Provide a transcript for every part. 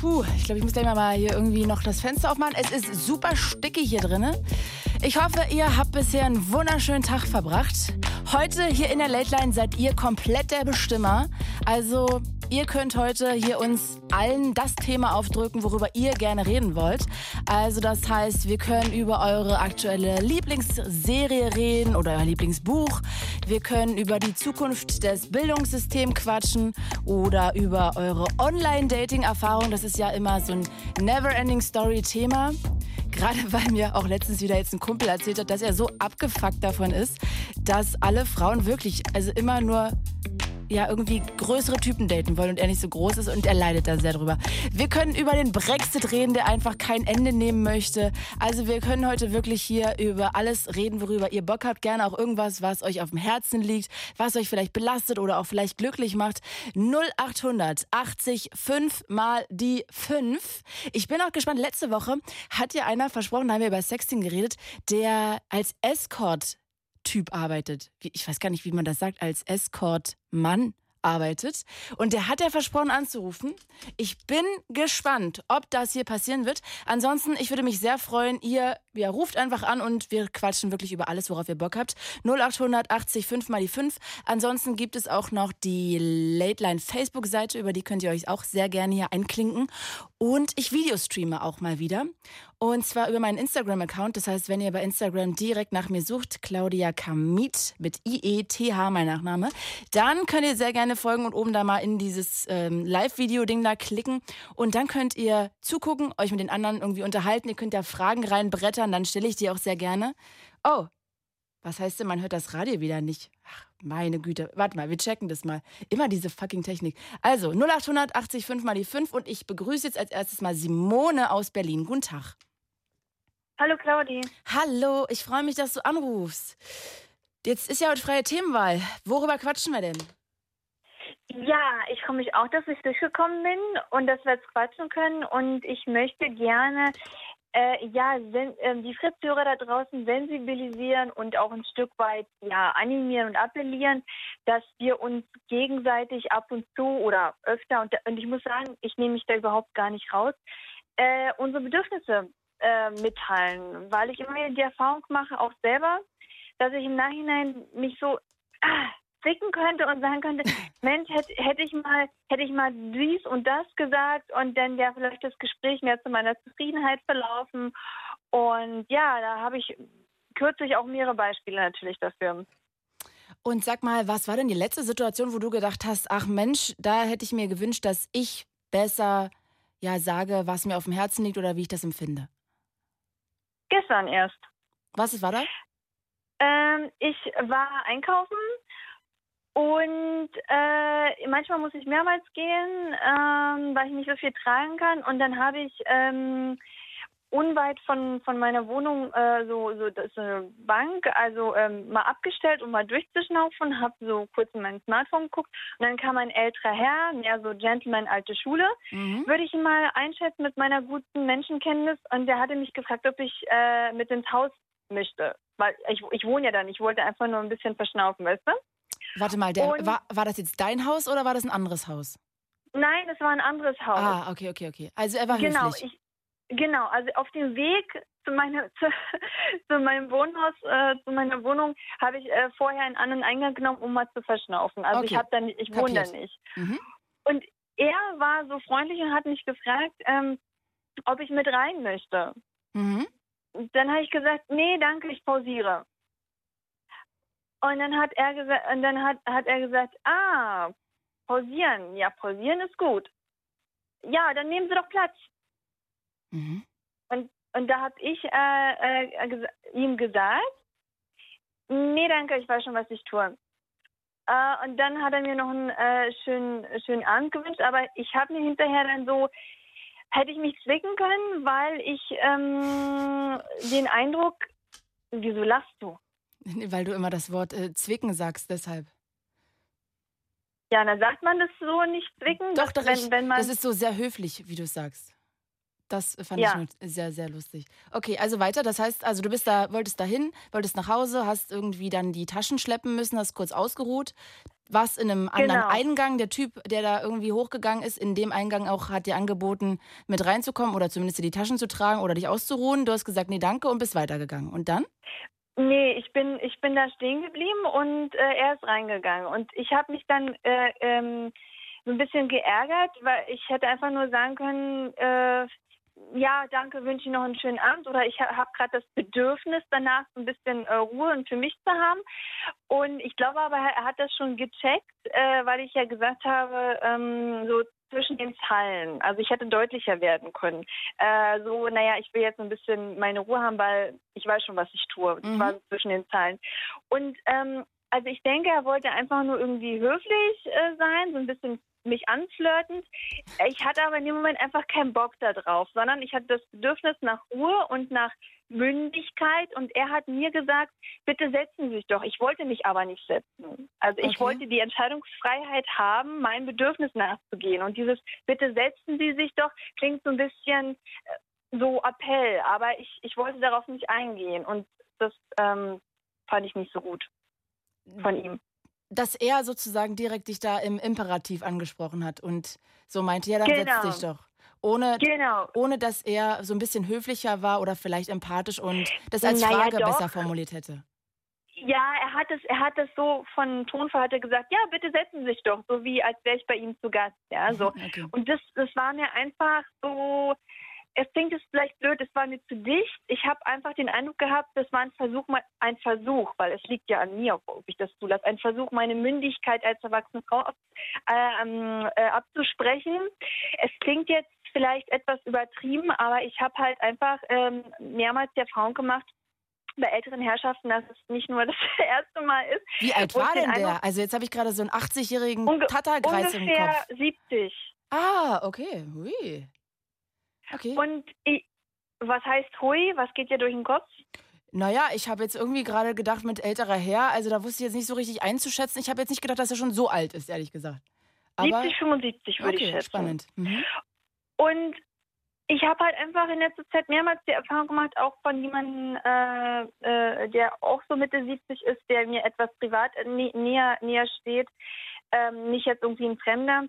puh, ich glaube, ich muss gleich mal hier irgendwie noch das Fenster aufmachen. Es ist super stickig hier drin. Ich hoffe, ihr habt bisher einen wunderschönen Tag verbracht. Heute hier in der Late Line seid ihr komplett der Bestimmer. Also ihr könnt heute hier uns allen das Thema aufdrücken, worüber ihr gerne reden wollt. Also das heißt, wir können über eure aktuelle Lieblingsserie reden oder euer Lieblingsbuch. Wir können über die Zukunft des Bildungssystems quatschen oder über eure Online-Dating-Erfahrung. Das ist ja immer so ein Never-Ending-Story-Thema. Gerade weil mir auch letztens wieder jetzt ein Kumpel erzählt hat, dass er so abgefuckt davon ist, dass alle Frauen wirklich, also immer nur ja irgendwie größere Typen daten wollen und er nicht so groß ist und er leidet da sehr drüber. Wir können über den Brexit reden, der einfach kein Ende nehmen möchte. Also wir können heute wirklich hier über alles reden, worüber ihr Bock habt. Gerne auch irgendwas, was euch auf dem Herzen liegt, was euch vielleicht belastet oder auch vielleicht glücklich macht. 0800 80 5 mal die 5. Ich bin auch gespannt. Letzte Woche hat ja einer versprochen, da haben wir über Sexting geredet, der als Escort Typ arbeitet. Ich weiß gar nicht, wie man das sagt, als Escort-Mann arbeitet. Und der hat ja versprochen anzurufen. Ich bin gespannt, ob das hier passieren wird. Ansonsten, ich würde mich sehr freuen, ihr ja, ruft einfach an und wir quatschen wirklich über alles, worauf ihr Bock habt. 0800 80 5 mal die 5. Ansonsten gibt es auch noch die Late Line Facebook-Seite, über die könnt ihr euch auch sehr gerne hier einklinken. Und ich Videostreame auch mal wieder. Und zwar über meinen Instagram-Account. Das heißt, wenn ihr bei Instagram direkt nach mir sucht, Claudia Kamit mit I-E-T-H, mein Nachname, dann könnt ihr sehr gerne folgen und oben da mal in dieses ähm, Live-Video-Ding da klicken. Und dann könnt ihr zugucken, euch mit den anderen irgendwie unterhalten. Ihr könnt ja Fragen reinbrettern, dann stelle ich die auch sehr gerne. Oh, was heißt denn, man hört das Radio wieder nicht? Ach, meine Güte. Warte mal, wir checken das mal. Immer diese fucking Technik. Also, 0880 5 mal die 5 und ich begrüße jetzt als erstes mal Simone aus Berlin. Guten Tag. Hallo Claudi. Hallo, ich freue mich, dass du anrufst. Jetzt ist ja heute freie Themenwahl. Worüber quatschen wir denn? Ja, ich freue mich auch, dass ich durchgekommen bin und dass wir jetzt quatschen können. Und ich möchte gerne äh, ja, sen, äh, die Fritzhörer da draußen sensibilisieren und auch ein Stück weit ja, animieren und appellieren, dass wir uns gegenseitig ab und zu oder öfter, und, und ich muss sagen, ich nehme mich da überhaupt gar nicht raus, äh, unsere Bedürfnisse äh, mitteilen, weil ich immer wieder die Erfahrung mache, auch selber, dass ich im Nachhinein mich so ah, ficken könnte und sagen könnte, Mensch, hätte hätt ich mal, hätte ich mal dies und das gesagt und dann wäre vielleicht das Gespräch mehr zu meiner Zufriedenheit verlaufen. Und ja, da habe ich kürzlich auch mehrere Beispiele natürlich dafür. Und sag mal, was war denn die letzte Situation, wo du gedacht hast, ach Mensch, da hätte ich mir gewünscht, dass ich besser ja sage, was mir auf dem Herzen liegt oder wie ich das empfinde? Gestern erst. Was war das? Ähm, ich war einkaufen und äh, manchmal muss ich mehrmals gehen, ähm, weil ich nicht so viel tragen kann. Und dann habe ich ähm, unweit von, von meiner Wohnung äh, so, so, das ist eine Bank, also ähm, mal abgestellt, um mal durchzuschnaufen, habe so kurz in mein Smartphone geguckt und dann kam ein älterer Herr, mehr so Gentleman, alte Schule, Mhm. würde ich ihn mal einschätzen mit meiner guten Menschenkenntnis und der hatte mich gefragt, ob ich äh, mit ins Haus möchte, weil ich, ich wohne ja dann, ich wollte einfach nur ein bisschen verschnaufen, weißt du? Warte mal, der, Und- war, war das jetzt dein Haus oder war das ein anderes Haus? Nein, es war ein anderes Haus. Ah, okay, okay, okay. Also er war genau, höflich. ich, genau, also auf dem Weg zu, meiner, zu, zu meinem Wohnhaus, äh, zu meiner Wohnung, habe ich äh, vorher einen anderen Eingang genommen, um mal zu verschnaufen. Also Okay. ich habe dann, ich wohne da nicht. Mhm. Und er war so freundlich und hat mich gefragt, ähm, ob ich mit rein möchte. Mhm. Dann habe ich gesagt, nee, danke, ich pausiere. Und dann hat er gesagt, und dann hat, hat er gesagt, ah, pausieren. Ja, pausieren ist gut. Ja, dann nehmen Sie doch Platz. Mhm. Und da habe ich äh, äh, gesa- ihm gesagt, nee, danke, ich weiß schon, was ich tue. Äh, und dann hat er mir noch einen äh, schönen, schönen Abend gewünscht, aber ich habe mir hinterher dann so, hätte ich mich zwicken können, weil ich ähm, den Eindruck wieso lachst du? Weil du immer das Wort äh, zwicken sagst, deshalb. Ja, dann sagt man das so nicht zwicken. Doch, dass, wenn, wenn man, das ist so sehr höflich, wie du es sagst. Das fand Ja. ich sehr, sehr lustig. Okay, also weiter. Das heißt, also du bist da, wolltest dahin, wolltest nach Hause, hast irgendwie dann die Taschen schleppen müssen, hast kurz ausgeruht, warst in einem anderen Genau. Eingang. Der Typ, der da irgendwie hochgegangen ist, in dem Eingang auch hat dir angeboten, mit reinzukommen oder zumindest dir die Taschen zu tragen oder dich auszuruhen. Du hast gesagt, nee, danke und bist weitergegangen. Und dann? Nee, ich bin, ich bin da stehen geblieben und äh, er ist reingegangen. Und ich habe mich dann äh, ähm, so ein bisschen geärgert, weil ich hätte einfach nur sagen können, äh, ja, danke, wünsche Ihnen noch einen schönen Abend. Oder ich ha habe gerade das Bedürfnis danach, so ein bisschen äh, Ruhe und für mich zu haben. Und ich glaube aber, er hat das schon gecheckt, äh, weil ich ja gesagt habe, ähm, so zwischen den Zeilen. Also ich hätte deutlicher werden können. Äh, so, naja, ich will jetzt ein bisschen meine Ruhe haben, weil ich weiß schon, was ich tue. Das Mhm. war so zwischen den Zeilen. Und ähm, also ich denke, er wollte einfach nur irgendwie höflich äh, sein, so ein bisschen mich anflirtend. Ich hatte aber in dem Moment einfach keinen Bock da drauf, sondern ich hatte das Bedürfnis nach Ruhe und nach Mündigkeit und er hat mir gesagt, bitte setzen Sie sich doch. Ich wollte mich aber nicht setzen. Also ich Okay. wollte die Entscheidungsfreiheit haben, meinem Bedürfnis nachzugehen. Und dieses bitte setzen Sie sich doch klingt so ein bisschen äh, so Appell, aber ich, ich wollte darauf nicht eingehen und das ähm, fand ich nicht so gut von ihm. Dass er sozusagen direkt dich da im Imperativ angesprochen hat und so meinte, ja, dann setz Genau. dich doch. Ohne, Genau. ohne dass er so ein bisschen höflicher war oder vielleicht empathisch und das als Naja, Frage doch. besser formuliert hätte. Ja, er hat es, er hat es so von Tonfall hat er gesagt, ja, bitte setzen Sie sich doch, so wie als wäre ich bei ihm zu Gast, ja, so. Okay. Und das, das war mir einfach so, es klingt jetzt vielleicht blöd, es war mir zu dicht. Ich habe einfach den Eindruck gehabt, das war ein Versuch, ein Versuch, weil es liegt ja an mir, ob ich das zulasse, ein Versuch, meine Mündigkeit als erwachsene Frau ab, äh, ähm, äh, abzusprechen. Es klingt jetzt vielleicht etwas übertrieben, aber ich habe halt einfach ähm, mehrmals die Erfahrung gemacht, bei älteren Herrschaften, dass es nicht nur das erste Mal ist. Wie alt war den denn der? Also jetzt habe ich gerade so einen 80-jährigen Unge Tatterkreis im ungefähr Kopf. 70. Ah, okay. Hui. Okay. Und ich, was heißt hui? Was geht dir durch den Kopf? Naja, ich habe jetzt irgendwie gerade gedacht, mit älterer Herr, also da wusste ich jetzt nicht so richtig einzuschätzen. Ich habe jetzt nicht gedacht, dass er schon so alt ist, ehrlich gesagt. Aber 70, 75 würde ich okay, schätzen. spannend. Mhm. Und ich habe halt einfach in letzter Zeit mehrmals die Erfahrung gemacht, auch von jemandem, äh, äh, der auch so Mitte 70 ist, der mir etwas privat nä näher, näher steht, ähm, nicht jetzt irgendwie ein Fremder,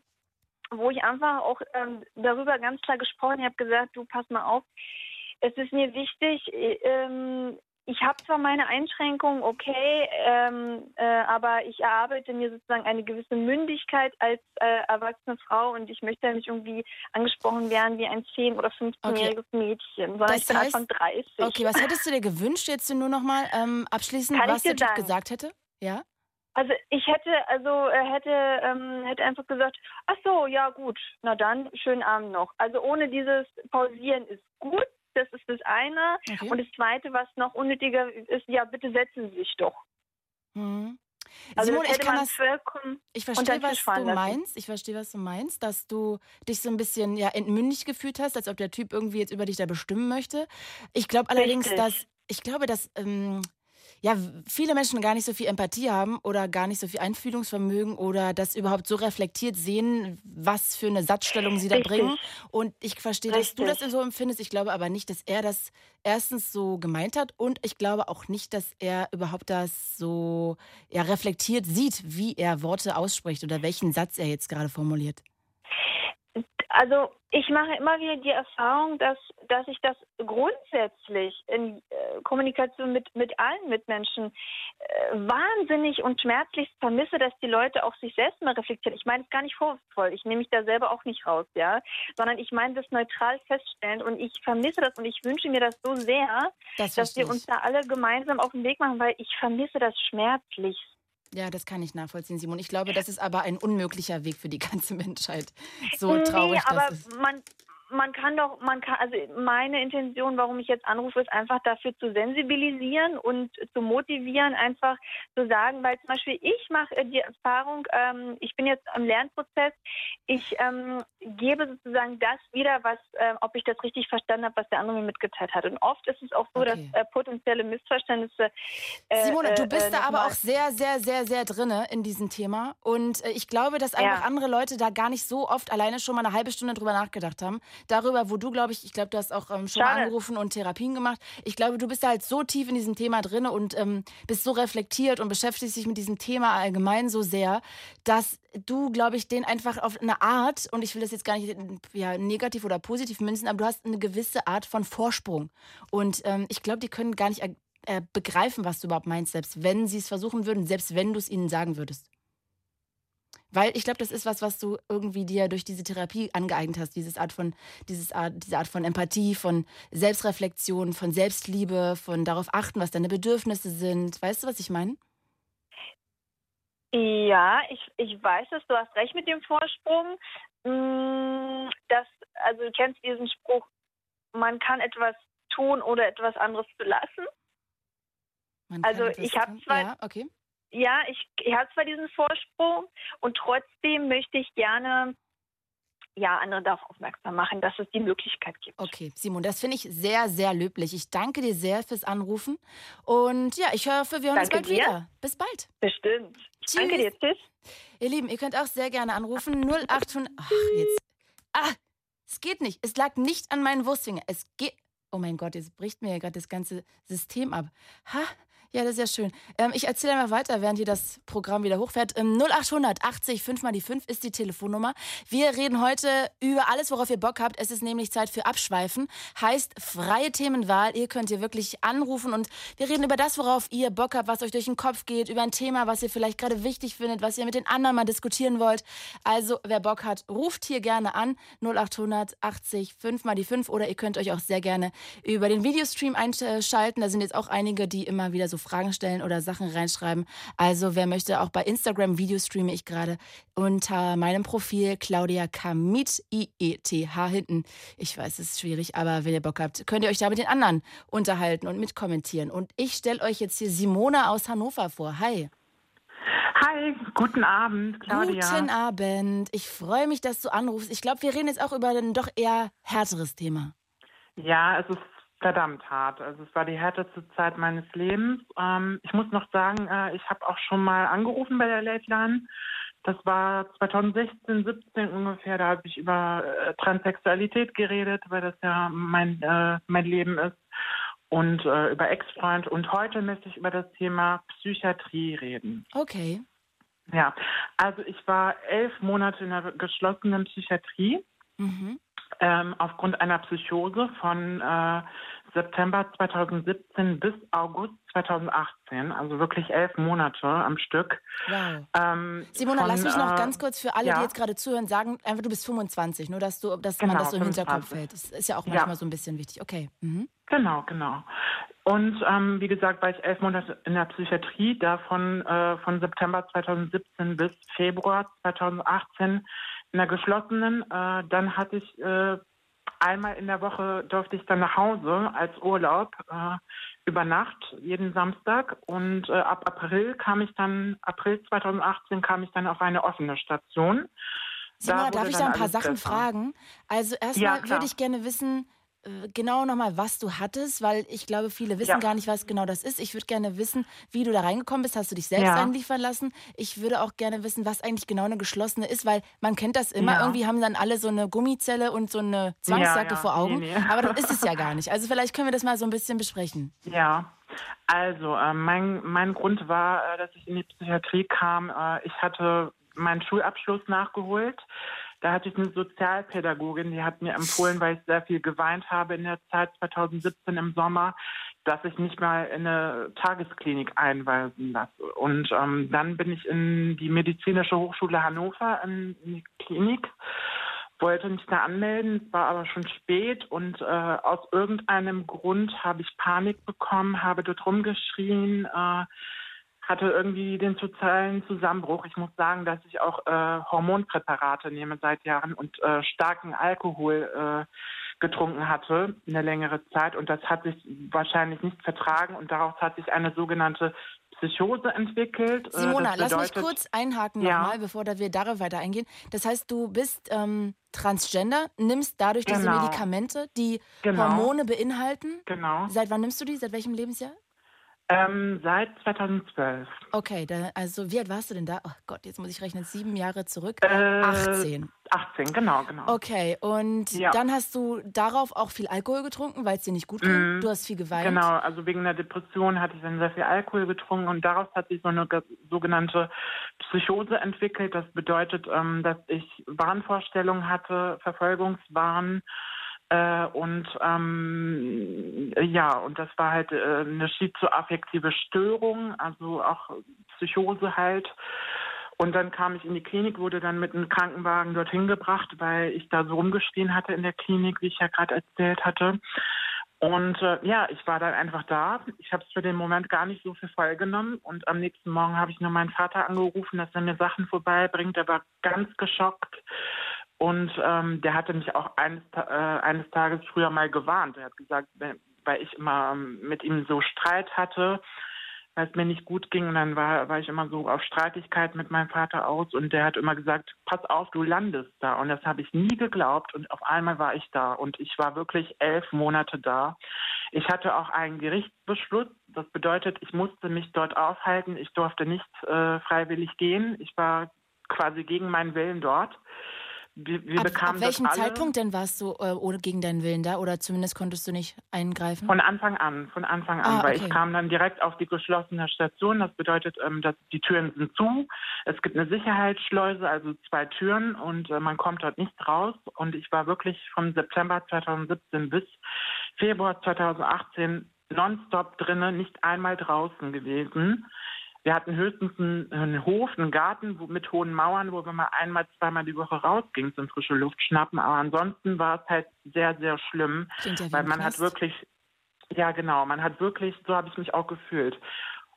wo ich einfach auch ähm, darüber ganz klar gesprochen habe, gesagt, du pass mal auf, es ist mir wichtig, äh, ähm, ich habe zwar meine Einschränkungen, okay, ähm, äh, aber ich erarbeite mir sozusagen eine gewisse Mündigkeit als äh, erwachsene Frau und ich möchte ja nicht irgendwie angesprochen werden wie ein 10- oder 15-jähriges Mädchen, sondern Das ich bin heißt- Anfang 30. Okay, was hättest du dir gewünscht, jetzt nur nochmal ähm, abschließend, Kann was der Typ gesagt hätte? Ja? Also ich hätte, also hätte, ähm, hätte einfach gesagt, ach so, ja gut, na dann, schönen Abend noch. Also ohne dieses Pausieren ist gut, das ist das eine. Okay. Und das zweite, was noch unnötiger ist, ja bitte setzen Sie sich doch. Mhm. Also Simon, ich kann das, ich verstehe, was du meinst. Ich verstehe, was du meinst, dass du dich so ein bisschen ja entmündigt gefühlt hast, als ob der Typ irgendwie jetzt über dich da bestimmen möchte. Ich glaube allerdings, Richtig. dass ich glaube, dass ähm, ja viele Menschen gar nicht so viel Empathie haben oder gar nicht so viel Einfühlungsvermögen oder das überhaupt so reflektiert sehen, was für eine Satzstellung sie da Richtig. bringen. Und ich verstehe, dass du das Richtig. so empfindest. Ich glaube aber nicht, dass er das erstens so gemeint hat und ich glaube auch nicht, dass er überhaupt das so ja, reflektiert sieht, wie er Worte ausspricht oder welchen Satz er jetzt gerade formuliert. Also ich mache immer wieder die Erfahrung, dass, dass ich das grundsätzlich in äh, Kommunikation mit, mit allen Mitmenschen äh, wahnsinnig und schmerzlich vermisse, dass die Leute auch sich selbst mal reflektieren. Ich meine es gar nicht vorwurfsvoll. Ich nehme mich da selber auch nicht raus, ja, sondern ich meine das neutral feststellen und ich vermisse das und ich wünsche mir das so sehr, Das dass wir uns da alle gemeinsam auf den Weg machen, weil ich vermisse das schmerzlich. Ja, das kann ich nachvollziehen, Simon. Ich glaube, das ist aber ein unmöglicher Weg für die ganze Menschheit. So nee, traurig aber das ist. man, man kann doch, man kann, also meine Intention, warum ich jetzt anrufe, ist einfach dafür zu sensibilisieren und zu motivieren, einfach zu sagen, weil zum Beispiel ich mache die Erfahrung, ähm, ich bin jetzt im Lernprozess, ich ähm, gebe sozusagen das wieder, was, äh, ob ich das richtig verstanden habe, was der andere mir mitgeteilt hat. Und oft ist es auch so, okay. dass äh, potenzielle Missverständnisse. Äh, Simone, du bist äh, da aber auch sehr, sehr, sehr, sehr drinne in diesem Thema. Und äh, ich glaube, dass einfach ja. andere Leute da gar nicht so oft alleine schon mal eine halbe Stunde drüber nachgedacht haben. Darüber, wo du, glaube ich, ich glaube, du hast auch ähm, schon Schade. mal angerufen und Therapien gemacht. Ich glaube, du bist da halt so tief in diesem Thema drin und ähm, bist so reflektiert und beschäftigst dich mit diesem Thema allgemein so sehr, dass du, glaube ich, den einfach auf eine Art, und ich will das jetzt gar nicht ja, negativ oder positiv münzen, aber du hast eine gewisse Art von Vorsprung. Und ähm, ich glaube, die können gar nicht äh, begreifen, was du überhaupt meinst, selbst wenn sie es versuchen würden, selbst wenn du es ihnen sagen würdest. Weil ich glaube, das ist was, was du irgendwie dir durch diese Therapie angeeignet hast, dieses Art von, dieses Art, diese Art von Empathie, von Selbstreflexion, von Selbstliebe, von darauf achten, was deine Bedürfnisse sind. Weißt du, was ich meine? Ja, ich, ich weiß es, du hast recht mit dem Vorsprung. Mm, das, also du kennst diesen Spruch, man kann etwas tun oder etwas anderes belassen. also ich habe zwar, ja, okay ja, ich, ich habe zwar diesen Vorsprung und trotzdem möchte ich gerne ja, andere darauf aufmerksam machen, dass es die Möglichkeit gibt. Okay, Simon, das finde ich sehr, sehr löblich. Ich danke dir sehr fürs Anrufen. Und ja, ich hoffe, wir hören danke uns bald dir. wieder. Bis bald. Bestimmt. Tschüss. Danke dir. Tschüss. Ihr Lieben, ihr könnt auch sehr gerne anrufen. 0800. Ach, jetzt. Ah, es geht nicht. Es lag nicht an meinen Wurstfinger. Es geht. Oh mein Gott, jetzt bricht mir ja gerade das ganze System ab. Ha, ja, das ist ja schön. Ähm, ich erzähle einfach weiter, während hier das Programm wieder hochfährt. Ähm, 0800 80 5 mal die 5 ist die Telefonnummer. Wir reden heute über alles, worauf ihr Bock habt. Es ist nämlich Zeit für Abschweifen. Heißt freie Themenwahl. Ihr könnt hier wirklich anrufen und wir reden über das, worauf ihr Bock habt, was euch durch den Kopf geht, über ein Thema, was ihr vielleicht gerade wichtig findet, was ihr mit den anderen mal diskutieren wollt. Also, wer Bock hat, ruft hier gerne an. 0800 80 5 mal die 5 oder ihr könnt euch auch sehr gerne über den Videostream einschalten. Da sind jetzt auch einige, die immer wieder so Fragen stellen oder Sachen reinschreiben. Also wer möchte, auch bei Instagram Video streame ich gerade unter meinem Profil Claudia Kamit, I-E-T-H hinten. Ich weiß, es ist schwierig, aber wenn ihr Bock habt, könnt ihr euch da mit den anderen unterhalten und mitkommentieren. Und ich stelle euch jetzt hier Simone aus Hannover vor. Hi. Hi, guten Abend, Claudia. Guten Abend. Ich freue mich, dass du anrufst. Ich glaube, wir reden jetzt auch über ein doch eher härteres Thema. Ja, es ist verdammt hart. Also es war die härteste Zeit meines Lebens. Ähm, ich muss noch sagen, äh, ich habe auch schon mal angerufen bei der Late Line. Das war 2016, 17 ungefähr. Da habe ich über äh, Transsexualität geredet, weil das ja mein, äh, mein Leben ist. Und äh, über Ex-Freund. Und heute möchte ich über das Thema Psychiatrie reden. Okay. Ja, also ich war elf Monate in der geschlossenen Psychiatrie. Mhm ähm, aufgrund einer Psychose von äh, September 2017 bis August 2018, also wirklich elf Monate am Stück. Wow. Ähm, Simona, von, lass mich noch äh, ganz kurz für alle, ja. die jetzt gerade zuhören, sagen, einfach du bist 25, nur dass du, dass genau, man das so im Hinterkopf hält. Das ist ja auch manchmal ja. so ein bisschen wichtig. Okay. Mhm. Genau, genau. Und ähm, wie gesagt, war ich elf Monate in der Psychiatrie, davon äh, von September 2017 bis Februar 2018 in der geschlossenen. Äh, dann hatte ich äh, einmal in der Woche durfte ich dann nach Hause als Urlaub äh, über Nacht jeden Samstag und äh, ab April kam ich dann April 2018 kam ich dann auf eine offene Station. Simona, darf ich da ein paar Sachen besser. fragen? Also erstmal ja, würde ich gerne wissen, genau nochmal, was du hattest, weil ich glaube, viele wissen ja. gar nicht, was genau das ist. Ich würde gerne wissen, wie du da reingekommen bist. Hast du dich selbst ja. einliefern lassen? Ich würde auch gerne wissen, was eigentlich genau eine geschlossene ist, weil man kennt das immer. Ja. Irgendwie haben dann alle so eine Gummizelle und so eine Zwangsjacke vor Augen. Nee, nee. Aber dann ist es ja gar nicht. Also vielleicht können wir das mal so ein bisschen besprechen. Ja. Also, äh, mein, mein Grund war, äh, dass ich in die Psychiatrie kam. Äh, ich hatte meinen Schulabschluss nachgeholt. Da hatte ich eine Sozialpädagogin, die hat mir empfohlen, weil ich sehr viel geweint habe in der Zeit 2017 im Sommer, dass ich mich mal in eine Tagesklinik einweisen lasse. Und ähm, dann bin ich in die Medizinische Hochschule Hannover in, die Klinik wollte mich da anmelden, es war aber schon spät und äh, aus irgendeinem Grund habe ich Panik bekommen, habe dort rumgeschrien, äh, hatte irgendwie den totalen Zusammenbruch. Ich muss sagen, dass ich auch äh, Hormonpräparate nehme seit Jahren und äh, starken Alkohol äh, getrunken hatte eine längere Zeit und das hat sich wahrscheinlich nicht vertragen und daraus hat sich eine sogenannte Psychose entwickelt. Äh, Simona, das lass mich kurz einhaken Ja. nochmal, bevor wir darauf weiter eingehen. Das heißt, du bist ähm, Transgender, nimmst dadurch diese Genau. Medikamente, die Genau. Hormone beinhalten. Genau. Seit wann nimmst du die? Seit welchem Lebensjahr? Ähm, seit 2012. Okay, da, also wie alt warst du denn da? Oh Gott, jetzt muss ich rechnen, sieben Jahre zurück. Äh, 18. 18, genau, genau. Okay, und Ja. dann hast du darauf auch viel Alkohol getrunken, weil es dir nicht gut ging. Du hast viel geweint. Genau, also wegen der Depression hatte ich dann sehr viel Alkohol getrunken und daraus hat sich so eine ge- sogenannte Psychose entwickelt. Das bedeutet, ähm, dass ich Wahnvorstellungen hatte, Verfolgungswahn. Äh, und ähm, ja, und das war halt äh, eine schizoaffektive Störung, also auch Psychose halt. Und dann kam ich in die Klinik, wurde dann mit einem Krankenwagen dorthin gebracht, weil ich da so rumgeschrien hatte in der Klinik, wie ich ja gerade erzählt hatte. Und äh, ja, ich war dann einfach da. Ich habe es für den Moment gar nicht so für voll genommen. Und am nächsten Morgen habe ich nur meinen Vater angerufen, dass er mir Sachen vorbeibringt. Er war ganz geschockt. Und ähm, der hatte mich auch eines, äh, eines Tages früher mal gewarnt. Er hat gesagt, weil ich immer ähm, mit ihm so Streit hatte, weil es mir nicht gut ging. Und dann war, war ich immer so auf Streitigkeit mit meinem Vater aus. Und der hat immer gesagt, pass auf, du landest da. Und das habe ich nie geglaubt. Und auf einmal war ich da. Und ich war wirklich elf Monate da. Ich hatte auch einen Gerichtsbeschluss. Das bedeutet, ich musste mich dort aufhalten. Ich durfte nicht äh, freiwillig gehen. Ich war quasi gegen meinen Willen dort. Wir, wir Ab, ab bekamen welchem das alle. Zeitpunkt denn warst du äh, ohne gegen deinen Willen da? Oder zumindest konntest du nicht eingreifen? Von Anfang an, von Anfang an, Ah, weil okay. ich kam dann direkt auf die geschlossene Station. Das bedeutet, ähm, dass die Türen sind zu. Es gibt eine Sicherheitsschleuse, also zwei Türen und äh, man kommt dort nicht raus. Und ich war wirklich vom September 2017 bis Februar 2018 nonstop drinnen, nicht einmal draußen gewesen. Wir hatten höchstens einen, einen Hof, einen Garten mit hohen Mauern, wo wir mal einmal, zweimal die Woche rausgingen zum frische Luft schnappen. Aber ansonsten war es halt sehr, sehr schlimm, ja weil man hat Knast. wirklich, ja genau, man hat wirklich, so habe ich mich auch gefühlt.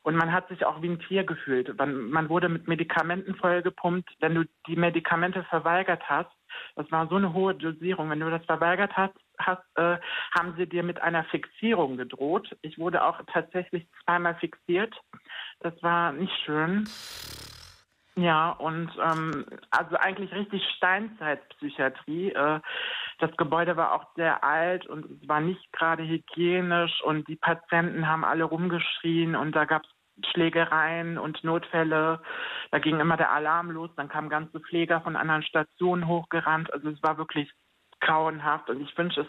Und man hat sich auch wie ein Tier gefühlt. Man, man wurde mit Medikamenten vollgepumpt. Wenn du die Medikamente verweigert hast, das war so eine hohe Dosierung. Wenn du das verweigert hast, hast äh, haben sie dir mit einer Fixierung gedroht. Ich wurde auch tatsächlich zweimal fixiert. Das war nicht schön. Ja, und ähm, also eigentlich richtig Steinzeitpsychiatrie. Äh, das Gebäude war auch sehr alt und es war nicht gerade hygienisch und die Patienten haben alle rumgeschrien und da gab es Schlägereien und Notfälle. Da ging immer der Alarm los, dann kamen ganze Pfleger von anderen Stationen hochgerannt. Also es war wirklich grauenhaft und ich wünsche es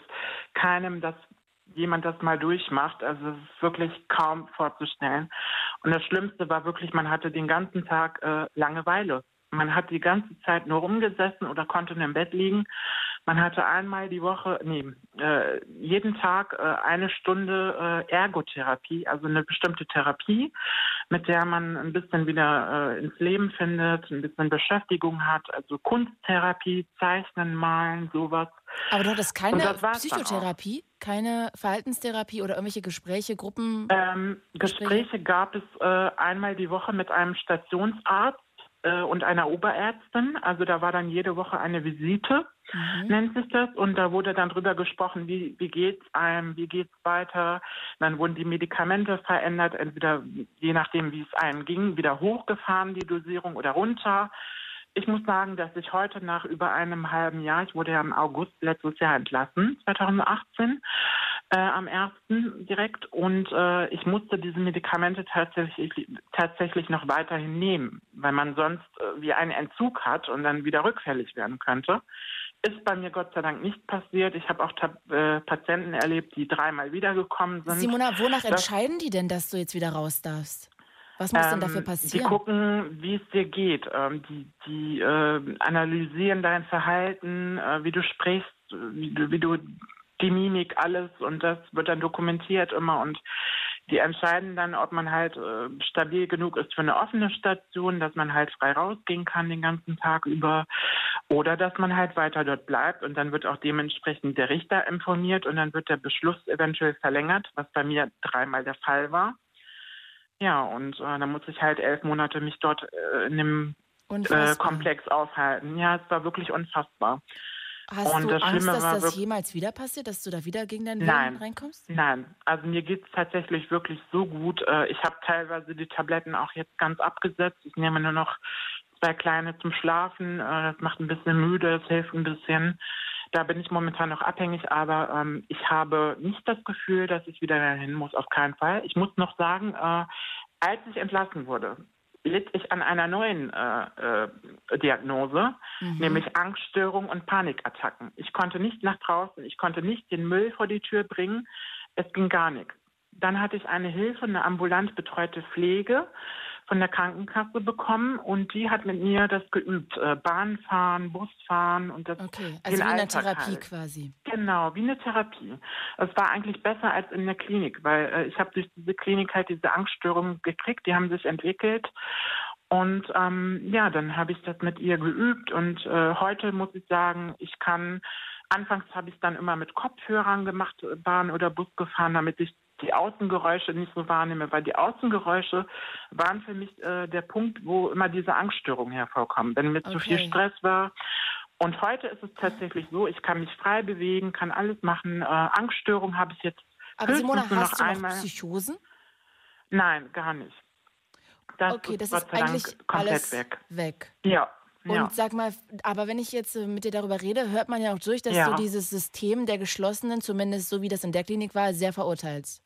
keinem, dass jemand das mal durchmacht. Also es ist wirklich kaum vorzustellen. Und das Schlimmste war wirklich, man hatte den ganzen Tag äh, Langeweile. Man hat die ganze Zeit nur rumgesessen oder konnte nur im Bett liegen. Man hatte einmal die Woche, nee, äh, jeden Tag äh, eine Stunde äh, Ergotherapie, also eine bestimmte Therapie, mit der man ein bisschen wieder äh, ins Leben findet, ein bisschen Beschäftigung hat, also Kunsttherapie, Zeichnen, Malen, sowas. Aber du hattest keine. Psychotherapie, keine Verhaltenstherapie oder irgendwelche Gespräche, Gruppen? Ähm, Gespräche gab es äh, einmal die Woche mit einem Stationsarzt äh, und einer Oberärztin. Also da war dann jede Woche eine Visite, Mhm. nennt sich das. Und da wurde dann drüber gesprochen, wie, wie geht's einem, wie geht's weiter. Dann wurden die Medikamente verändert, entweder je nachdem, wie es einem ging, wieder hochgefahren, die Dosierung oder runter. Ich muss sagen, dass ich heute nach über einem halben Jahr, ich wurde ja im August letztes Jahr entlassen, 2018, äh, am 1. direkt, und äh, ich musste diese Medikamente tatsächlich, tatsächlich noch weiterhin nehmen, weil man sonst äh, wie einen Entzug hat und dann wieder rückfällig werden könnte. Ist bei mir Gott sei Dank nicht passiert. Ich habe auch äh, Patienten erlebt, die dreimal wiedergekommen sind. Simona, wonach Das- entscheiden die denn, dass du jetzt wieder raus darfst? Was muss denn dafür Ähm, Die passieren? gucken, wie es dir geht. Ähm, die die äh, analysieren dein Verhalten, äh, wie du sprichst, wie du, wie du die Mimik, alles und das wird dann dokumentiert immer und die entscheiden dann, ob man halt äh, stabil genug ist für eine offene Station, dass man halt frei rausgehen kann den ganzen Tag über oder dass man halt weiter dort bleibt und dann wird auch dementsprechend der Richter informiert und dann wird der Beschluss eventuell verlängert, was bei mir dreimal der Fall war. Ja, und äh, da muss ich halt elf Monate mich dort äh, in dem äh. Komplex aufhalten. Ja, es war wirklich unfassbar. Hast Und du das Angst, Schlimme dass das jemals wieder passiert, dass du da wieder gegen deinen Nein. Willen reinkommst? Nein, also mir geht's tatsächlich wirklich so gut. Äh, Ich habe teilweise die Tabletten auch jetzt ganz abgesetzt. Ich nehme nur noch zwei kleine zum Schlafen. Äh, Das macht ein bisschen müde, das hilft ein bisschen. Da bin ich momentan noch abhängig, aber ähm, ich habe nicht das Gefühl, dass ich wieder dahin muss, auf keinen Fall. Ich muss noch sagen, äh, als ich entlassen wurde, litt ich an einer neuen äh, äh, Diagnose, Mhm. nämlich Angststörung und Panikattacken. Ich konnte nicht nach draußen, ich konnte nicht den Müll vor die Tür bringen, es ging gar nichts. Dann hatte ich eine Hilfe, eine ambulant betreute Pflege von der Krankenkasse bekommen und die hat mit mir das geübt. Äh, Bahnfahren, Busfahren und das Okay, also wie eine Alltag Therapie halt. quasi. Genau, wie eine Therapie. Es war eigentlich besser als in der Klinik, weil äh, ich habe durch diese Klinik halt diese Angststörungen gekriegt, die haben sich entwickelt. Und ähm, ja, dann habe ich das mit ihr geübt und äh, heute muss ich sagen, ich kann, anfangs habe ich es dann immer mit Kopfhörern gemacht, äh, Bahn oder Bus gefahren, damit ich die Außengeräusche nicht so wahrnehme, weil die Außengeräusche waren für mich äh, der Punkt, wo immer diese Angststörungen hervorkommen. Wenn mir zu viel Okay. Stress war, und heute ist es tatsächlich so, ich kann mich frei bewegen, kann alles machen. Äh, Angststörung habe ich jetzt Aber Simona, hast noch du noch einmal. Psychosen? Nein, gar nicht. Das Okay, das ist Gott ist Dank eigentlich komplett alles weg. weg. Ja. Und ja. sag mal, aber wenn ich jetzt äh, mit dir darüber rede, hört man ja auch durch, dass Ja. du dieses System der Geschlossenen, zumindest so wie das in der Klinik war, sehr verurteilst.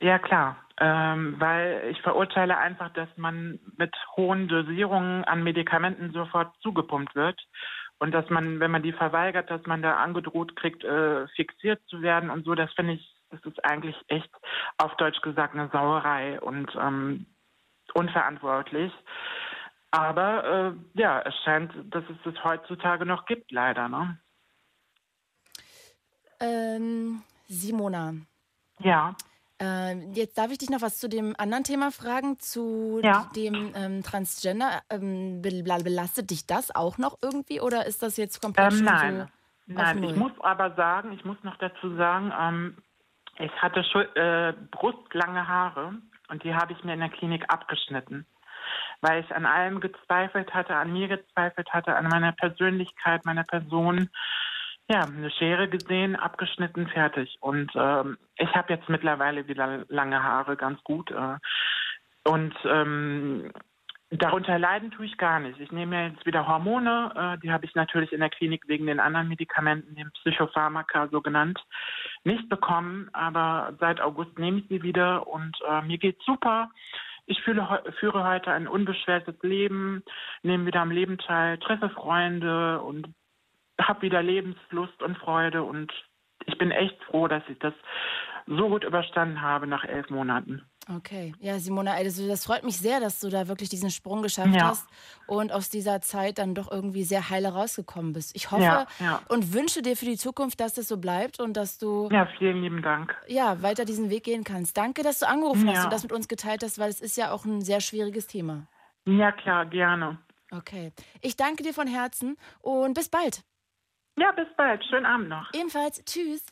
Ja, klar. Ähm, weil ich verurteile einfach, dass man mit hohen Dosierungen an Medikamenten sofort zugepumpt wird. Und dass man, wenn man die verweigert, dass man da angedroht kriegt, äh, fixiert zu werden und so, das finde ich, das ist eigentlich echt auf Deutsch gesagt eine Sauerei und ähm, unverantwortlich. Aber äh, ja, es scheint, dass es es heutzutage noch gibt, leider. Ne? Ähm, Simona, Ja. Ähm, jetzt darf ich dich noch was zu dem anderen Thema fragen, zu Ja. dem ähm, Transgender. Ähm, be- belastet dich das auch noch irgendwie oder ist das jetzt komplett Ähm, nein, so nein. Ich muss aber sagen, ich muss noch dazu sagen, ähm, ich hatte Schul äh, brustlange Haare und die habe ich mir in der Klinik abgeschnitten, weil ich an allem gezweifelt hatte, an mir gezweifelt hatte, an meiner Persönlichkeit, meiner Person. Ja, eine Schere gesehen, abgeschnitten, fertig. Und ähm, ich habe jetzt mittlerweile wieder lange Haare, ganz gut. Äh, und ähm, Darunter leiden tue ich gar nicht. Ich nehme jetzt wieder Hormone. Äh, die habe ich natürlich in der Klinik wegen den anderen Medikamenten, den Psychopharmaka so genannt, nicht bekommen. Aber seit August nehme ich sie wieder und äh, mir geht's super. Ich fühle, führe heute ein unbeschwertes Leben, nehme wieder am Leben teil, treffe Freunde und habe wieder Lebenslust und Freude. Und ich bin echt froh, dass ich das so gut überstanden habe nach elf Monaten. Okay, ja, Simona, also das freut mich sehr, dass du da wirklich diesen Sprung geschafft Ja. hast und aus dieser Zeit dann doch irgendwie sehr heile rausgekommen bist. Ich hoffe Ja, ja. und wünsche dir für die Zukunft, dass das so bleibt und dass du Ja, vielen lieben Dank. ja weiter diesen Weg gehen kannst. Danke, dass du angerufen hast und das mit uns geteilt hast, weil es ist ja auch ein sehr schwieriges Thema. Ja, klar, gerne. Okay, ich danke dir von Herzen und bis bald. Ja, bis bald. Schönen Abend noch. Ebenfalls, tschüss.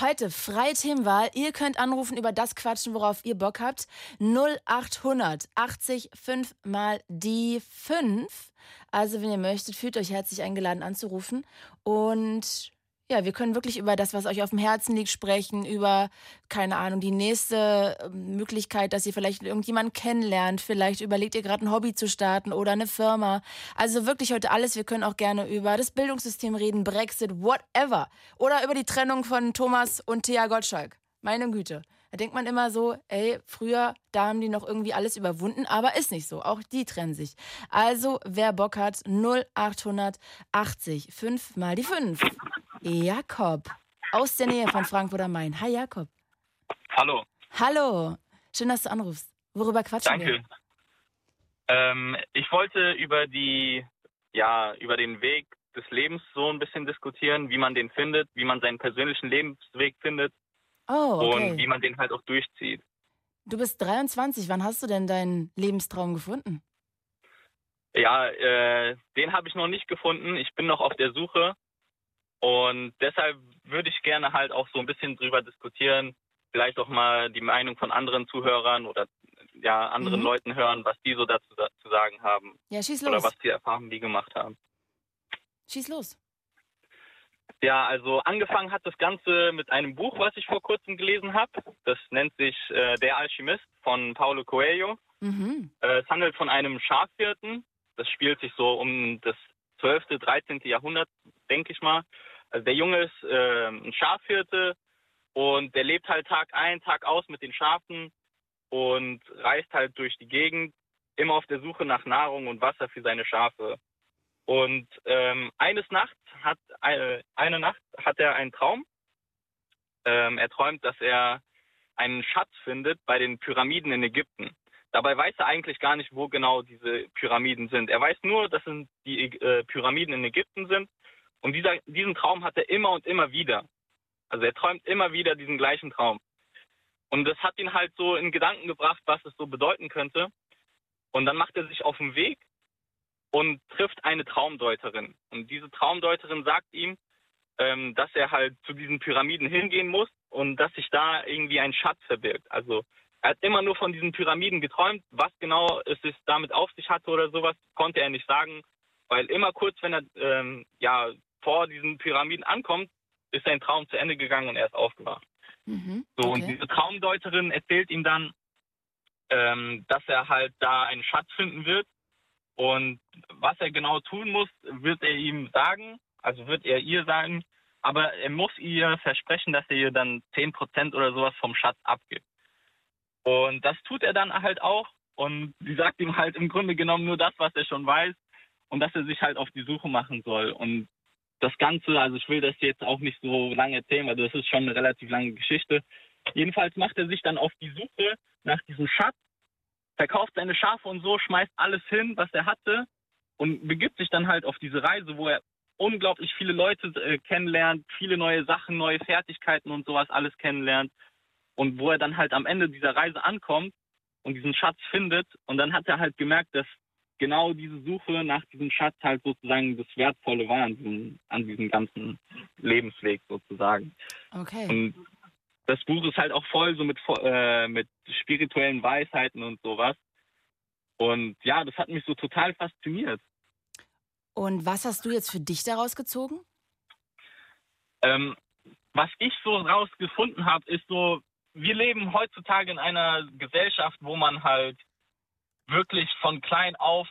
Heute freie Themenwahl. Ihr könnt anrufen über das Quatschen, worauf ihr Bock habt. 0800 80 5 mal die 5. Also, wenn ihr möchtet, fühlt euch herzlich eingeladen anzurufen. Und ja, wir können wirklich über das, was euch auf dem Herzen liegt, sprechen. Über, keine Ahnung, die nächste äh, Möglichkeit, dass ihr vielleicht irgendjemanden kennenlernt. Vielleicht überlegt ihr gerade ein Hobby zu starten oder eine Firma. Also wirklich heute alles. Wir können auch gerne über das Bildungssystem reden, Brexit, whatever. Oder über die Trennung von Thomas und Thea Gottschalk. Meine Güte. Da denkt man immer so, ey, früher, da haben die noch irgendwie alles überwunden, aber ist nicht so. Auch die trennen sich. Also, wer Bock hat, 0880 5 mal die 5. Jakob aus der Nähe von Frankfurt am Main. Hi Jakob. Hallo, Hallo. Schön, dass du anrufst. Worüber quatschen wir? danke. Ähm, ich wollte über die, ja, über den Weg des Lebens so ein bisschen diskutieren, wie man den findet, wie man seinen persönlichen Lebensweg findet Oh, und okay. wie man den halt auch durchzieht. Du bist 23. Wann hast du denn deinen Lebenstraum gefunden? Ja, äh, den habe ich noch nicht gefunden. Ich bin noch auf der Suche und deshalb würde ich gerne halt auch so ein bisschen drüber diskutieren, vielleicht auch mal die Meinung von anderen Zuhörern oder ja, anderen Mhm. Leuten hören, was die so dazu zu sagen haben. Ja, schieß Oder los. was die Erfahrungen die gemacht haben. Schieß los. Ja, also angefangen hat das Ganze mit einem Buch, was ich vor kurzem gelesen habe. Das nennt sich äh, Der Alchemist von Paulo Coelho. Mhm. Äh, es handelt von einem Schafhirten. Das spielt sich so um das 12., 13. Jahrhundert, denke ich mal. Also der Junge ist äh, ein Schafhirte und der lebt halt Tag ein, Tag aus mit den Schafen und reist halt durch die Gegend, immer auf der Suche nach Nahrung und Wasser für seine Schafe. Und ähm, eines Nachts hat eine, eine Nacht hat er einen Traum. Ähm, er träumt, dass er einen Schatz findet bei den Pyramiden in Ägypten. Dabei weiß er eigentlich gar nicht, wo genau diese Pyramiden sind. Er weiß nur, dass es die äh, Pyramiden in Ägypten sind. Und dieser, diesen Traum hat er immer und immer wieder. Also er träumt immer wieder diesen gleichen Traum. Und das hat ihn halt so in Gedanken gebracht, was es so bedeuten könnte. Und dann macht er sich auf den Weg und trifft eine Traumdeuterin. Und diese Traumdeuterin sagt ihm, ähm, dass er halt zu diesen Pyramiden hingehen muss und dass sich da irgendwie ein Schatz verbirgt. Also er hat immer nur von diesen Pyramiden geträumt. Was genau es ist damit auf sich hatte oder sowas, konnte er nicht sagen, weil immer kurz, wenn er ähm, ja vor diesen Pyramiden ankommt, ist sein Traum zu Ende gegangen und er ist aufgewacht. Mhm. So, und okay. diese Traumdeuterin erzählt ihm dann, ähm, dass er halt da einen Schatz finden wird. Und was er genau tun muss, wird er ihm sagen, also wird er ihr sagen, aber er muss ihr versprechen, dass er ihr dann 10% oder sowas vom Schatz abgibt. Und das tut er dann halt auch. Und sie sagt ihm halt im Grunde genommen nur das, was er schon weiß und dass er sich halt auf die Suche machen soll. Und das Ganze, also ich will das jetzt auch nicht so lange erzählen, weil das ist schon eine relativ lange Geschichte. Jedenfalls macht er sich dann auf die Suche nach diesem Schatz, verkauft seine Schafe und so, schmeißt alles hin, was er hatte und begibt sich dann halt auf diese Reise, wo er unglaublich viele Leute äh, kennenlernt, viele neue Sachen, neue Fertigkeiten und sowas alles kennenlernt und wo er dann halt am Ende dieser Reise ankommt und diesen Schatz findet und dann hat er halt gemerkt, dass genau diese Suche nach diesem Schatz halt sozusagen das Wertvolle war an diesem, an diesem ganzen Lebensweg sozusagen. Okay. Und das Buch ist halt auch voll so mit, äh, mit spirituellen Weisheiten und sowas. Und ja, das hat mich so total fasziniert. Und was hast du jetzt für dich daraus gezogen? Ähm, was ich so rausgefunden habe, ist so, wir leben heutzutage in einer Gesellschaft, wo man halt wirklich von klein auf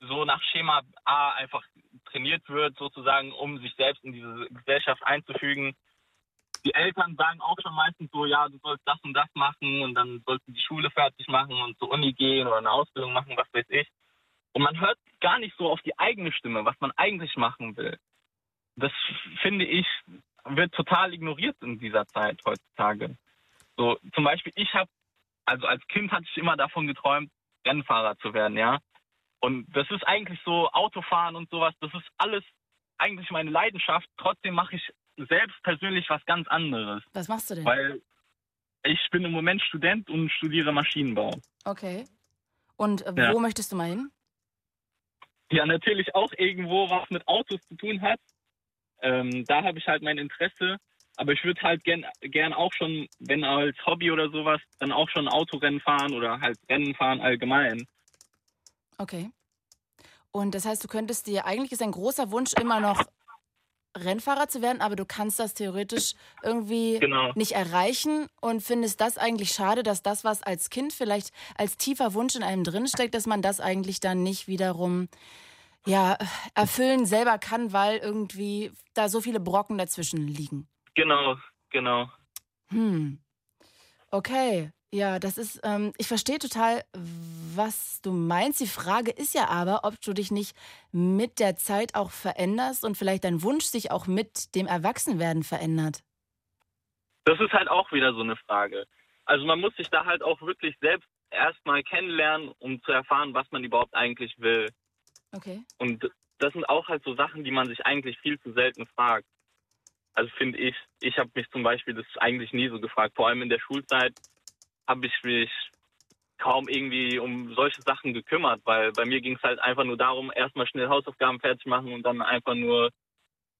so nach Schema A einfach trainiert wird, sozusagen, um sich selbst in diese Gesellschaft einzufügen. Die Eltern sagen auch schon meistens so, ja, du sollst das und das machen und dann sollst du die Schule fertig machen und zur Uni gehen oder eine Ausbildung machen, was weiß ich. Und man hört gar nicht so auf die eigene Stimme, was man eigentlich machen will. Das finde ich, wird total ignoriert in dieser Zeit heutzutage. So, zum Beispiel, ich habe, also als Kind hatte ich immer davon geträumt, Rennfahrer zu werden, ja. Und das ist eigentlich so Autofahren und sowas, das ist alles eigentlich meine Leidenschaft. Trotzdem mache ich selbst persönlich was ganz anderes, Was machst du denn? weil ich bin im Moment Student und studiere Maschinenbau. Okay. Und äh, Ja. wo möchtest du mal hin? Ja, natürlich auch irgendwo was mit Autos zu tun hat. Ähm, da habe ich halt mein Interesse. Aber ich würde halt gern, gern auch schon, wenn als Hobby oder sowas, dann auch schon Autorennen fahren oder halt Rennen fahren allgemein. Okay. Und das heißt, du könntest dir, eigentlich ist ein großer Wunsch immer noch Rennfahrer zu werden, aber du kannst das theoretisch irgendwie Genau. nicht erreichen und findest das eigentlich schade, dass das, was als Kind vielleicht als tiefer Wunsch in einem drinsteckt, dass man das eigentlich dann nicht wiederum ja, erfüllen selber kann, weil irgendwie da so viele Brocken dazwischen liegen. Genau, genau. Hm. Okay. Ja, das ist, ähm, ich verstehe total, was du meinst. Die Frage ist ja aber, ob du dich nicht mit der Zeit auch veränderst und vielleicht dein Wunsch sich auch mit dem Erwachsenwerden verändert. Das ist halt auch wieder so eine Frage. Also man muss sich da halt auch wirklich selbst erstmal kennenlernen, um zu erfahren, was man überhaupt eigentlich will. Okay. Und das sind auch halt so Sachen, die man sich eigentlich viel zu selten fragt. Also finde ich, ich habe mich zum Beispiel das eigentlich nie so gefragt. Vor allem in der Schulzeit habe ich mich kaum irgendwie um solche Sachen gekümmert, weil bei mir ging es halt einfach nur darum, erstmal schnell Hausaufgaben fertig machen und dann einfach nur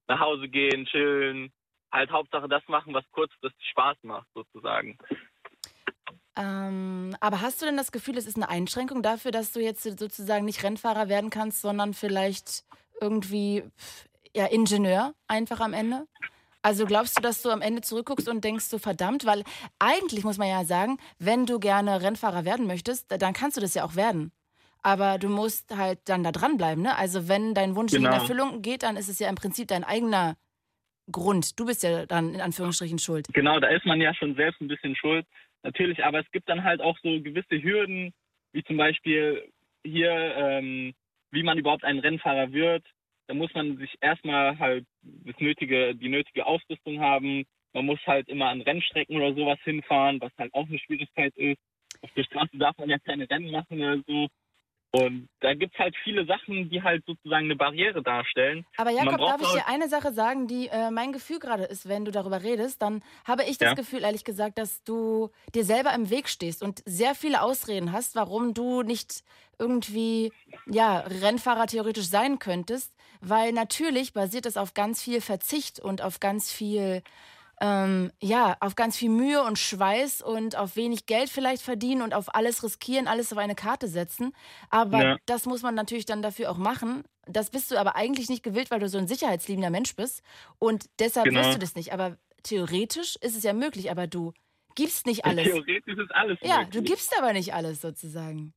nach Hause gehen, chillen, halt Hauptsache das machen, was kurzfristig Spaß macht, sozusagen. Ähm, aber hast du denn das Gefühl, es ist eine Einschränkung dafür, dass du jetzt sozusagen nicht Rennfahrer werden kannst, sondern vielleicht irgendwie ja, Ingenieur einfach am Ende? Also glaubst du, dass du am Ende zurückguckst und denkst so verdammt, weil eigentlich muss man ja sagen, wenn du gerne Rennfahrer werden möchtest, dann kannst du das ja auch werden. Aber du musst halt dann da dranbleiben, ne? Also wenn dein Wunsch Genau. nicht in Erfüllung geht, dann ist es ja im Prinzip dein eigener Grund. Du bist ja dann in Anführungsstrichen schuld. Genau, da ist man ja schon selbst ein bisschen schuld. Natürlich, aber es gibt dann halt auch so gewisse Hürden, wie zum Beispiel hier, ähm, wie man überhaupt ein Rennfahrer wird. Da muss man sich erstmal halt das nötige, die nötige Ausrüstung haben. Man muss halt immer an Rennstrecken oder sowas hinfahren, was halt auch eine Schwierigkeit ist. Auf der Straße darf man ja keine Rennen machen oder so. Und da gibt's halt viele Sachen, die halt sozusagen eine Barriere darstellen. Aber Jakob, darf ich dir eine Sache sagen, die äh, mein Gefühl gerade ist, wenn du darüber redest, dann habe ich das Ja. Gefühl, ehrlich gesagt, dass du dir selber im Weg stehst und sehr viele Ausreden hast, warum du nicht irgendwie ja, Rennfahrer theoretisch sein könntest, weil natürlich basiert es auf ganz viel Verzicht und auf ganz viel ähm, ja, auf ganz viel Mühe und Schweiß und auf wenig Geld vielleicht verdienen und auf alles riskieren, alles auf eine Karte setzen. Aber Ja. das muss man natürlich dann dafür auch machen. Das bist du aber eigentlich nicht gewillt, weil du so ein sicherheitsliebender Mensch bist. Und deshalb Genau. wirst du das nicht. Aber theoretisch ist es ja möglich, aber du gibst nicht alles. Theoretisch ist alles Ja, möglich. du gibst aber nicht alles sozusagen.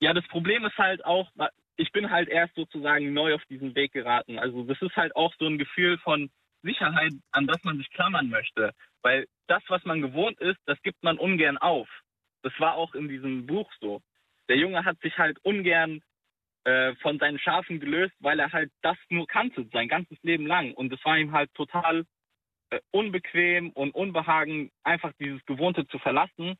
Ja, das Problem ist halt auch, ich bin halt erst sozusagen neu auf diesen Weg geraten. Also das ist halt auch so ein Gefühl von Sicherheit, an das man sich klammern möchte. Weil das, was man gewohnt ist, das gibt man ungern auf. Das war auch in diesem Buch so. Der Junge hat sich halt ungern äh, von seinen Schafen gelöst, weil er halt das nur kannte, sein ganzes Leben lang. Und es war ihm halt total äh, unbequem und unbehagen, einfach dieses Gewohnte zu verlassen.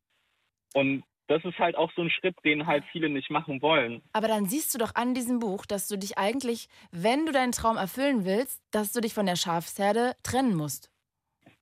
Und das ist halt auch so ein Schritt, den halt viele nicht machen wollen. Aber dann siehst du doch an diesem Buch, dass du dich eigentlich, wenn du deinen Traum erfüllen willst, dass du dich von der Schafsherde trennen musst.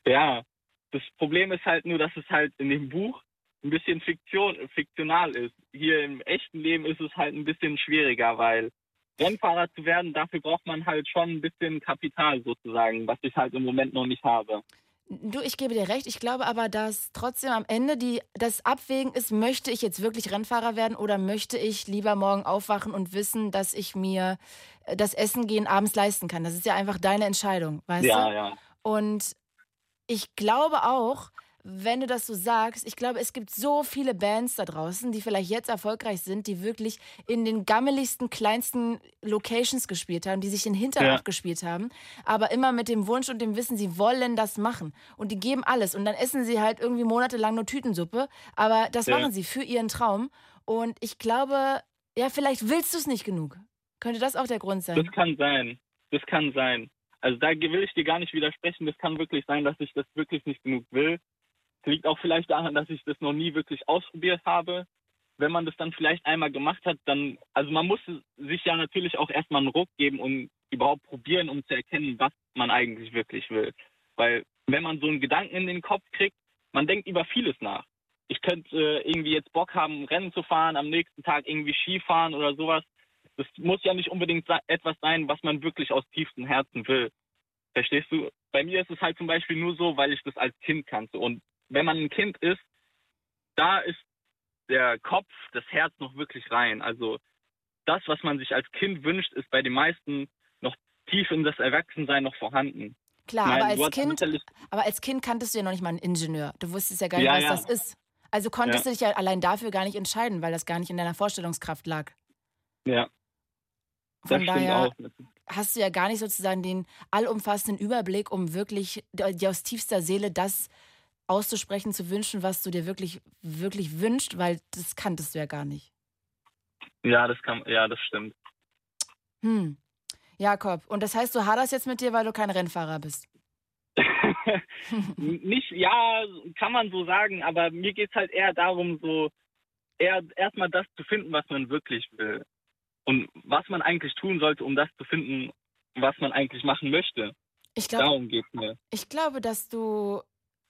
Ja, das Problem ist halt nur, dass es halt in dem Buch ein bisschen Fiktion, fiktional ist. Hier im echten Leben ist es halt ein bisschen schwieriger, weil Rennfahrer zu werden, dafür braucht man halt schon ein bisschen Kapital sozusagen, was ich halt im Moment noch nicht habe. Du, ich gebe dir recht. Ich glaube aber, dass trotzdem am Ende die, das Abwägen ist, möchte ich jetzt wirklich Rennfahrer werden oder möchte ich lieber morgen aufwachen und wissen, dass ich mir äh, das Essen gehen abends leisten kann. Das ist ja einfach deine Entscheidung, weißt ja, du? ja. Und ich glaube auch, wenn du das so sagst, ich glaube, es gibt so viele Bands da draußen, die vielleicht jetzt erfolgreich sind, die wirklich in den gammeligsten, kleinsten Locations gespielt haben, die sich den Hintern Ja. abgespielt haben, aber immer mit dem Wunsch und dem Wissen, sie wollen das machen. Und die geben alles. Und dann essen sie halt irgendwie monatelang nur Tütensuppe, aber das Ja. machen sie für ihren Traum. Und ich glaube, ja, vielleicht willst du es nicht genug. Könnte das auch der Grund sein? Das kann sein. Das kann sein. Also da will ich dir gar nicht widersprechen. Das kann wirklich sein, dass ich das wirklich nicht genug will. Das liegt auch vielleicht daran, dass ich das noch nie wirklich ausprobiert habe. Wenn man das dann vielleicht einmal gemacht hat, dann, also man muss sich ja natürlich auch erstmal einen Ruck geben und überhaupt probieren, um zu erkennen, was man eigentlich wirklich will. Weil wenn man so einen Gedanken in den Kopf kriegt, man denkt über vieles nach. Ich könnte äh, irgendwie jetzt Bock haben, Rennen zu fahren, am nächsten Tag irgendwie Skifahren oder sowas. Das muss ja nicht unbedingt etwas sein, was man wirklich aus tiefstem Herzen will. Verstehst du? Bei mir ist es halt zum Beispiel nur so, weil ich das als Kind kannte. Und wenn man ein Kind ist, da ist der Kopf, das Herz noch wirklich rein. Also das, was man sich als Kind wünscht, ist bei den meisten noch tief in das Erwachsensein noch vorhanden. Klar, meine, aber als Kind, aber als Kind kanntest du ja noch nicht mal einen Ingenieur. Du wusstest ja gar nicht, Ja, was ja. das ist. Also konntest Ja. du dich ja allein dafür gar nicht entscheiden, weil das gar nicht in deiner Vorstellungskraft lag. Ja, das Von daher auch. hast du ja gar nicht sozusagen den allumfassenden Überblick, um wirklich dir aus tiefster Seele das auszusprechen, zu wünschen, was du dir wirklich, wirklich wünscht, weil das kanntest du ja gar nicht. Ja, das kann, ja, das stimmt. Hm. Jakob, und das heißt, du haderst jetzt mit dir, weil du kein Rennfahrer bist. nicht, ja, kann man so sagen, aber mir geht es halt eher darum, so eher erstmal das zu finden, was man wirklich will. Und was man eigentlich tun sollte, um das zu finden, was man eigentlich machen möchte. Ich glaube, Darum geht es mir. Ich glaube, dass du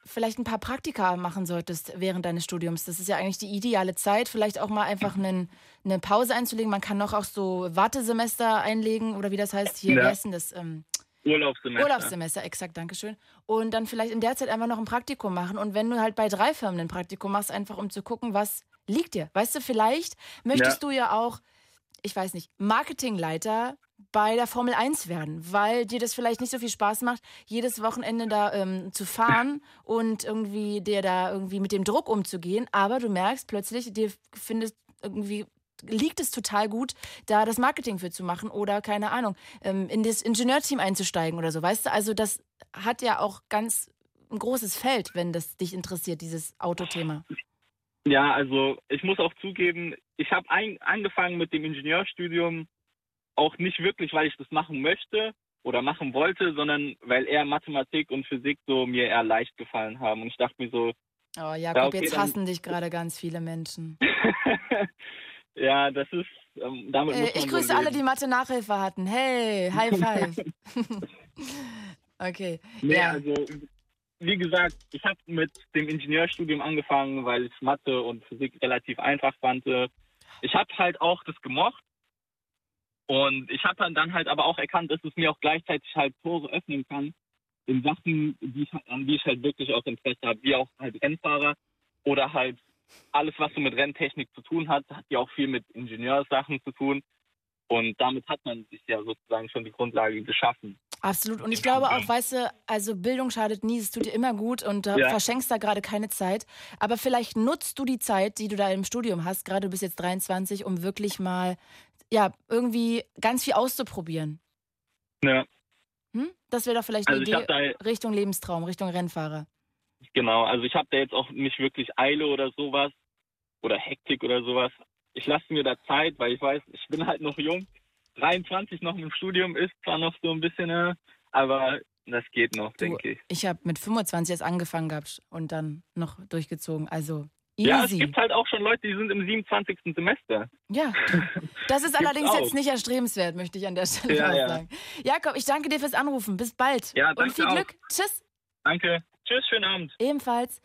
vielleicht ein paar Praktika machen solltest während deines Studiums. Das ist ja eigentlich die ideale Zeit, vielleicht auch mal einfach einen, eine Pause einzulegen. Man kann noch auch so Wartesemester einlegen oder wie das heißt hier. Wie Ja. heißt denn das? Ähm, Urlaubssemester. Urlaubssemester, exakt, Dankeschön. Und dann vielleicht in der Zeit einfach noch ein Praktikum machen. Und wenn du halt bei drei Firmen ein Praktikum machst, einfach um zu gucken, was liegt dir. Weißt du, vielleicht möchtest du ja auch, ich weiß nicht, Marketingleiter bei der Formel 1 werden, weil dir das vielleicht nicht so viel Spaß macht, jedes Wochenende da ähm, zu fahren und irgendwie dir da irgendwie mit dem Druck umzugehen. Aber du merkst plötzlich, dir findest irgendwie liegt es total gut, da das Marketing für zu machen oder keine Ahnung, ähm, in das Ingenieurteam einzusteigen oder so. Weißt du, also das hat ja auch ganz ein großes Feld, wenn das dich interessiert, dieses Autothema. Ja, also ich muss auch zugeben, ich habe angefangen mit dem Ingenieurstudium auch nicht wirklich, weil ich das machen möchte oder machen wollte, sondern weil eher Mathematik und Physik so mir eher leicht gefallen haben. Und ich dachte mir so. Oh, Jakob, ja, okay, jetzt hassen dich gerade ganz viele Menschen. ja, das ist. Ähm, damit äh, ich grüße alle, die Mathe-Nachhilfe hatten. Hey, High Five. okay. Nee, ja. also wie gesagt, ich habe mit dem Ingenieurstudium angefangen, weil ich Mathe und Physik relativ einfach fand. Ich habe halt auch das gemocht und ich habe dann halt aber auch erkannt, dass es mir auch gleichzeitig halt Tore öffnen kann in Sachen, die ich, an die ich halt wirklich auch Interesse habe, wie auch halt Rennfahrer oder halt alles, was so mit Renntechnik zu tun hat, hat ja auch viel mit Ingenieursachen zu tun. Und damit hat man sich ja sozusagen schon die Grundlage geschaffen. Absolut. Und ich glaube auch, weißt du, also Bildung schadet nie, es tut dir immer gut und du ja. verschenkst da gerade keine Zeit. Aber vielleicht nutzt du die Zeit, die du da im Studium hast, gerade du bist jetzt 23, um wirklich mal ja, irgendwie ganz viel auszuprobieren. Ja. Hm? Das wäre doch vielleicht also eine Idee Richtung Lebenstraum, Richtung Rennfahrer. Genau, also ich habe da jetzt auch nicht wirklich Eile oder sowas oder Hektik oder sowas. Ich lasse mir da Zeit, weil ich weiß, ich bin halt noch jung. 23 noch im Studium ist zwar noch so ein bisschen, äh, aber das geht noch, denke ich. Ich habe mit 25 erst angefangen gehabt und dann noch durchgezogen. Also Easy. Ja, es gibt halt auch schon Leute, die sind im 27. Semester. Ja, das ist allerdings auch. jetzt nicht erstrebenswert, möchte ich an der Stelle ja, ja. sagen. Jakob, ich danke dir fürs Anrufen. Bis bald. Ja, danke Und viel auch. Glück. Tschüss. Danke. Tschüss, schönen Abend. Ebenfalls.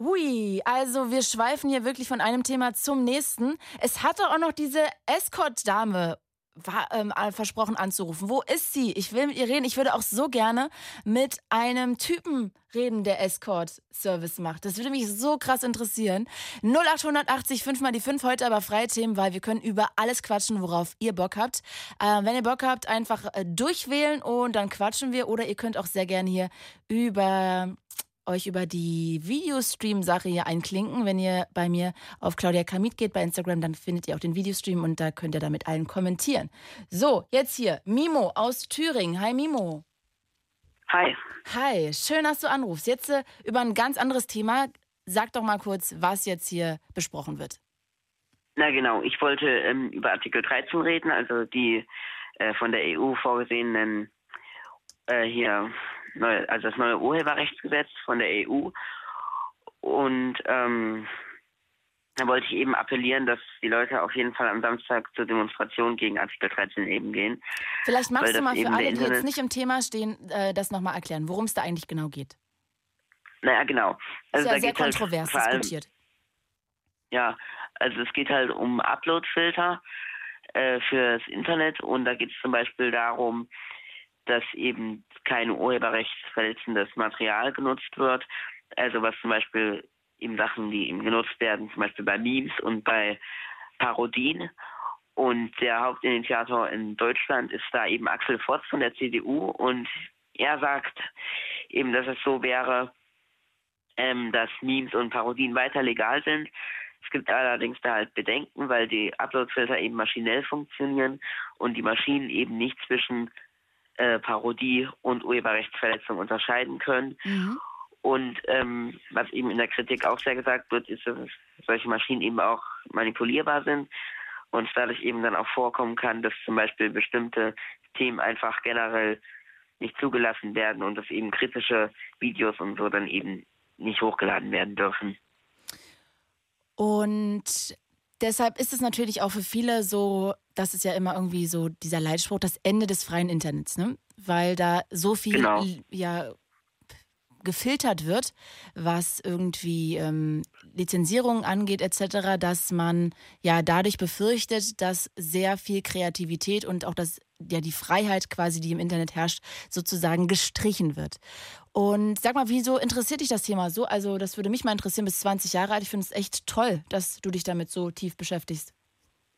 Hui, also wir schweifen hier wirklich von einem Thema zum nächsten. Es hatte auch noch diese Escort-Dame war, ähm, versprochen anzurufen. Wo ist sie? Ich will mit ihr reden. Ich würde auch so gerne mit einem Typen reden, der Escort-Service macht. Das würde mich so krass interessieren. 0880 5 mal die 5 heute aber freie Themen, weil wir können über alles quatschen, worauf ihr Bock habt. Äh, wenn ihr Bock habt, einfach äh, durchwählen und dann quatschen wir. Oder ihr könnt auch sehr gerne hier über euch über die Videostream-Sache hier einklinken. Wenn ihr bei mir auf Claudia Kamit geht bei Instagram, dann findet ihr auch den Videostream und da könnt ihr da mit allen kommentieren. So, jetzt hier Mimo aus Thüringen. Hi Mimo. Hi. Hi, schön, dass du anrufst. Jetzt äh, über ein ganz anderes Thema. Sag doch mal kurz, was jetzt hier besprochen wird. Na genau, ich wollte ähm, über Artikel 13 reden, also die äh, von der EU vorgesehenen äh, hier neue, also das neue Urheberrechtsgesetz von der EU. Und ähm, da wollte ich eben appellieren, dass die Leute auf jeden Fall am Samstag zur Demonstration gegen Artikel 13 eben gehen. Vielleicht magst du mal für alle, die jetzt nicht im Thema stehen, äh, das nochmal erklären, worum es da eigentlich genau geht. Naja, genau. Also ist ja sehr halt kontrovers halt diskutiert. Ja, also es geht halt um Upload-Filter äh, fürs Internet und da geht es zum Beispiel darum, dass eben kein urheberrechtsverletzendes Material genutzt wird. Also was zum Beispiel eben Sachen, die eben genutzt werden, zum Beispiel bei Memes und bei Parodien. Und der Hauptinitiator in Deutschland ist da eben Axel Voss von der CDU und er sagt eben, dass es so wäre, ähm, dass Memes und Parodien weiter legal sind. Es gibt allerdings da halt Bedenken, weil die Uploadfilter eben maschinell funktionieren und die Maschinen eben nicht zwischen äh, Parodie und Urheberrechtsverletzung unterscheiden können. Mhm. Und ähm, was eben in der Kritik auch sehr gesagt wird, ist, dass solche Maschinen eben auch manipulierbar sind und dadurch eben dann auch vorkommen kann, dass zum Beispiel bestimmte Themen einfach generell nicht zugelassen werden und dass eben kritische Videos und so dann eben nicht hochgeladen werden dürfen. Und deshalb ist es natürlich auch für viele so, das ist ja immer irgendwie so dieser Leitspruch, das Ende des freien Internets, ne? Weil da so viel genau. ja gefiltert wird, was irgendwie ähm, Lizenzierungen angeht etc., dass man ja dadurch befürchtet, dass sehr viel Kreativität und auch das ja die Freiheit quasi, die im Internet herrscht, sozusagen gestrichen wird. Und sag mal, wieso interessiert dich das Thema so? Also, das würde mich mal interessieren, bis 20 Jahre alt. Ich finde es echt toll, dass du dich damit so tief beschäftigst.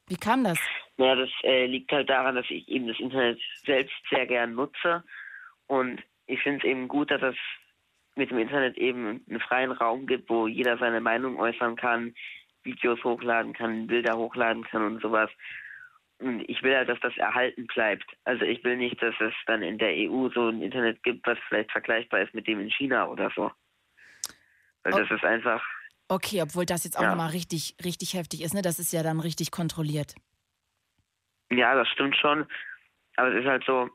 Wie kam das? Ja, das äh, liegt halt daran, dass ich eben das Internet selbst sehr gern nutze. Und ich finde es eben gut, dass es mit dem Internet eben einen freien Raum gibt, wo jeder seine Meinung äußern kann, Videos hochladen kann, Bilder hochladen kann und sowas. Ich will halt, dass das erhalten bleibt. Also ich will nicht, dass es dann in der EU so ein Internet gibt, was vielleicht vergleichbar ist mit dem in China oder so. Weil Oh. das ist einfach, Okay, obwohl das jetzt auch Ja. nochmal richtig, richtig heftig ist, ne? Das ist ja dann richtig kontrolliert. ja, das stimmt schon. Aber es ist halt so.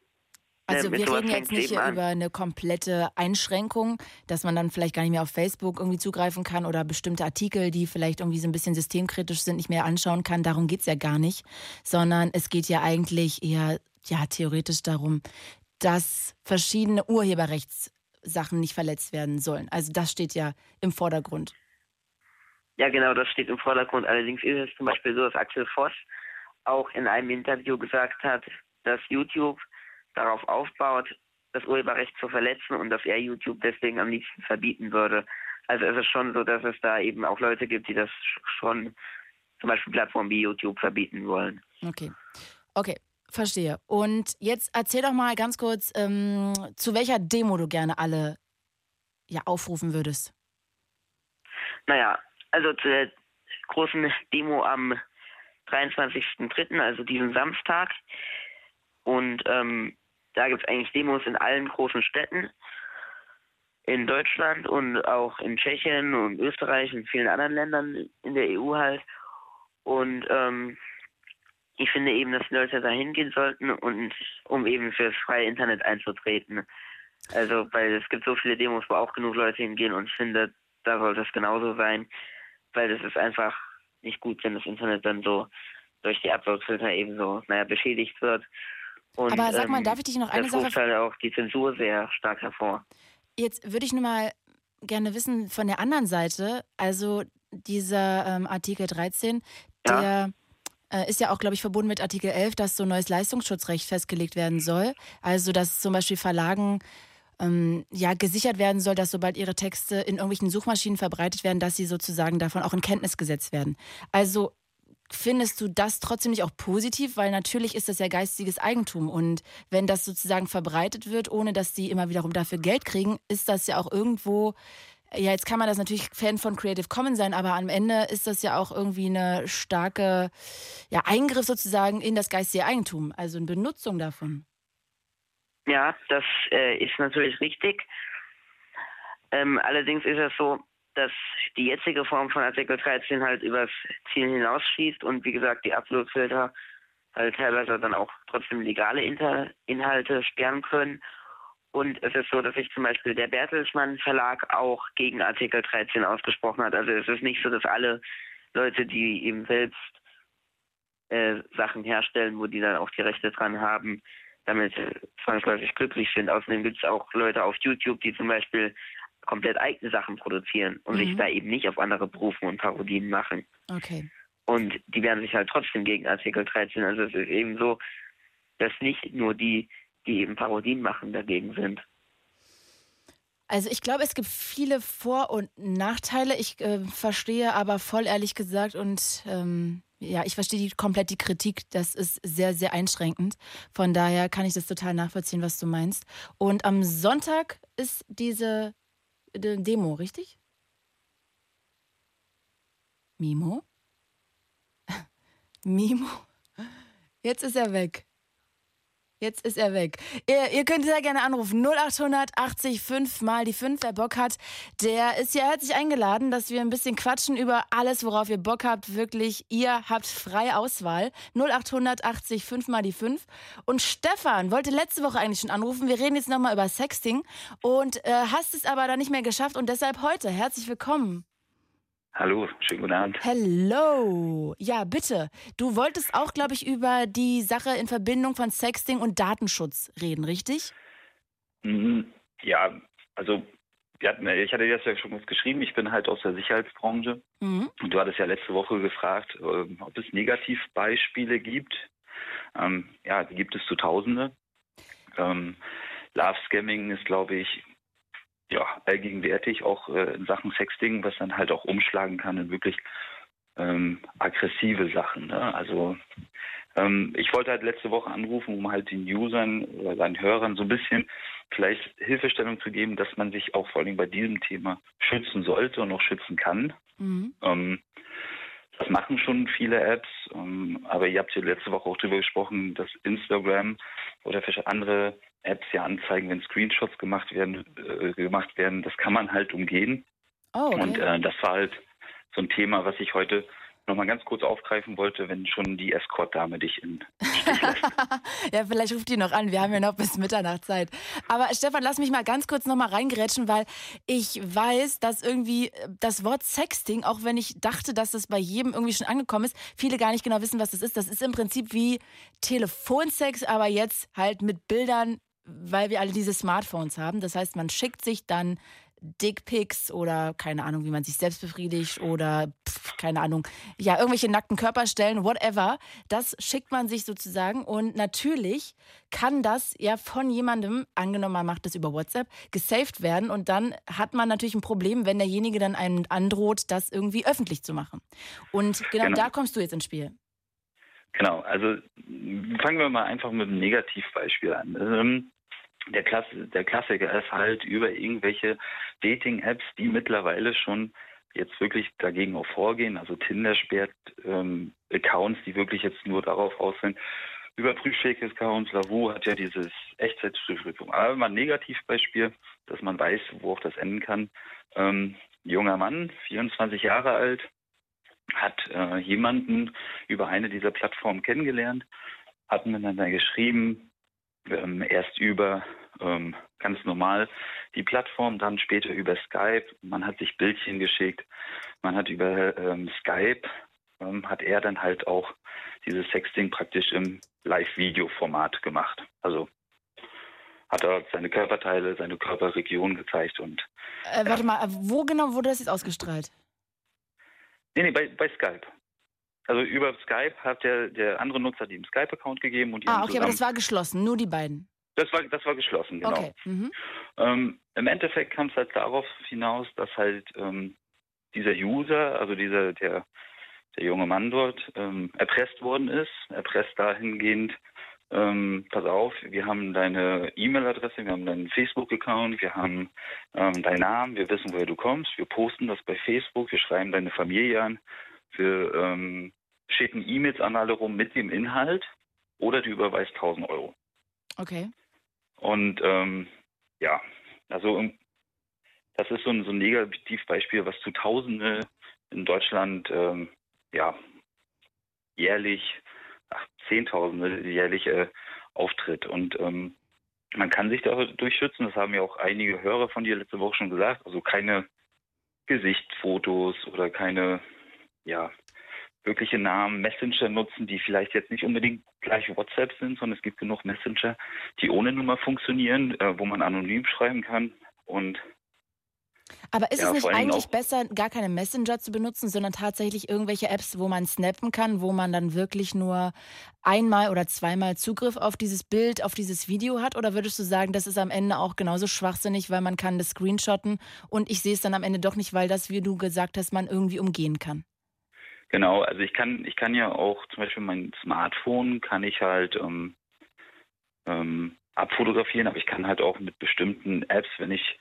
Also wir reden jetzt nicht über eine komplette Einschränkung, dass man dann vielleicht gar nicht mehr auf Facebook irgendwie zugreifen kann oder bestimmte Artikel, die vielleicht irgendwie so ein bisschen systemkritisch sind, nicht mehr anschauen kann. Darum geht's ja gar nicht. Sondern es geht ja eigentlich eher, ja, theoretisch darum, dass verschiedene Urheberrechtssachen nicht verletzt werden sollen. Also das steht ja im Vordergrund. Ja, genau, das steht im Vordergrund. Allerdings ist es zum Beispiel so, dass Axel Voss auch in einem Interview gesagt hat, dass YouTube darauf aufbaut, das Urheberrecht zu verletzen und dass er YouTube deswegen am liebsten verbieten würde. Also es ist schon so, dass es da eben auch Leute gibt, die das sch- schon zum Beispiel Plattformen wie YouTube verbieten wollen. Okay. Okay, verstehe. Und jetzt erzähl doch mal ganz kurz, ähm, zu welcher Demo du gerne alle ja, aufrufen würdest. Naja, also zu der großen Demo am 23.03., also diesen Samstag. Und ähm, da gibt es eigentlich Demos in allen großen Städten. In Deutschland und auch in Tschechien und Österreich und vielen anderen Ländern in der EU halt. Und ähm, ich finde eben, dass die Leute da hingehen sollten und um eben fürs freie Internet einzutreten. Also, weil es gibt so viele Demos, wo auch genug Leute hingehen und ich finde, da sollte es genauso sein, weil das ist einfach nicht gut, wenn das Internet dann so durch die Upload-Filter eben so, naja, beschädigt wird. Und, Aber sag mal, ähm, darf ich dich noch eine das Sache ruft halt auch die Zensur sehr stark hervor. Jetzt würde ich nur mal gerne wissen von der anderen Seite, also dieser ähm, Artikel 13, Ja. der äh, ist ja auch, glaube ich, verbunden mit Artikel 11, dass so neues Leistungsschutzrecht festgelegt werden soll. Also, dass zum Beispiel Verlagen ähm, ja gesichert werden soll, dass sobald ihre Texte in irgendwelchen Suchmaschinen verbreitet werden, dass sie sozusagen davon auch in Kenntnis gesetzt werden. Also Findest du das trotzdem nicht auch positiv? Weil natürlich ist das ja geistiges Eigentum. Und wenn das sozusagen verbreitet wird, ohne dass die immer wiederum dafür Geld kriegen, ist das ja auch irgendwo. Ja, jetzt kann man das natürlich Fan von Creative Commons sein, aber am Ende ist das ja auch irgendwie eine starke ja, Eingriff sozusagen in das geistige Eigentum, also eine Benutzung davon. Ja, das äh, ist natürlich richtig. Ähm, allerdings ist es so, dass die jetzige Form von Artikel 13 halt übers Ziel hinausschießt und wie gesagt die Uploadfilter halt teilweise dann auch trotzdem legale Inter Inhalte sperren können. Und es ist so, dass sich zum Beispiel der Bertelsmann Verlag auch gegen Artikel 13 ausgesprochen hat. Also es ist nicht so, dass alle Leute, die eben selbst äh, Sachen herstellen, wo die dann auch die Rechte dran haben, damit zwangsläufig glücklich sind. Außerdem gibt es auch Leute auf YouTube, die zum Beispiel komplett eigene Sachen produzieren und Mhm. sich da eben nicht auf andere berufen und Parodien machen. Okay. Und die wehren sich halt trotzdem gegen Artikel 13. Also es ist eben so, dass nicht nur die, die eben Parodien machen, dagegen sind. Also ich glaube, es gibt viele Vor- und Nachteile. Ich äh, verstehe aber voll ehrlich gesagt und ähm, ja, ich verstehe die, komplett die Kritik. Das ist sehr, sehr einschränkend. Von daher kann ich das total nachvollziehen, was du meinst. Und am Sonntag ist diese Demo, richtig? Mimo? Mimo? Jetzt ist er weg. Jetzt ist er weg. Ihr, ihr könnt sehr gerne anrufen. 0800 80 5 mal die 5. Wer Bock hat, der ist ja herzlich eingeladen, dass wir ein bisschen quatschen über alles, worauf ihr Bock habt. Wirklich, ihr habt freie Auswahl. 0800 80 5 mal die 5. Und Stefan wollte letzte Woche eigentlich schon anrufen. Wir reden jetzt nochmal über Sexting. Und äh, hast es aber dann nicht mehr geschafft. Und deshalb heute. Herzlich willkommen. Hallo, schönen guten Abend. Hello. Ja, bitte. Du wolltest auch, glaube ich, über die Sache in Verbindung von Sexting und Datenschutz reden, richtig? Mhm, Ja, also hatten, ich hatte dir das ja schon was geschrieben, ich bin halt aus der Sicherheitsbranche Mhm. und du hattest ja letzte Woche gefragt, ähm, ob es Negativbeispiele gibt. Ähm, ja, die gibt es zu Tausende. Ähm, Love Scamming ist, glaube ich, ja, allgegenwärtig auch äh, in Sachen Sexting, was dann halt auch umschlagen kann in wirklich ähm, aggressive Sachen. Ne? Also ähm, ich wollte halt letzte Woche anrufen, um halt den Usern oder seinen Hörern so ein bisschen vielleicht Hilfestellung zu geben, dass man sich auch vor allem bei diesem Thema schützen sollte und auch schützen kann. Mhm. Ähm, das machen schon viele Apps, ähm, aber ihr habt ja letzte Woche auch darüber gesprochen, dass Instagram oder andere Apps ja anzeigen, wenn Screenshots gemacht werden, äh, gemacht werden. Das kann man halt umgehen. Oh, okay. Und äh, das war halt so ein Thema, was ich heute nochmal ganz kurz aufgreifen wollte, wenn schon die Escort-Dame dich in Ja, vielleicht ruft die noch an. Wir haben ja noch bis Mitternacht Zeit. Aber Stefan, lass mich mal ganz kurz nochmal reingerätschen, weil ich weiß, dass irgendwie das Wort Sexting, auch wenn ich dachte, dass das bei jedem irgendwie schon angekommen ist, viele gar nicht genau wissen, was das ist. Das ist im Prinzip wie Telefonsex, aber jetzt halt mit Bildern, weil wir alle diese Smartphones haben. Das heißt, man schickt sich dann Dickpics oder keine Ahnung, wie man sich selbst befriedigt oder pf, keine Ahnung, ja, irgendwelche nackten Körperstellen, whatever. Das schickt man sich sozusagen und natürlich kann das ja von jemandem, angenommen man macht das über WhatsApp, gesaved werden und dann hat man natürlich ein Problem, wenn derjenige dann einem androht, das irgendwie öffentlich zu machen. Und genau, genau. da kommst du jetzt ins Spiel. Genau, also fangen wir mal einfach mit einem Negativbeispiel an. Ähm, der, Klass der Klassiker ist halt über irgendwelche Dating-Apps, die mittlerweile schon jetzt wirklich dagegen auch vorgehen. Also Tinder sperrt ähm, Accounts, die wirklich jetzt nur darauf aus sind. Überprüft Fake-Accounts. Lavu hat ja dieses Echtzeitprüfung. Aber mal ein Negativbeispiel, dass man weiß, wo auch das enden kann. Ähm, junger Mann, 24 Jahre alt, hat äh, jemanden über eine dieser Plattformen kennengelernt, hat miteinander geschrieben, ähm, erst über ähm, ganz normal die Plattform, dann später über Skype. Man hat sich Bildchen geschickt. Man hat über ähm, Skype, ähm, hat er dann halt auch dieses Sexting praktisch im Live-Video-Format gemacht. Also hat er seine Körperteile, seine Körperregion gezeigt und. Äh, warte mal, wo genau wurde das jetzt ausgestrahlt? Nee, nee, bei, bei Skype. Also über Skype hat der, der andere Nutzer dem Skype-Account gegeben und die Ah, okay, aber das war geschlossen, nur die beiden. Das war, das war geschlossen, genau. Okay. Mhm. Ähm, Im Endeffekt kam es halt darauf hinaus, dass halt ähm, dieser User, also dieser, der, der junge Mann dort, ähm, erpresst worden ist. Erpresst dahingehend, ähm, pass auf, wir haben deine E-Mail-Adresse, wir haben deinen Facebook-Account, wir haben ähm, deinen Namen, wir wissen, woher du kommst, wir posten das bei Facebook, wir schreiben deine Familie an, wir ähm, schicken E-Mails an alle rum mit dem Inhalt oder du überweist 1000 Euro. Okay. Und ähm, ja, also das ist so ein, so ein Negativbeispiel, was zu Tausende in Deutschland ähm, ja jährlich, ach, Zehntausende jährlich äh, auftritt. Und ähm, man kann sich dadurch schützen, das haben ja auch einige Hörer von dir letzte Woche schon gesagt, also keine Gesichtsfotos oder keine ja, wirkliche Namen, Messenger nutzen, die vielleicht jetzt nicht unbedingt gleich WhatsApp sind, sondern es gibt genug Messenger, die ohne Nummer funktionieren, äh, wo man anonym schreiben kann und aber ist ja, es nicht eigentlich besser, gar keine Messenger zu benutzen, sondern tatsächlich irgendwelche Apps, wo man snappen kann, wo man dann wirklich nur einmal oder zweimal Zugriff auf dieses Bild, auf dieses Video hat? Oder würdest du sagen, das ist am Ende auch genauso schwachsinnig, weil man kann das screenshotten und ich sehe es dann am Ende doch nicht, weil das, wie du gesagt hast, man irgendwie umgehen kann? Genau, also ich kann, ich kann ja auch zum Beispiel mein Smartphone kann ich halt ähm, ähm, abfotografieren, aber ich kann halt auch mit bestimmten Apps, wenn ich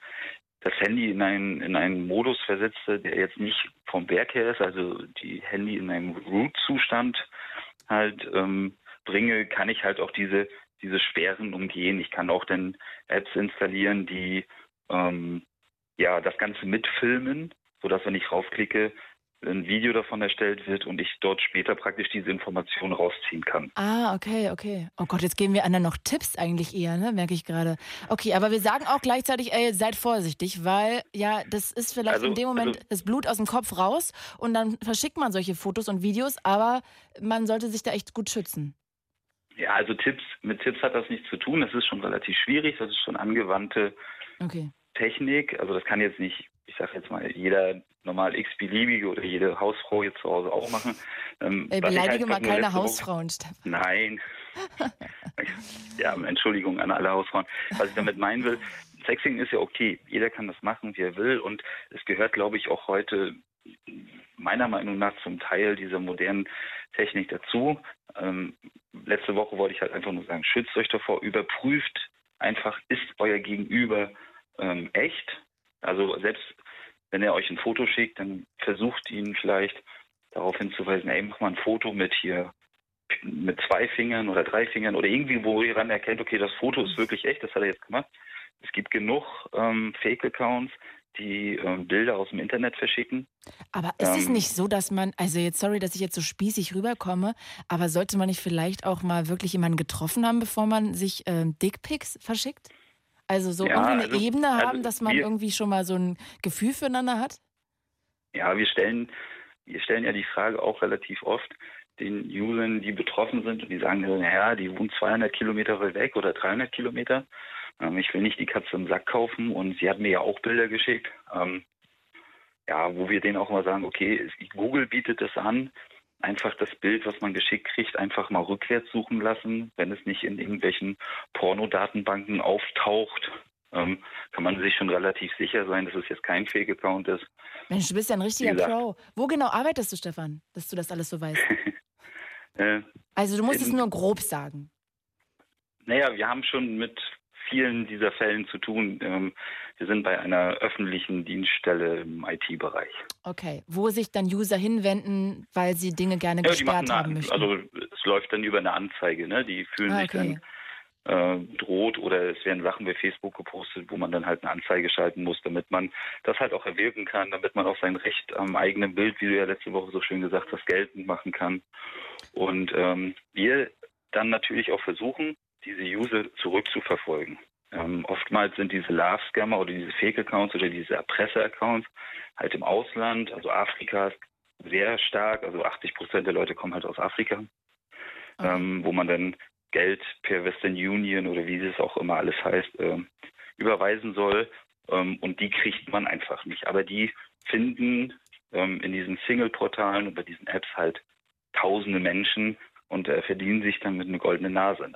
das Handy in einen, in einen Modus versetze, der jetzt nicht vom Werk her ist, also die Handy in einem Root-Zustand halt ähm, bringe, kann ich halt auch diese, diese Sperren umgehen. Ich kann auch dann Apps installieren, die ähm, ja das Ganze mitfilmen, sodass wenn ich raufklicke, ein Video davon erstellt wird und ich dort später praktisch diese Information rausziehen kann. Ah, okay, okay. Oh Gott, jetzt geben wir anderen noch Tipps eigentlich eher, ne? merke ich gerade. Okay, aber wir sagen auch gleichzeitig, ey, seid vorsichtig, weil ja, das ist vielleicht also, in dem Moment also, das Blut aus dem Kopf raus und dann verschickt man solche Fotos und Videos, aber man sollte sich da echt gut schützen. Ja, also Tipps, mit Tipps hat das nichts zu tun. Das ist schon relativ schwierig. Das ist schon angewandte okay. Technik. Also das kann jetzt nicht ich sage jetzt mal, jeder normal x-beliebige oder jede Hausfrau jetzt zu Hause auch machen. Ähm, Ey, beleidige halt mal keine Hausfrauen, Stefan. Nein, ja, Entschuldigung an alle Hausfrauen. Was ich damit meinen will, Sexing ist ja okay. Jeder kann das machen, wie er will. Und es gehört, glaube ich, auch heute meiner Meinung nach zum Teil dieser modernen Technik dazu. Ähm, letzte Woche wollte ich halt einfach nur sagen, schützt euch davor, überprüft einfach, ist euer Gegenüber ähm, echt? Also selbst wenn er euch ein Foto schickt, dann versucht ihn vielleicht darauf hinzuweisen, ey, mach mal ein Foto mit hier mit zwei Fingern oder drei Fingern oder irgendwie, wo ihr dann erkennt, okay, das Foto ist wirklich echt, das hat er jetzt gemacht. Es gibt genug ähm, Fake-Accounts, die ähm, Bilder aus dem Internet verschicken. Aber ist ähm, es nicht so, dass man, also jetzt sorry, dass ich jetzt so spießig rüberkomme, aber sollte man nicht vielleicht auch mal wirklich jemanden getroffen haben, bevor man sich ähm, Dickpics verschickt? Also so ja, irgendwie eine also, Ebene haben, also dass man wir, irgendwie schon mal so ein Gefühl füreinander hat? Ja, wir stellen, wir stellen ja die Frage auch relativ oft den Usern, die betroffen sind und die sagen, naja, die wohnen 200 Kilometer weg oder 300 Kilometer. Ähm, ich will nicht die Katze im Sack kaufen und sie hat mir ja auch Bilder geschickt. Ähm, ja, wo wir denen auch mal sagen, okay, Google bietet es an, einfach das Bild, was man geschickt kriegt, einfach mal rückwärts suchen lassen. Wenn es nicht in irgendwelchen Pornodatenbanken auftaucht, ähm, kann man sich schon relativ sicher sein, dass es jetzt kein Fake-Account ist. Mensch, du bist ja ein richtiger Pro. Wo genau arbeitest du, Stefan, dass du das alles so weißt? äh, also du musst in, es nur grob sagen. Naja, wir haben schon mit vielen dieser Fällen zu tun. Ähm, wir sind bei einer öffentlichen Dienststelle im IT-Bereich. Okay, wo sich dann User hinwenden, weil sie Dinge gerne ja, gesperrt haben möchten? Also es läuft dann über eine Anzeige. Ne? Die fühlen ah, okay. sich dann äh, droht oder es werden Sachen bei Facebook gepostet, wo man dann halt eine Anzeige schalten muss, damit man das halt auch erwirken kann, damit man auch sein Recht am eigenen Bild, wie du ja letzte Woche so schön gesagt hast, geltend machen kann. Und ähm, wir dann natürlich auch versuchen, diese User zurückzuverfolgen. Ähm, oftmals sind diese Love-Scammer oder diese Fake-Accounts oder diese Erpresser-Accounts halt im Ausland, also Afrika ist sehr stark, also 80 Prozent der Leute kommen halt aus Afrika, okay. ähm, wo man dann Geld per Western Union oder wie es auch immer alles heißt, äh, überweisen soll. Ähm, und die kriegt man einfach nicht. Aber die finden ähm, in diesen Single-Portalen und bei diesen Apps halt tausende Menschen und äh, verdienen sich dann mit einer goldenen Nase.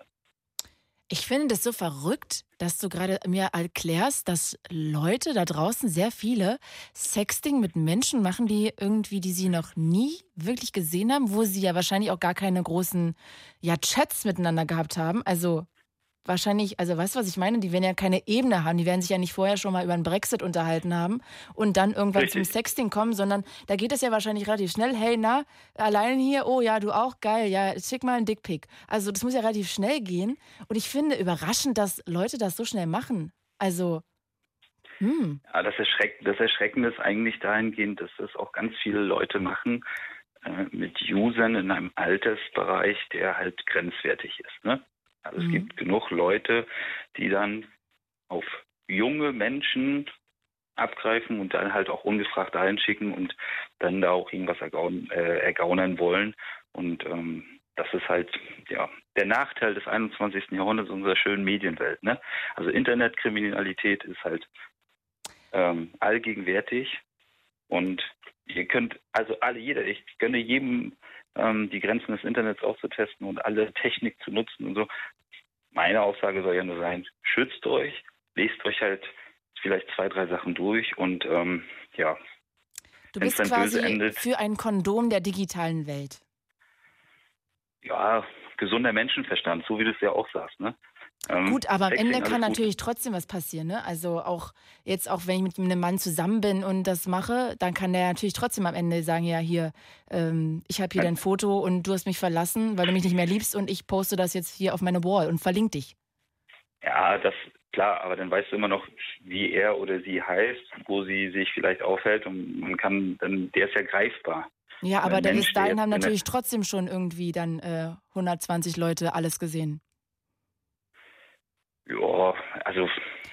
Ich finde das so verrückt, dass du gerade mir erklärst, dass Leute da draußen, sehr viele, Sexting mit Menschen machen, die irgendwie, die sie noch nie wirklich gesehen haben, wo sie ja wahrscheinlich auch gar keine großen ja, Chats miteinander gehabt haben. Also wahrscheinlich, also weißt du, was ich meine? Die werden ja keine Ebene haben. Die werden sich ja nicht vorher schon mal über den Brexit unterhalten haben und dann irgendwann Richtig. zum Sexting kommen, sondern da geht es ja wahrscheinlich relativ schnell. Hey, na, allein hier, oh ja, du auch, geil, ja, schick mal einen Dickpick. Also das muss ja relativ schnell gehen. Und ich finde überraschend, dass Leute das so schnell machen. Also, hm. Ja, das, Erschreck das Erschreckende ist eigentlich dahingehend, dass das auch ganz viele Leute machen äh, mit Usern in einem Altersbereich, der halt grenzwertig ist. Ne? Also mhm. es gibt genug Leute, die dann auf junge Menschen abgreifen und dann halt auch ungefragt dahin schicken und dann da auch irgendwas ergaun, äh, ergaunern wollen. Und ähm, das ist halt ja der Nachteil des 21. Jahrhunderts unserer schönen Medienwelt. Ne? Also Internetkriminalität ist halt ähm, allgegenwärtig und ihr könnt also alle jeder ich gönne jedem ähm, die Grenzen des Internets auszutesten und alle Technik zu nutzen und so. Meine Aussage soll ja nur sein, schützt euch, lest euch halt vielleicht zwei, drei Sachen durch und ähm, ja. Du bist quasi endet, für ein Kondom der digitalen Welt. Ja, gesunder Menschenverstand, so wie du es ja auch sagst, ne? Ähm, gut, aber am Ende kann natürlich gut. trotzdem was passieren. Ne? Also auch jetzt, auch wenn ich mit einem Mann zusammen bin und das mache, dann kann der natürlich trotzdem am Ende sagen, ja hier, ähm, ich habe hier dein Foto und du hast mich verlassen, weil du mich nicht mehr liebst und ich poste das jetzt hier auf meine Wall und verlinke dich. Ja, das klar, aber dann weißt du immer noch, wie er oder sie heißt, wo sie sich vielleicht aufhält und man kann dann, der ist ja greifbar. Ja, aber der bis dahin haben natürlich trotzdem schon irgendwie dann äh, 120 Leute alles gesehen. Ja, also.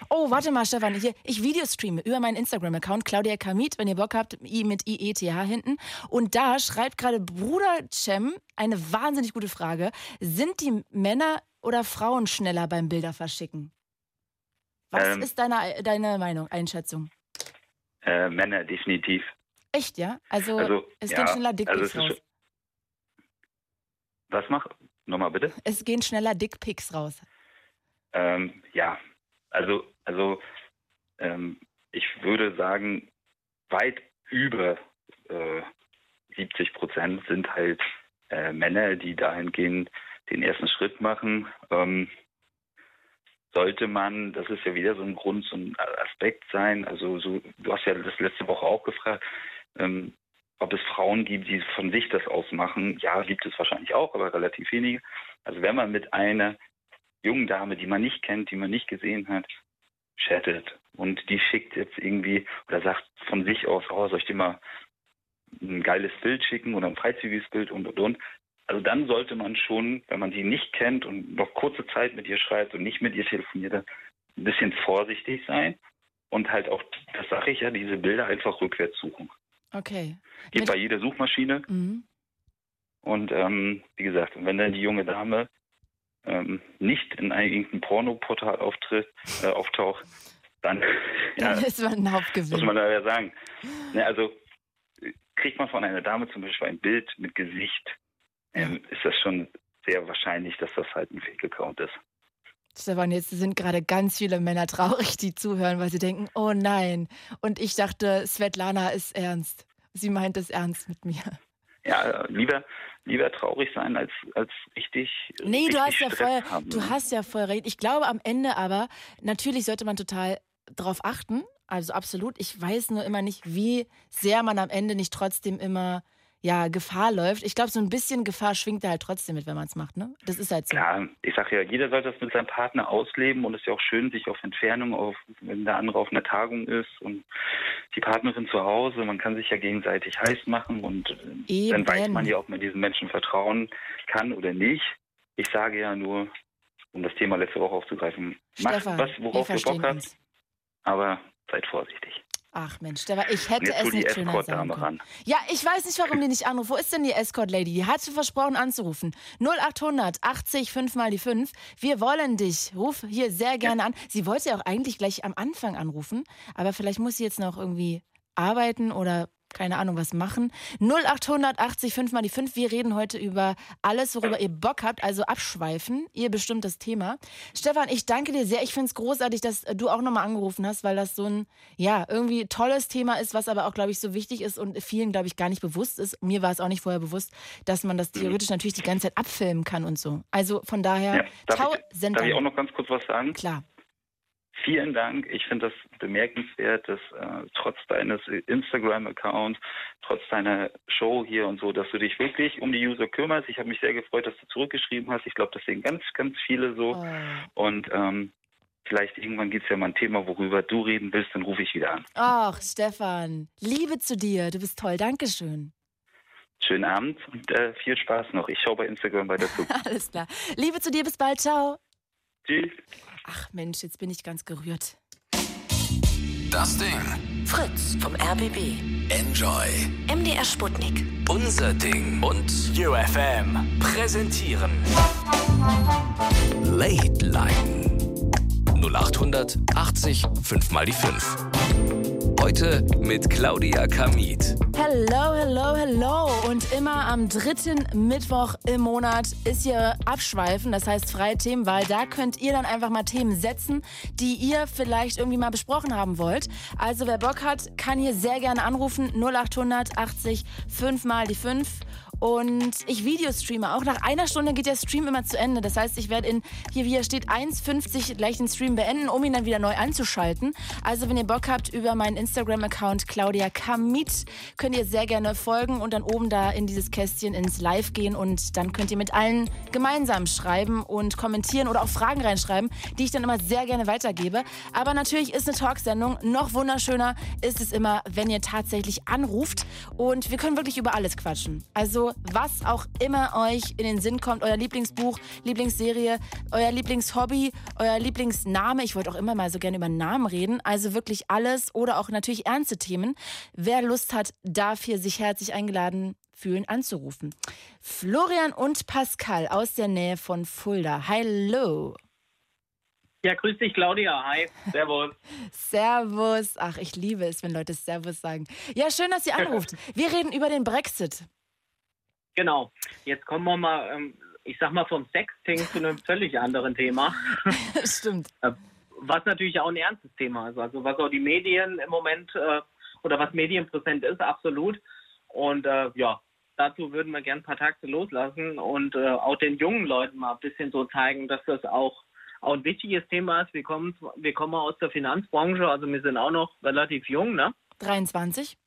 Oh, warte mal, Stefan. Hier, ich Videostreame über meinen Instagram-Account, Claudia Kamit, wenn ihr Bock habt, I mit IETH hinten. Und da schreibt gerade Bruder Cem eine wahnsinnig gute Frage. Sind die Männer oder Frauen schneller beim Bilder verschicken? Was ähm, ist deine, deine Meinung, Einschätzung? Äh, Männer, definitiv. Echt, ja? Also, also es ja, geht schneller dick also raus. Was macht? Nochmal bitte? Es gehen schneller Dickpics raus. Ähm, ja, also, also ähm, ich würde sagen, weit über äh, 70 Prozent sind halt äh, Männer, die dahingehend den ersten Schritt machen. Ähm, sollte man, das ist ja wieder so ein Grund, so ein Aspekt sein, also so, du hast ja das letzte Woche auch gefragt, ähm, ob es Frauen gibt, die von sich das ausmachen. Ja, gibt es wahrscheinlich auch, aber relativ wenige. Also wenn man mit einer jungen Dame, die man nicht kennt, die man nicht gesehen hat, chattet und die schickt jetzt irgendwie oder sagt von sich aus, oh, soll ich dir mal ein geiles Bild schicken oder ein freizügiges Bild und und und. Also dann sollte man schon, wenn man sie nicht kennt und noch kurze Zeit mit ihr schreibt und nicht mit ihr telefoniert, ein bisschen vorsichtig sein und halt auch, das sage ich ja, diese Bilder einfach rückwärts suchen. Okay. Geht Mit- bei jeder Suchmaschine Mhm. und ähm, wie gesagt, wenn dann die junge Dame ähm, nicht in ein, irgendein Pornoportal auftritt, äh, auftaucht, dann, ja, Dann ist man ein muss Hauptgewinn. man da ja sagen. Ne, also kriegt man von einer Dame zum Beispiel ein Bild mit Gesicht, ähm, ist das schon sehr wahrscheinlich, dass das halt ein Fake-Account ist. Stefan, jetzt sind gerade ganz viele Männer traurig, die zuhören, weil sie denken, oh nein. Und ich dachte, Svetlana ist ernst. Sie meint es ernst mit mir. Ja, lieber, lieber traurig sein als, als richtig. Nee, du richtig hast ja Stress voll, haben, du ne? hast ja voll recht. Ich glaube am Ende aber, natürlich sollte man total drauf achten. Also absolut. Ich weiß nur immer nicht, wie sehr man am Ende nicht trotzdem immer ja, Gefahr läuft. Ich glaube, so ein bisschen Gefahr schwingt da halt trotzdem mit, wenn man es macht, ne? Das ist halt so. Klar, ich sage ja, jeder sollte das mit seinem Partner ausleben und es ist ja auch schön, sich auf Entfernung, auf, wenn der andere auf einer Tagung ist und die Partnerin zu Hause, man kann sich ja gegenseitig heiß machen und äh, dann weiß Eben. man ja, ob man diesen Menschen vertrauen kann oder nicht. Ich sage ja nur, um das Thema letzte Woche aufzugreifen, macht was, worauf ihr Bock habt, aber seid vorsichtig. Ach Mensch, Stefan, ich hätte jetzt es nicht schöner sagen können. Ja, ich weiß nicht, warum die nicht anruft. Wo ist denn die Escort-Lady? Die hat versprochen anzurufen. 0800 80 5 mal die 5. Wir wollen dich. Ruf hier sehr gerne an. Sie wollte ja auch eigentlich gleich am Anfang anrufen, aber vielleicht muss sie jetzt noch irgendwie arbeiten oder keine Ahnung was machen. 0800 80 5 mal die 5. Wir reden heute über alles, worüber ihr Bock habt, also abschweifen. Ihr bestimmt das Thema. Stefan, ich danke dir sehr. Ich finde es großartig, dass du auch nochmal angerufen hast, weil das so ein, ja, irgendwie tolles Thema ist, was aber auch, glaube ich, so wichtig ist und vielen, glaube ich, gar nicht bewusst ist. Mir war es auch nicht vorher bewusst, dass man das theoretisch natürlich die ganze Zeit abfilmen kann und so. Also von daher, Ja, darf, ich, darf ich auch noch ganz kurz was sagen? Klar. Vielen Dank. Ich finde das bemerkenswert, dass äh, trotz deines Instagram-Accounts, trotz deiner Show hier und so, dass du dich wirklich um die User kümmerst. Ich habe mich sehr gefreut, dass du zurückgeschrieben hast. Ich glaube, das sehen ganz, ganz viele so. Oh. Und ähm, vielleicht irgendwann gibt es ja mal ein Thema, worüber du reden willst, dann rufe ich wieder an. Ach, Stefan, Liebe zu dir. Du bist toll. Dankeschön. Schönen Abend und äh, viel Spaß noch. Ich schaue bei Instagram weiter zu. Alles klar. Liebe zu dir. Bis bald. Ciao. Tschüss. Ach Mensch, jetzt bin ich ganz gerührt. Das Ding. Fritz vom RBB. Enjoy. MDR Sputnik. Unser Ding. Und UFM präsentieren. Late Line. 0800 80 5 mal die 5. Heute mit Claudia Kamit. Hello, hello, hello. Und immer am dritten Mittwoch im Monat ist hier Abschweifen, das heißt freie Themenwahl. Da könnt ihr dann einfach mal Themen setzen, die ihr vielleicht irgendwie mal besprochen haben wollt. Also wer Bock hat, kann hier sehr gerne anrufen. 0800 80 5 mal die 5. Und ich Videostreame. Auch nach einer Stunde geht der Stream immer zu Ende. Das heißt, ich werde in, hier wie hier steht, 1,50 gleich den Stream beenden, um ihn dann wieder neu anzuschalten. Also wenn ihr Bock habt, über meinen Instagram-Account Claudia Kamit könnt ihr sehr gerne folgen und dann oben da in dieses Kästchen ins Live gehen und dann könnt ihr mit allen gemeinsam schreiben und kommentieren oder auch Fragen reinschreiben, die ich dann immer sehr gerne weitergebe. Aber natürlich ist eine Talksendung noch wunderschöner ist es immer, wenn ihr tatsächlich anruft und wir können wirklich über alles quatschen. Also was auch immer euch in den Sinn kommt, euer Lieblingsbuch, Lieblingsserie, euer Lieblingshobby, euer Lieblingsname. Ich wollte auch immer mal so gerne über Namen reden. Also wirklich alles oder auch natürlich ernste Themen. Wer Lust hat, darf hier sich herzlich eingeladen fühlen, anzurufen. Florian und Pascal aus der Nähe von Fulda. Hallo. Ja, grüß dich, Claudia. Hi, servus. Servus. Ach, ich liebe es, wenn Leute Servus sagen. Ja, schön, dass ihr anruft. Wir reden über den Brexit. Genau. Jetzt kommen wir mal, ähm, ich sag mal, vom Sexting zu einem völlig anderen Thema. Stimmt. Äh, was natürlich auch ein ernstes Thema ist. Also was auch die Medien im Moment äh, oder was medienpräsent ist, absolut. Und äh, ja, dazu würden wir gerne ein paar Takte loslassen und auch den jungen Leuten mal ein bisschen so zeigen, dass das auch, auch ein wichtiges Thema ist. Wir kommen, wir kommen aus der Finanzbranche, also wir sind auch noch relativ jung, ne? 23.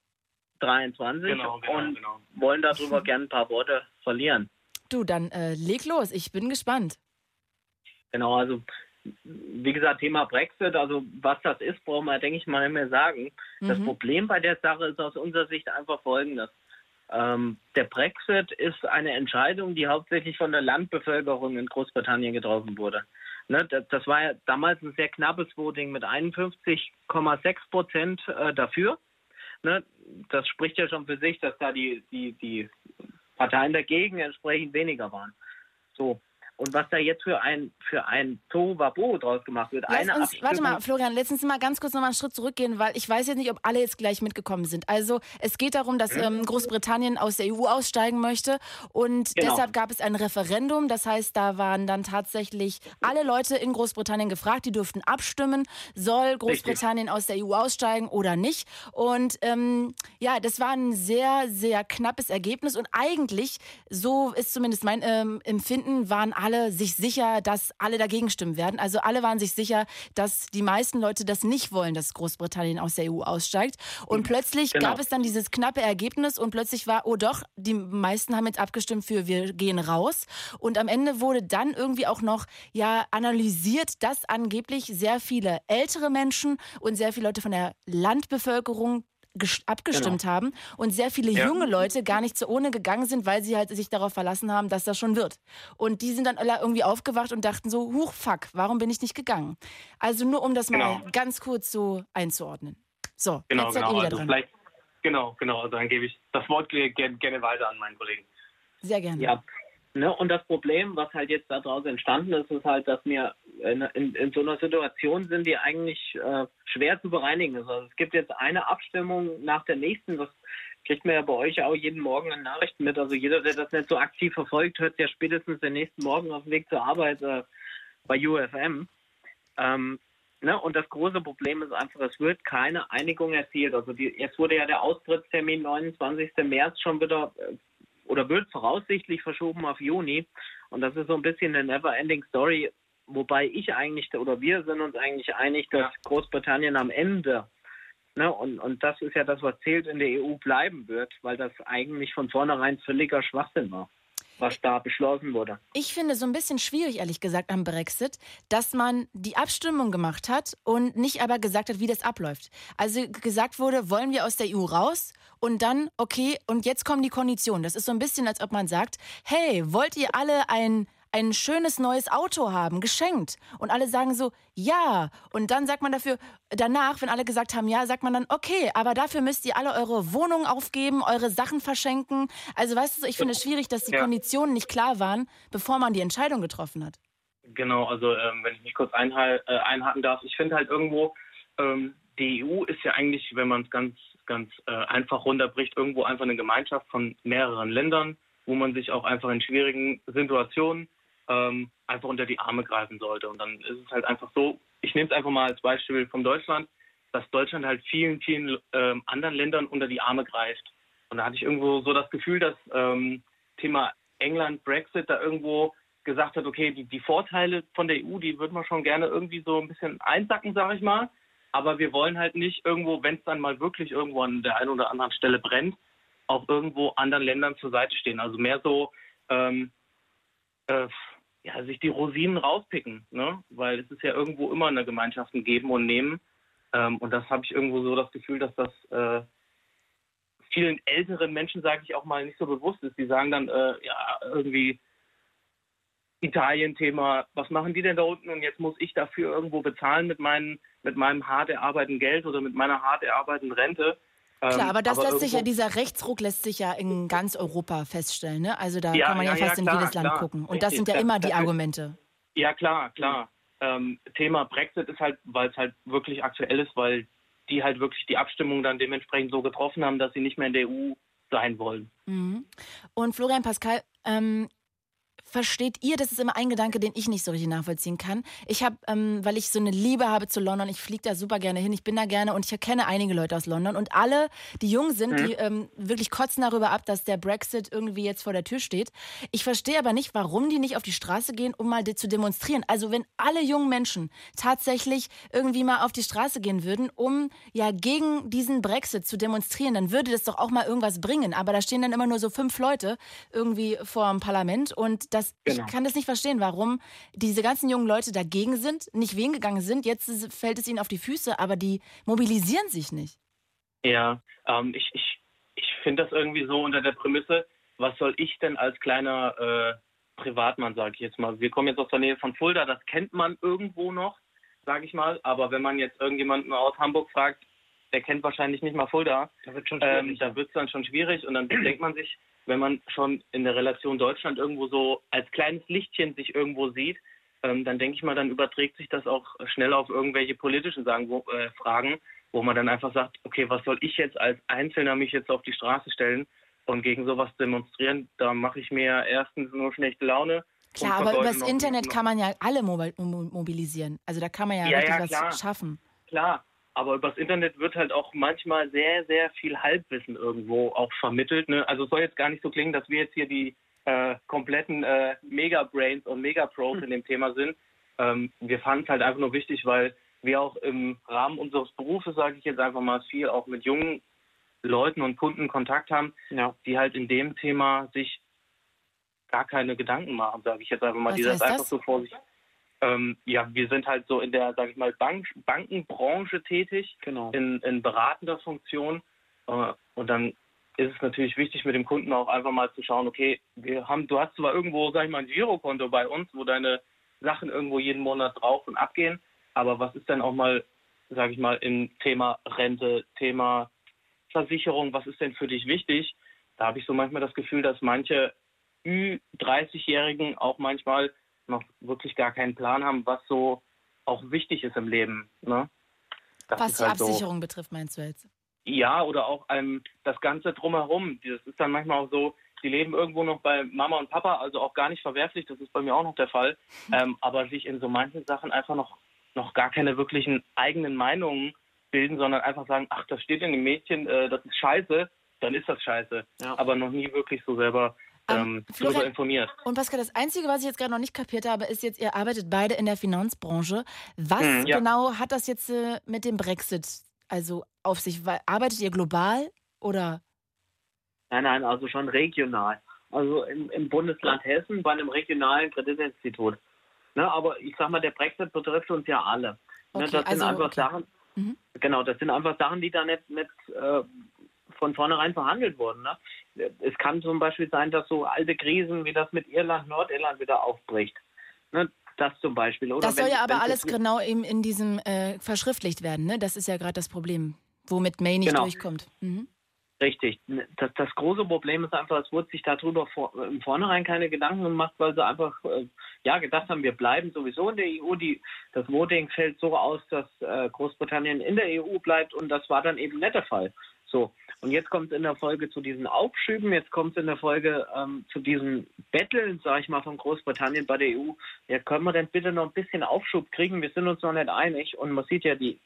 23 Genau, genau, und genau. wollen darüber gerne ein paar Worte verlieren. Du, dann äh, leg los. Ich bin gespannt. Genau, also wie gesagt, Thema Brexit, also was das ist, brauchen wir, denke ich mal, nicht mehr sagen. Das Mhm. Problem bei der Sache ist aus unserer Sicht einfach folgendes. Ähm, der Brexit ist eine Entscheidung, die hauptsächlich von der Landbevölkerung in Großbritannien getroffen wurde. Ne, das, das war ja damals ein sehr knappes Voting mit 51,6 Prozent äh, dafür. Ne, das spricht ja schon für sich, dass da die, die, die Parteien dagegen entsprechend weniger waren. So. Und was da jetzt für ein, für ein Tohuwabohu draus gemacht wird, Lass eine uns, warte mal, Florian, uns mal ganz kurz noch mal einen Schritt zurückgehen, weil ich weiß jetzt nicht, ob alle jetzt gleich mitgekommen sind. Also es geht darum, dass ähm, Großbritannien aus der EU aussteigen möchte und Genau. deshalb gab es ein Referendum. Das heißt, da waren dann tatsächlich alle Leute in Großbritannien gefragt, die durften abstimmen, soll Großbritannien aus der EU aussteigen oder nicht. Und ähm, ja, das war ein sehr, sehr knappes Ergebnis und eigentlich, so ist zumindest mein ähm, Empfinden, waren alle sich sicher, dass alle dagegen stimmen werden. Also alle waren sich sicher, dass die meisten Leute das nicht wollen, dass Großbritannien aus der EU aussteigt. Und plötzlich Genau. gab es dann dieses knappe Ergebnis und plötzlich war, oh doch, die meisten haben jetzt abgestimmt für wir gehen raus. Und am Ende wurde dann irgendwie auch noch ja analysiert, dass angeblich sehr viele ältere Menschen und sehr viele Leute von der Landbevölkerung ges- abgestimmt haben und sehr viele Ja. junge Leute gar nicht zur Urne gegangen sind, weil sie halt sich darauf verlassen haben, dass das schon wird. Und die sind dann alle irgendwie aufgewacht und dachten so, huch, fuck, warum bin ich nicht gegangen? Also nur um das mal Genau. ganz kurz so einzuordnen. So, Genau, jetzt seid genau. ihr wieder Also dran. vielleicht, genau, genau. Also dann gebe ich das Wort ge- ge- gerne weiter an meinen Kollegen. Sehr gerne. Ja. Ne, und das Problem, was halt jetzt daraus entstanden ist, ist halt, dass wir in, in, in so einer Situation sind, die eigentlich äh, schwer zu bereinigen. Also es gibt jetzt eine Abstimmung nach der nächsten, das kriegt man ja bei euch auch jeden Morgen in Nachrichten mit. Also jeder, der das nicht so aktiv verfolgt, hört ja spätestens den nächsten Morgen auf dem Weg zur Arbeit äh, bei UFM. Ähm, ne, und das große Problem ist einfach, es wird keine Einigung erzielt. Also die, jetzt wurde ja der Austrittstermin 29. März schon wieder äh, oder wird voraussichtlich verschoben auf Juni. Und das ist so ein bisschen eine never-ending Story, wobei ich eigentlich, oder wir sind uns eigentlich einig, dass Großbritannien am Ende, ne, und, und das ist ja das, was zählt, in der EU bleiben wird, weil das eigentlich von vornherein völliger Schwachsinn war, was da beschlossen wurde. Ich finde so ein bisschen schwierig, ehrlich gesagt, am Brexit, dass man die Abstimmung gemacht hat und nicht aber gesagt hat, wie das abläuft. Also gesagt wurde, wollen wir aus der EU raus? Und dann, okay, und jetzt kommen die Konditionen. Das ist so ein bisschen, als ob man sagt, hey, wollt ihr alle ein, ein schönes neues Auto haben, geschenkt? Und alle sagen so, ja. Und dann sagt man dafür, danach, wenn alle gesagt haben, ja, sagt man dann, okay, aber dafür müsst ihr alle eure Wohnung aufgeben, eure Sachen verschenken. Also weißt du, ich finde es schwierig, dass die Ja. Konditionen nicht klar waren, bevor man die Entscheidung getroffen hat. Genau, also ähm, wenn ich mich kurz einhal äh, einhaken darf, ich finde halt irgendwo, ähm, die EU ist ja eigentlich, wenn man es ganz, ganz äh, einfach runterbricht, irgendwo einfach eine Gemeinschaft von mehreren Ländern, wo man sich auch einfach in schwierigen Situationen ähm, einfach unter die Arme greifen sollte. Und dann ist es halt einfach so, ich nehme es einfach mal als Beispiel von Deutschland, dass Deutschland halt vielen, vielen ähm, anderen Ländern unter die Arme greift. Und da hatte ich irgendwo so das Gefühl, dass ähm, Thema England, Brexit da irgendwo gesagt hat, okay, die, die Vorteile von der EU, die würden wir schon gerne irgendwie so ein bisschen einsacken, sage ich mal. Aber wir wollen halt nicht irgendwo, wenn es dann mal wirklich irgendwo an der einen oder anderen Stelle brennt, auch irgendwo anderen Ländern zur Seite stehen. Also mehr so, ähm, äh, ja, sich die Rosinen rauspicken, ne? Weil es ist ja irgendwo immer eine Gemeinschaft ein Geben und Nehmen. Ähm, und das habe ich irgendwo so das Gefühl, dass das äh, vielen älteren Menschen, sage ich auch mal, nicht so bewusst ist. Die sagen dann, äh, ja, irgendwie Italien-Thema, was machen die denn da unten und jetzt muss ich dafür irgendwo bezahlen mit, meinen, mit meinem hart erarbeiteten Geld oder mit meiner hart erarbeiteten Rente. Klar, Ähm, aber das lässt sich ja, dieser Rechtsruck lässt sich ja in ganz Europa feststellen. Ne? Also da Ja, kann man ja, ja, ja, fast in klar, jedes Land klar. gucken. Und das Richtig, sind ja das- immer die das- Argumente. Ja, klar, klar. Ähm, Thema Brexit ist halt, weil es halt wirklich aktuell ist, weil die halt wirklich die Abstimmung dann dementsprechend so getroffen haben, dass sie nicht mehr in der EU sein wollen. Mhm. Und Florian Pascal, ähm, versteht ihr, das ist immer ein Gedanke, den ich nicht so richtig nachvollziehen kann. Ich habe, ähm, weil ich so eine Liebe habe zu London, ich fliege da super gerne hin, ich bin da gerne und ich kenne einige Leute aus London und alle, die jung sind, mhm. die ähm, wirklich kotzen darüber ab, dass der Brexit irgendwie jetzt vor der Tür steht. Ich verstehe aber nicht, warum die nicht auf die Straße gehen, um mal zu demonstrieren. Also wenn alle jungen Menschen tatsächlich irgendwie mal auf die Straße gehen würden, um ja gegen diesen Brexit zu demonstrieren, dann würde das doch auch mal irgendwas bringen. Aber da stehen dann immer nur so fünf Leute irgendwie vor dem Parlament und das, genau. ich kann das nicht verstehen, warum diese ganzen jungen Leute dagegen sind, nicht wen gegangen sind. Jetzt fällt es ihnen auf die Füße, aber die mobilisieren sich nicht. Ja, ähm, ich, ich, ich finde das irgendwie so unter der Prämisse, was soll ich denn als kleiner äh, Privatmann, sage ich jetzt mal. Wir kommen jetzt aus der Nähe von Fulda, das kennt man irgendwo noch, sage ich mal. Aber wenn man jetzt irgendjemanden aus Hamburg fragt, der kennt wahrscheinlich nicht mal Fulda. Da wird ähm, da wird es dann schon schwierig und dann denkt man sich, wenn man schon in der Relation Deutschland irgendwo so als kleines Lichtchen sich irgendwo sieht, ähm, dann denke ich mal, dann überträgt sich das auch schnell auf irgendwelche politischen sagen, wo, äh, Fragen, wo man dann einfach sagt, okay, was soll ich jetzt als Einzelner mich jetzt auf die Straße stellen und gegen sowas demonstrieren? Da mache ich mir erstens nur schlechte Laune. Klar, aber übers Internet kann man ja alle mobilisieren. Also da kann man ja, ja ja, was schaffen. Klar, aber übers Internet wird halt auch manchmal sehr, sehr viel Halbwissen irgendwo auch vermittelt. Ne? Also es soll jetzt gar nicht so klingen, dass wir jetzt hier die äh, kompletten äh, Mega-Brains und Mega-Pros hm. in dem Thema sind. Ähm, wir fanden es halt einfach nur wichtig, weil wir auch im Rahmen unseres Berufes, sage ich jetzt einfach mal, viel auch mit jungen Leuten und Kunden Kontakt haben, ja. die halt in dem Thema sich gar keine Gedanken machen, sage ich jetzt einfach mal. Was die das einfach so vor sich ähm, ja, wir sind halt so in der, sage ich mal, Bank Bankenbranche tätig, genau. in, in beratender Funktion. Äh, und dann ist es natürlich wichtig, mit dem Kunden auch einfach mal zu schauen, okay, wir haben, du hast zwar irgendwo, sag ich mal, ein Girokonto bei uns, wo deine Sachen irgendwo jeden Monat drauf und abgehen, aber was ist denn auch mal, sage ich mal, im Thema Rente, Thema Versicherung, was ist denn für dich wichtig? Da habe ich so manchmal das Gefühl, dass manche Ü30-Jährigen auch manchmal noch wirklich gar keinen Plan haben, was so auch wichtig ist im Leben. Ne? was die halt Absicherung so, betrifft, meinst du jetzt? Ja, oder auch ähm, das Ganze drumherum. Das ist dann manchmal auch so, die leben irgendwo noch bei Mama und Papa, also auch gar nicht verwerflich, das ist bei mir auch noch der Fall, ähm, aber sich in so manchen Sachen einfach noch, noch gar keine wirklichen eigenen Meinungen bilden, sondern einfach sagen, ach, das steht in dem Mädchen, äh, das ist scheiße, dann ist das scheiße. Ja. Aber noch nie wirklich so selber ähm, darüber informiert. Und Pascal, das Einzige, was ich jetzt gerade noch nicht kapiert habe, ist jetzt, ihr arbeitet beide in der Finanzbranche. Was mhm, ja. genau hat das jetzt äh, mit dem Brexit also auf sich? Arbeitet ihr global oder? Nein, nein, also schon regional. Also im, im Bundesland Hessen bei einem regionalen Kreditinstitut. Ne, aber ich sag mal, der Brexit betrifft uns ja alle. Ne, okay, das sind also, einfach okay. Sachen, mhm. genau, das sind einfach Sachen, die da nicht, nicht äh, von vornherein verhandelt wurden. Ne? Es kann zum Beispiel sein, dass so alte Krisen wie das mit Irland, Nordirland wieder aufbricht. Ne? Das zum Beispiel. Oder das soll wenn, ja aber alles genau in, in diesem äh, verschriftlicht werden. Ne? Das ist ja gerade das Problem, womit May nicht genau. durchkommt. Mhm. Richtig. Das, das, große Problem ist einfach, es wurde sich darüber vor, im Vornherein keine Gedanken gemacht, weil sie einfach äh, ja gedacht haben, wir bleiben sowieso in der EU. Die, das Voting fällt so aus, dass äh, Großbritannien in der EU bleibt und das war dann eben nicht der Fall. So, und jetzt kommt es in der Folge zu diesen Aufschüben, jetzt kommt es in der Folge ähm, zu diesen Betteln, sage ich mal, von Großbritannien bei der EU. Ja, können wir denn bitte noch ein bisschen Aufschub kriegen? Wir sind uns noch nicht einig. Und man sieht ja, die,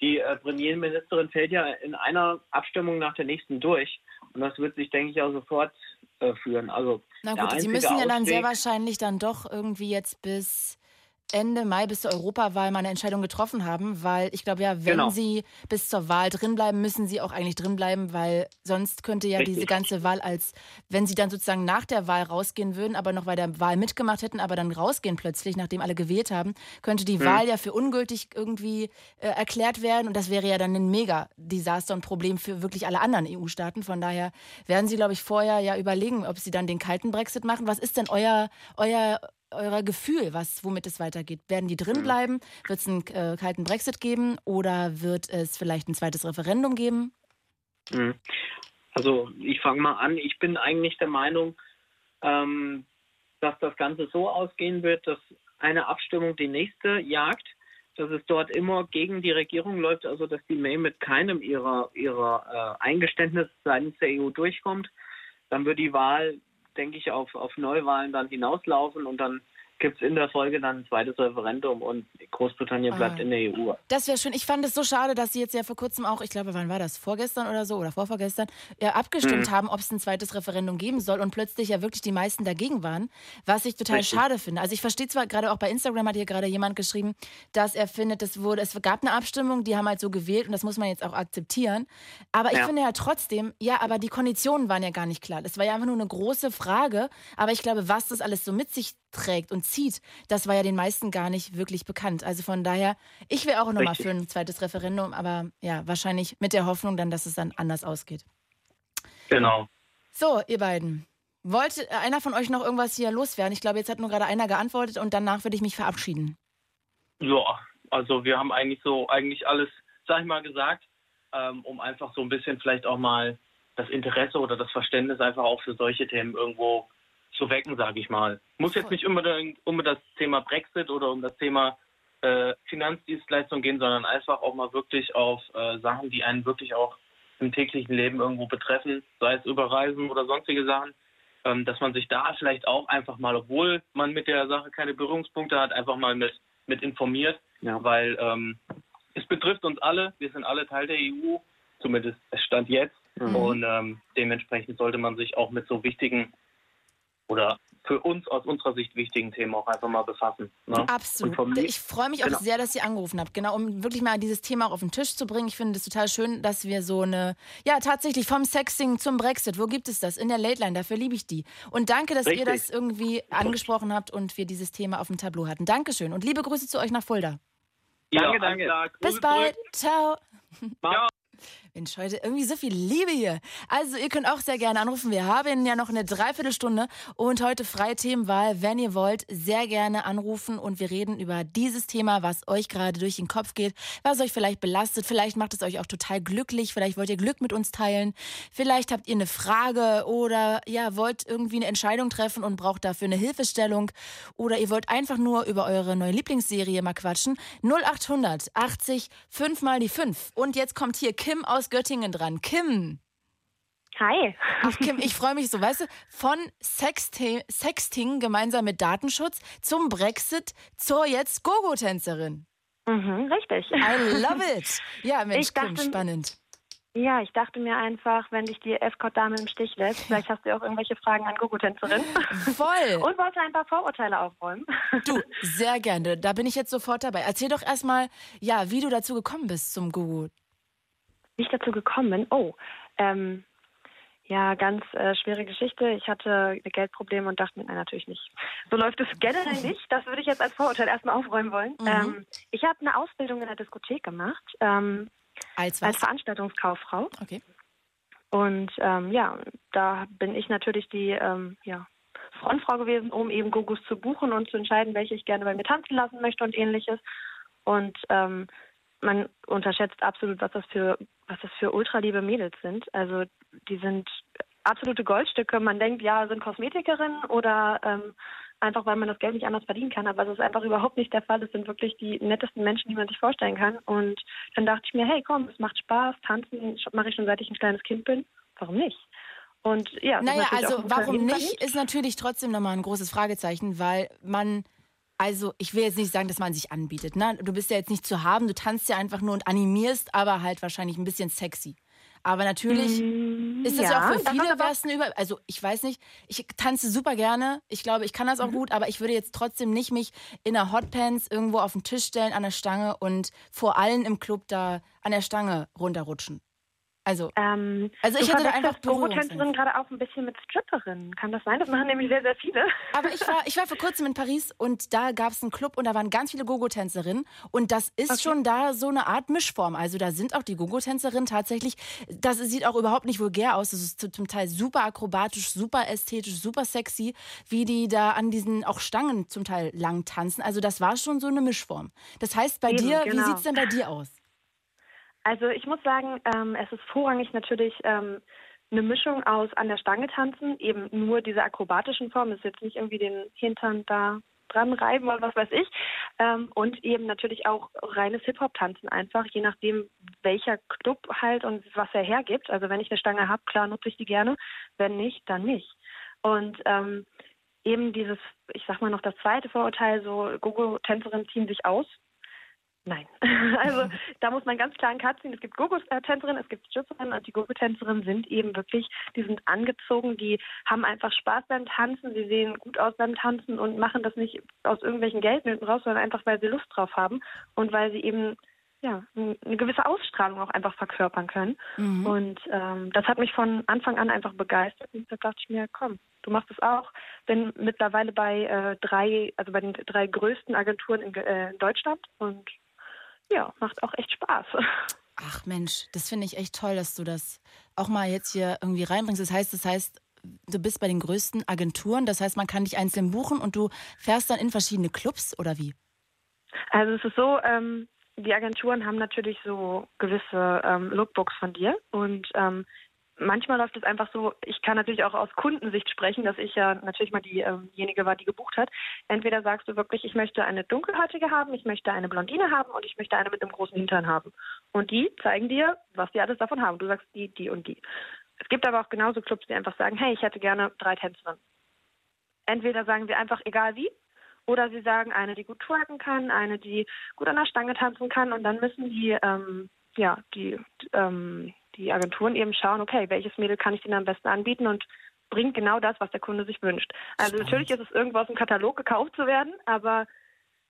die äh, Premierministerin fällt ja in einer Abstimmung nach der nächsten durch. Und das wird sich, denke ich, auch sofort äh, führen. Also, Na gut, Sie müssen ja dann sehr wahrscheinlich dann doch irgendwie jetzt bis Ende Mai bis zur Europawahl mal eine Entscheidung getroffen haben, weil ich glaube ja, wenn genau. sie bis zur Wahl drinbleiben, müssen sie auch eigentlich drinbleiben, weil sonst könnte ja Richtig. diese ganze Wahl als, wenn sie dann sozusagen nach der Wahl rausgehen würden, aber noch bei der Wahl mitgemacht hätten, aber dann rausgehen plötzlich, nachdem alle gewählt haben, könnte die hm. Wahl ja für ungültig irgendwie äh, erklärt werden und das wäre ja dann ein Mega-Desaster und Problem für wirklich alle anderen EU-Staaten. Von daher werden sie, glaube ich, vorher ja überlegen, ob sie dann den kalten Brexit machen. Was ist denn euer, euer euer Gefühl, was, womit es weitergeht? Werden die drin mhm. bleiben? Wird es einen äh, kalten Brexit geben oder wird es vielleicht ein zweites Referendum geben? Mhm. Also ich fange mal an. Ich bin eigentlich der Meinung, ähm, dass das Ganze so ausgehen wird, dass eine Abstimmung die nächste jagt, dass es dort immer gegen die Regierung läuft, also dass die May mit keinem ihrer, ihrer äh, Eingeständnisse seitens der EU durchkommt. Dann wird die Wahl denke ich, auf, auf Neuwahlen dann hinauslaufen und dann gibt es in der Folge dann ein zweites Referendum und Großbritannien bleibt Ah. in der EU. Das wäre schön. Ich fand es so schade, dass sie jetzt ja vor kurzem auch, ich glaube, wann war das? Vorgestern oder so oder vorvorgestern, ja, abgestimmt Mhm. haben, ob es ein zweites Referendum geben soll und plötzlich ja wirklich die meisten dagegen waren, was ich total Richtig. schade finde. Also ich verstehe zwar gerade auch bei Instagram hat hier gerade jemand geschrieben, dass er findet, es wurde, es gab eine Abstimmung, die haben halt so gewählt und das muss man jetzt auch akzeptieren. Aber ich Ja. finde ja trotzdem, ja, aber die Konditionen waren ja gar nicht klar. Das war ja einfach nur eine große Frage. Aber ich glaube, was das alles so mit sich trägt und zieht, das war ja den meisten gar nicht wirklich bekannt. Also von daher, ich wäre auch nochmal für ein zweites Referendum, aber ja, wahrscheinlich mit der Hoffnung dann, dass es dann anders ausgeht. Genau. So, ihr beiden. Wollte einer von euch noch irgendwas hier loswerden? Ich glaube, jetzt hat nur gerade einer geantwortet und danach würde ich mich verabschieden. Ja, also wir haben eigentlich so eigentlich alles, sag ich mal, gesagt, ähm, um einfach so ein bisschen vielleicht auch mal das Interesse oder das Verständnis einfach auch für solche Themen irgendwo zu wecken, sage ich mal. Muss jetzt nicht unbedingt um das Thema Brexit oder um das Thema äh, Finanzdienstleistung gehen, sondern einfach auch mal wirklich auf äh, Sachen, die einen wirklich auch im täglichen Leben irgendwo betreffen, sei es über Reisen oder sonstige Sachen, ähm, dass man sich da vielleicht auch einfach mal, obwohl man mit der Sache keine Berührungspunkte hat, einfach mal mit, mit informiert, Ja. weil ähm, es betrifft uns alle, wir sind alle Teil der EU, zumindest es stand jetzt Mhm. und ähm, dementsprechend sollte man sich auch mit so wichtigen oder für uns aus unserer Sicht wichtigen Themen auch einfach mal befassen. Ne? Absolut. mir- Ich freue mich auch Genau. sehr, dass ihr angerufen habt. Genau, um wirklich mal dieses Thema auch auf den Tisch zu bringen. Ich finde es total schön, dass wir so eine, ja, tatsächlich vom Sexing zum Brexit. Wo gibt es das? In der Late Line. Dafür liebe ich die. Und danke, dass ihr Richtig. das irgendwie angesprochen habt und wir dieses Thema auf dem Tableau hatten. Dankeschön. Und liebe Grüße zu euch nach Fulda. Ja, Danke, danke. Bis bald. Ciao. Ciao. Mensch, heute irgendwie so viel Liebe hier. Also, ihr könnt auch sehr gerne anrufen. Wir haben ja noch eine Dreiviertelstunde und heute freie Themenwahl. Wenn ihr wollt, sehr gerne anrufen und wir reden über dieses Thema, was euch gerade durch den Kopf geht, was euch vielleicht belastet. Vielleicht macht es euch auch total glücklich. Vielleicht wollt ihr Glück mit uns teilen. Vielleicht habt ihr eine Frage oder ja, wollt irgendwie eine Entscheidung treffen und braucht dafür eine Hilfestellung. Oder ihr wollt einfach nur über eure neue Lieblingsserie mal quatschen. 0800 80 5 mal die 5. Und jetzt kommt hier Kim aus Göttingen dran. Kim. Hi. Ach Kim, ich freue mich so, weißt du, von Sexting, Sexting gemeinsam mit Datenschutz zum Brexit zur jetzt Gogo-Tänzerin. Mhm, richtig. I love it. Ja, Mensch, Ich Kim, dachte- spannend. Ja, ich dachte mir einfach, wenn dich die Escort-Dame im Stich lässt, vielleicht hast du auch irgendwelche Fragen an Gogo-Tänzerin. Voll. Und wollte ein paar Vorurteile aufräumen. Du, sehr gerne. Da bin ich jetzt sofort dabei. Erzähl doch erstmal, ja, wie du dazu gekommen bist zum Gogo. Wie ich dazu gekommen bin? Oh, ähm, ja, ganz äh, schwere Geschichte. Ich hatte Geldprobleme und dachte mir, nein, natürlich nicht. So läuft es generell nicht. Das würde ich jetzt als Vorurteil erstmal aufräumen wollen. Mhm. Ähm, ich habe eine Ausbildung in der Diskothek gemacht, ähm, Als als? Veranstaltungskauffrau. Okay. Und ähm, ja, da bin ich natürlich die ähm, ja, Frontfrau gewesen, um eben Gogos zu buchen und zu entscheiden, welche ich gerne bei mir tanzen lassen möchte und ähnliches. Und ähm, man unterschätzt absolut, was das für was das für ultraliebe Mädels sind. Also die sind absolute Goldstücke. Man denkt, ja, sind Kosmetikerinnen oder ähm, einfach, weil man das Geld nicht anders verdienen kann. Aber es ist einfach überhaupt nicht der Fall. Es sind wirklich die nettesten Menschen, die man sich vorstellen kann. Und dann dachte ich mir, hey, komm, es macht Spaß. Tanzen mache ich schon seit ich ein kleines Kind bin. Warum nicht? Und ja, Naja, also warum nicht, ist natürlich trotzdem nochmal ein großes Fragezeichen, weil man, also ich will jetzt nicht sagen, dass man sich anbietet. Ne? Du bist ja jetzt nicht zu haben, du tanzt ja einfach nur und animierst, aber halt wahrscheinlich ein bisschen sexy. Aber natürlich Mm, ist das ja, auch für viele was ein über. Also ich weiß nicht, ich tanze super gerne. Ich glaube, ich kann das Mhm. auch gut, aber ich würde jetzt trotzdem nicht mich in einer Hotpants irgendwo auf den Tisch stellen an der Stange und vor allen im Club da an der Stange runterrutschen. Also, Ähm, also ich hätte da einfach Berührungsängste. gerade auch ein bisschen mit Stripperinnen. Kann das sein? Das machen nämlich sehr, sehr viele. Aber ich war, ich war vor kurzem in Paris und da gab es einen Club und da waren ganz viele Gogo-Tänzerinnen. Und das ist schon da so eine Art Mischform. Also da sind auch die Gogo-Tänzerinnen tatsächlich, das sieht auch überhaupt nicht vulgär aus. Das ist zum Teil super akrobatisch, super ästhetisch, super sexy, wie die da an diesen auch Stangen zum Teil lang tanzen. Also das war schon so eine Mischform. Das heißt bei Eben, dir, wie genau. sieht's denn bei dir aus? Also ich muss sagen, ähm, es ist vorrangig natürlich ähm, eine Mischung aus an der Stange tanzen, eben nur diese akrobatischen Formen, das ist jetzt nicht irgendwie den Hintern da dran reiben oder was weiß ich. Ähm, und eben natürlich auch reines Hip-Hop-Tanzen einfach, je nachdem, welcher Club halt und was er hergibt. Also wenn ich eine Stange habe, klar nutze ich die gerne. Wenn nicht, dann nicht. Und ähm, eben dieses, ich sag mal noch das zweite Vorurteil, so Gogo-Tänzerinnen ziehen sich aus. Nein. Also da muss man ganz klar einen Cut ziehen. Es gibt Gogo-Tänzerinnen, es gibt Stripperinnen und die Gogo-Tänzerinnen sind eben wirklich, die sind angezogen, die haben einfach Spaß beim Tanzen, sie sehen gut aus beim Tanzen und machen das nicht aus irgendwelchen Geldnöten raus, sondern einfach, weil sie Lust drauf haben und weil sie eben ja, eine gewisse Ausstrahlung auch einfach verkörpern können. Mhm. Und ähm, das hat mich von Anfang an einfach begeistert. Und da dachte ich mir, komm, du machst es auch. Bin mittlerweile bei äh, drei, also bei den drei größten Agenturen in, äh, in Deutschland und ja, macht auch echt Spaß. Ach Mensch, das finde ich echt toll, dass du das auch mal jetzt hier irgendwie reinbringst. Das heißt, das heißt, du bist bei den größten Agenturen, das heißt, man kann dich einzeln buchen und du fährst dann in verschiedene Clubs oder wie? Also es ist so, ähm, die Agenturen haben natürlich so gewisse ähm, Lookbooks von dir und ähm, manchmal läuft es einfach so, ich kann natürlich auch aus Kundensicht sprechen, dass ich ja natürlich mal ähm, diejenige war, die gebucht hat. Entweder sagst du wirklich, ich möchte eine dunkelhäutige haben, ich möchte eine Blondine haben und ich möchte eine mit einem großen Hintern haben. Und die zeigen dir, was die alles davon haben. Du sagst die, die und die. Es gibt aber auch genauso Clubs, die einfach sagen, hey, ich hätte gerne drei Tänzerinnen. Entweder sagen wir einfach, egal wie, oder sie sagen, eine, die gut twerken kann, eine, die gut an der Stange tanzen kann und dann müssen die, ähm, ja, die, ähm, die Agenturen eben schauen, okay, welches Mädel kann ich denen am besten anbieten und bringt genau das, was der Kunde sich wünscht. Also Spannend. natürlich ist es irgendwo aus dem Katalog gekauft zu werden, aber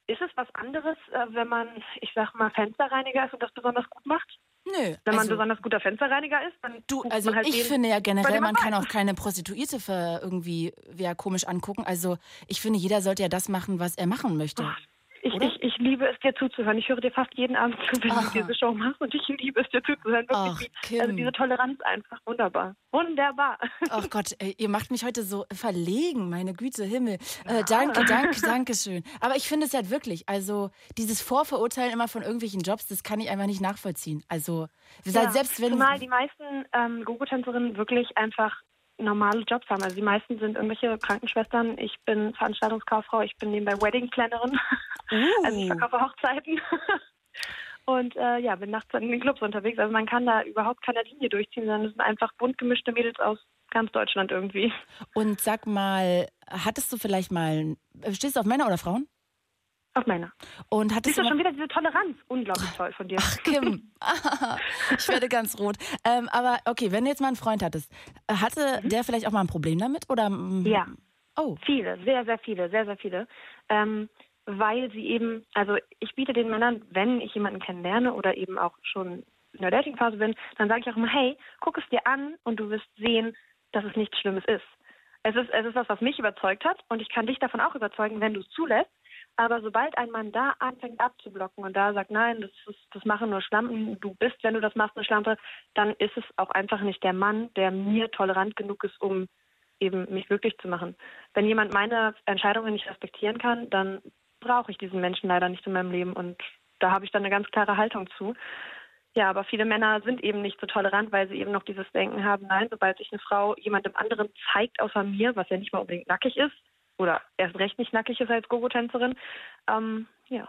ist es was anderes, äh, wenn man, ich sag mal, Fensterreiniger ist und das besonders gut macht? Nö. Wenn man also, besonders guter Fensterreiniger ist, dann. Du, also halt ich finde ja generell, man kann auch keine Prostituierte für irgendwie ja, komisch angucken. Also ich finde, jeder sollte ja das machen, was er machen möchte. Ach, ich, ich, ich, liebe es dir zuzuhören. Ich höre dir fast jeden Abend zu, wenn Aha. du diese Show machst und ich liebe es dir zuzuhören. Ach, also diese Toleranz einfach wunderbar. Wunderbar. Ach Gott, ey, ihr macht mich heute so verlegen, meine Güte, Himmel. Äh, danke, danke, danke schön. Aber ich finde es halt wirklich, also dieses Vorverurteilen immer von irgendwelchen Jobs, das kann ich einfach nicht nachvollziehen. Also ja, selbst wenn... Zumal die meisten ähm, Gogo-Tänzerinnen wirklich einfach normale Jobs haben. Also die meisten sind irgendwelche Krankenschwestern. Ich bin Veranstaltungskauffrau, ich bin nebenbei Wedding Plannerin. Uh. Also ich verkaufe Hochzeiten. Und äh, ja, bin nachts in den Clubs unterwegs. Also man kann da überhaupt keine Linie durchziehen, sondern es sind einfach bunt gemischte Mädels aus ganz Deutschland irgendwie. Und sag mal, hattest du vielleicht mal, stehst du auf Männer oder Frauen? Auf Männer. Und hattest Siehst du schon wieder diese Toleranz? Unglaublich toll von dir. Ach, Kim. ich werde ganz rot. Ähm, aber okay, wenn du jetzt mal einen Freund hattest, hatte mhm. der vielleicht auch mal ein Problem damit? Oder? Mm, ja. Oh. Viele, sehr, sehr viele, sehr, sehr viele. Ähm, weil sie eben, also ich biete den Männern, wenn ich jemanden kennenlerne oder eben auch schon in der Datingphase bin, dann sage ich auch immer, hey, guck es dir an und du wirst sehen, dass es nichts Schlimmes ist. Es ist, es ist was, was mich überzeugt hat und ich kann dich davon auch überzeugen, wenn du es zulässt. Aber sobald ein Mann da anfängt abzublocken und da sagt, nein, das, ist, das machen nur Schlampen, du bist, wenn du das machst, eine Schlampe, dann ist es auch einfach nicht der Mann, der mir tolerant genug ist, um eben mich glücklich zu machen. Wenn jemand meine Entscheidungen nicht respektieren kann, dann brauche ich diesen Menschen leider nicht in meinem Leben und da habe ich dann eine ganz klare Haltung zu. Ja, aber viele Männer sind eben nicht so tolerant, weil sie eben noch dieses Denken haben, nein, sobald sich eine Frau jemandem anderen zeigt außer mir, was ja nicht mal unbedingt nackig ist, oder erst recht nicht nackig ist als Gogo-Tänzerin. Ähm, ja,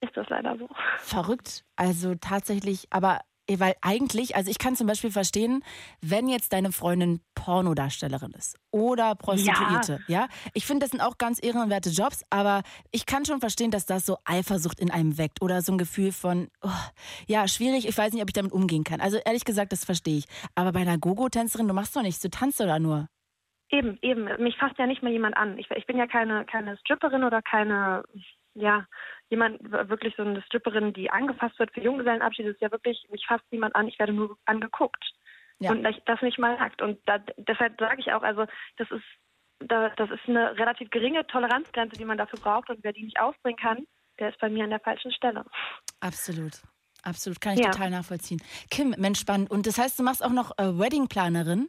ist das leider so. Verrückt. Also tatsächlich, aber eh, weil eigentlich, also ich kann zum Beispiel verstehen, wenn jetzt deine Freundin Pornodarstellerin ist oder Prostituierte, ja. ja? Ich finde, das sind auch ganz ehrenwerte Jobs, aber ich kann schon verstehen, dass das so Eifersucht in einem weckt oder so ein Gefühl von, oh, ja, schwierig, ich weiß nicht, ob ich damit umgehen kann. Also ehrlich gesagt, das verstehe ich. Aber bei einer Gogo-Tänzerin, du machst doch nichts, du tanzt oder nur. Eben, eben. Mich fasst ja nicht mal jemand an. Ich, ich bin ja keine, keine Stripperin oder keine, ja, jemand, wirklich so eine Stripperin, die angefasst wird für Junggesellenabschied. Das ist ja wirklich, mich fasst niemand an, ich werde nur angeguckt. Ja. Und das nicht mal sagt. Und da, deshalb sage ich auch, also, das ist, da, das ist eine relativ geringe Toleranzgrenze, die man dafür braucht. Und wer die nicht aufbringen kann, der ist bei mir an der falschen Stelle. Absolut. Absolut, kann ich ja. total nachvollziehen. Kim, Mensch, spannend. Und das heißt, du machst auch noch äh, Weddingplanerin?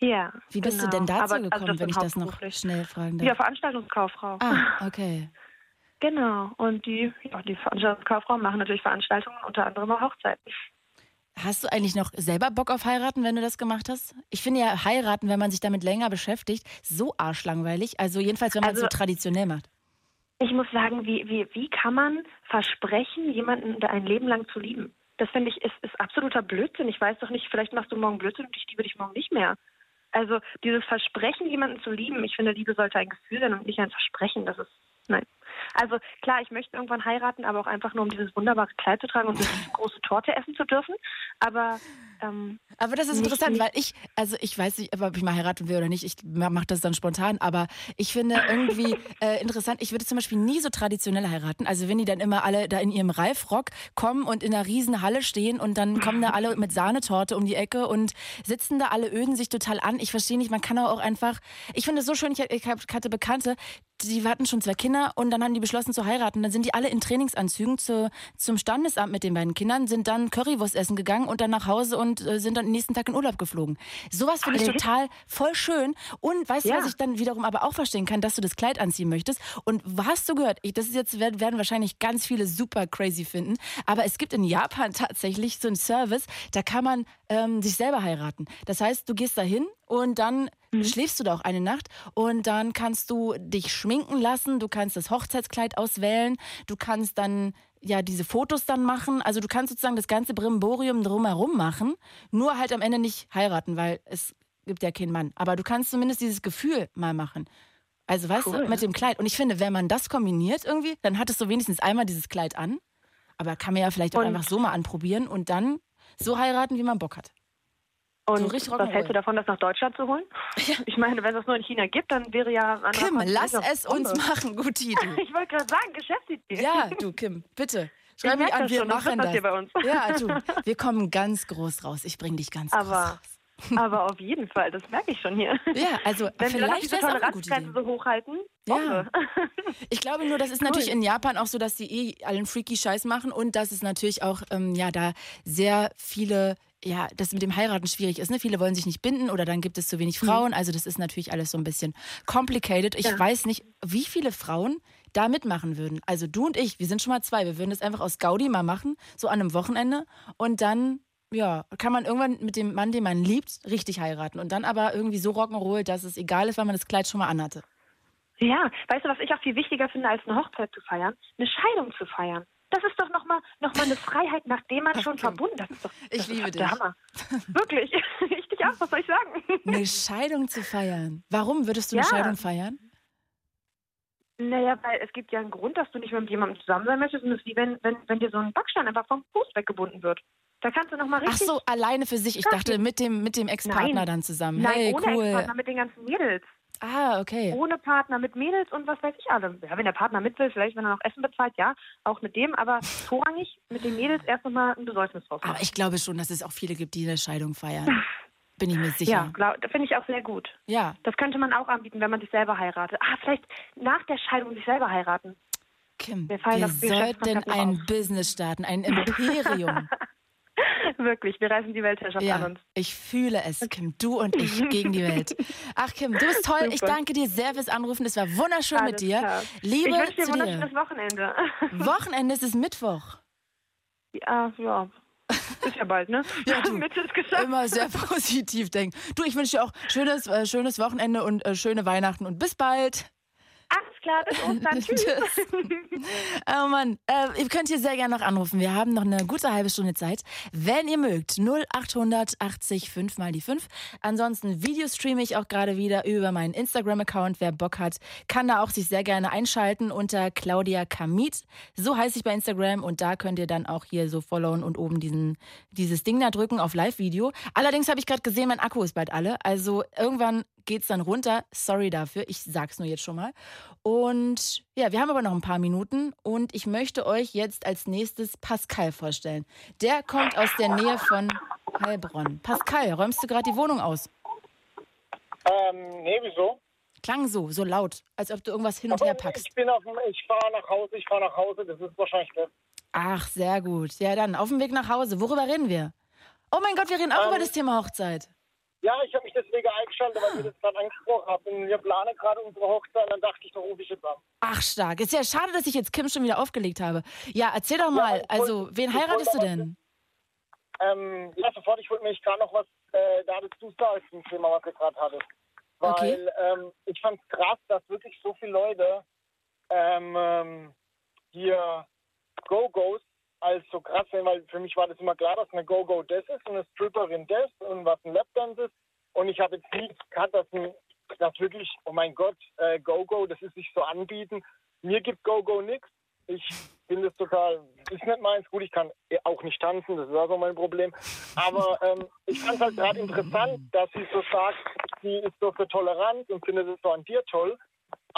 Ja. Wie bist genau. du denn dazu Aber, also gekommen, also wenn ich das noch schnell fragen darf? Ja, Veranstaltungskauffrau. Ah, okay. Genau. Und die, ja, die Veranstaltungskauffrauen machen natürlich Veranstaltungen, unter anderem auch Hochzeiten. Hast du eigentlich noch selber Bock auf heiraten, wenn du das gemacht hast? Ich finde ja heiraten, wenn man sich damit länger beschäftigt, so arschlangweilig. Also jedenfalls, wenn man es also, so traditionell macht. Ich muss sagen, wie, wie, wie kann man versprechen, jemanden ein Leben lang zu lieben? Das finde ich ist, ist absoluter Blödsinn. Ich weiß doch nicht, vielleicht machst du morgen Blödsinn und ich liebe dich morgen nicht mehr. Also dieses Versprechen, jemanden zu lieben, ich finde, Liebe sollte ein Gefühl sein und nicht ein Versprechen. Das ist, nein. Also klar, ich möchte irgendwann heiraten, aber auch einfach nur, um dieses wunderbare Kleid zu tragen und eine große Torte essen zu dürfen. Aber ähm, aber das ist interessant, weil ich, also ich weiß nicht, ob ich mal heiraten will oder nicht. Ich mache das dann spontan, aber ich finde irgendwie äh, interessant. Ich würde zum Beispiel nie so traditionell heiraten. Also wenn die dann immer alle da in ihrem Reifrock kommen und in einer riesen Halle stehen und dann kommen da alle mit Sahnetorte um die Ecke und sitzen da alle öden sich total an. Ich verstehe nicht, man kann auch einfach. Ich finde es so schön. Ich, ich hatte Bekannte, die hatten schon zwei Kinder und dann haben die beschlossen zu heiraten. Dann sind die alle in Trainingsanzügen zu, zum Standesamt mit den beiden Kindern, sind dann Currywurst essen gegangen und dann nach Hause und äh, sind dann den nächsten Tag in Urlaub geflogen. Sowas finde ich total voll schön. Und weißt ja. du, was ich dann wiederum aber auch verstehen kann, dass du das Kleid anziehen möchtest. Und hast du gehört, ich, das ist jetzt, werden wahrscheinlich ganz viele super crazy finden, aber es gibt in Japan tatsächlich so einen Service, da kann man ähm, sich selber heiraten. Das heißt, du gehst da hin und dann mhm. schläfst du da auch eine Nacht und dann kannst du dich schminken lassen, du kannst das Hochzeitskleid auswählen, du kannst dann ja diese Fotos dann machen, also du kannst sozusagen das ganze Brimborium drumherum machen, nur halt am Ende nicht heiraten, weil es gibt ja keinen Mann, aber du kannst zumindest dieses Gefühl mal machen. Also weißt cool. du, mit dem Kleid. Und ich finde, wenn man das kombiniert irgendwie, dann hattest du wenigstens einmal dieses Kleid an. Aber kann man ja vielleicht auch und einfach so mal anprobieren und dann so heiraten, wie man Bock hat. Und so was hältst du davon, das nach Deutschland zu holen? Ja. Ich meine, wenn es das nur in China gibt, dann wäre ja... Kim, lass es uns machen, gute Idee. ich wollte gerade sagen, Geschäftsidee. Ja, du Kim, bitte. Schreib mich an, wir schon, machen das. uns. Ja, du, wir kommen ganz groß raus. Ich bringe dich ganz Aber groß raus. Aber auf jeden Fall, das merke ich schon hier. Ja, also Wenn vielleicht wir diese Toleranzgrenze so hochhalten. Ja. Ich glaube nur, das ist cool. natürlich in Japan auch so, dass die eh allen freaky Scheiß machen und dass es natürlich auch ähm, ja da sehr viele ja, das mit dem Heiraten schwierig ist. Ne? Viele wollen sich nicht binden oder dann gibt es zu wenig mhm. Frauen. Also das ist natürlich alles so ein bisschen complicated. Ich ja. weiß nicht, wie viele Frauen da mitmachen würden. Also du und ich, wir sind schon mal zwei. Wir würden das einfach aus Gaudi mal machen, so an einem Wochenende. Und dann, ja, kann man irgendwann mit dem Mann, den man liebt, richtig heiraten. Und dann aber irgendwie so rock'n'roll, dass es egal ist, weil man das Kleid schon mal anhatte. Ja, weißt du, was ich auch viel wichtiger finde, als eine Hochzeit zu feiern? Eine Scheidung zu feiern. Das ist doch nochmal noch mal eine Freiheit, nachdem man schon verbunden ist. Das ich das liebe dich. Der Hammer. Wirklich. Ich dich auch, was soll ich sagen? Eine Scheidung zu feiern. Warum würdest du ja. eine Scheidung feiern? Naja, weil es gibt ja einen Grund, dass du nicht mehr mit jemandem zusammen sein möchtest. Und es ist wie wenn, wenn, wenn dir so ein Backstein einfach vom Fuß weggebunden wird. Da kannst du nochmal richtig. Ach so, alleine für sich. Ich dachte mit dem, mit dem Ex-Partner dann zusammen. Nein, hey, ohne cool. Ex-Partner, mit den ganzen Mädels. Ah, okay. Ohne Partner, mit Mädels und was weiß ich alle. Ja, wenn der Partner mit will, vielleicht wenn er noch Essen bezahlt, ja, auch mit dem, aber vorrangig mit den Mädels erst nochmal ein Besäufnis drauf. Aber ich glaube schon, dass es auch viele gibt, die eine Scheidung feiern. Bin ich mir sicher. Ja, glaub, finde ich auch sehr gut. Ja. Das könnte man auch anbieten, wenn man sich selber heiratet. Ah, vielleicht nach der Scheidung sich selber heiraten. Kim, wir, wir sollten ein auf. Business starten, ein Imperium. Wirklich, wir reißen die Weltherrschaft ja, an uns. Ich fühle es, Kim. Du und ich gegen die Welt. Ach, Kim, du bist toll. Super. Ich danke dir sehr fürs Anrufen. Es war wunderschön Alles mit dir. Klar. Liebe ich wünsche dir ein wunderschönes Wochenende. Wochenende ist es Mittwoch. Ja, ja. Ist ja bald, ne? Ja, du, immer sehr positiv denken. Du, ich wünsche dir auch schönes, äh, schönes Wochenende und äh, schöne Weihnachten und bis bald. Alles klar, bis Ostern. Tschüss. oh Mann, äh, ihr könnt hier sehr gerne noch anrufen. Wir haben noch eine gute halbe Stunde Zeit. Wenn ihr mögt, 0880 5 mal die 5. Ansonsten Videos streame ich auch gerade wieder über meinen Instagram-Account. Wer Bock hat, kann da auch sich sehr gerne einschalten unter Claudia Kamit. So heiße ich bei Instagram und da könnt ihr dann auch hier so followen und oben diesen, dieses Ding da drücken auf Live-Video. Allerdings habe ich gerade gesehen, mein Akku ist bald alle. Also irgendwann geht es dann runter. Sorry dafür, ich sag's nur jetzt schon mal. Und ja, wir haben aber noch ein paar Minuten und ich möchte euch jetzt als nächstes Pascal vorstellen. Der kommt aus der Nähe von Heilbronn. Pascal, räumst du gerade die Wohnung aus? Ähm, nee, wieso? Klang so, so laut, als ob du irgendwas hin und her packst. Ich bin auf dem, ich fahre nach Hause, ich fahre nach Hause, das ist wahrscheinlich das. Ach, sehr gut. Ja, dann auf dem Weg nach Hause. Worüber reden wir? Oh mein Gott, wir reden auch ähm, über das Thema Hochzeit. Ja, ich habe mich deswegen eingeschaltet, weil wir das gerade angesprochen haben. Wir planen gerade unsere Hochzeit und dann dachte ich, da rufe ich jetzt an. Ach, stark. Ist ja schade, dass ich jetzt Kim schon wieder aufgelegt habe. Ja, erzähl doch mal. Ja, also, wen heiratest du denn? Ähm, ja, sofort. Ich wollte mich gerade noch was äh, dazu sagen zum Thema, was ihr gerade hattet. Weil okay. ähm, ich fand es krass, dass wirklich so viele Leute ähm, ähm hier Go-Go's als so krass sehen, weil für mich war das immer klar, dass eine Go-Go das ist und eine Stripperin das und was ein Lapdance ist. und ich habe jetzt nie gehabt, dass, dass wirklich, oh mein Gott, äh, Go-Go, das ist sich so anbieten. Mir gibt Go-Go nichts. Ich finde es total, ist nicht meins. Gut, ich kann auch nicht tanzen, das ist auch so mein Problem. Aber ähm, ich fand es halt gerade interessant, dass sie so sagt, sie ist so für Toleranz und findet es so an dir toll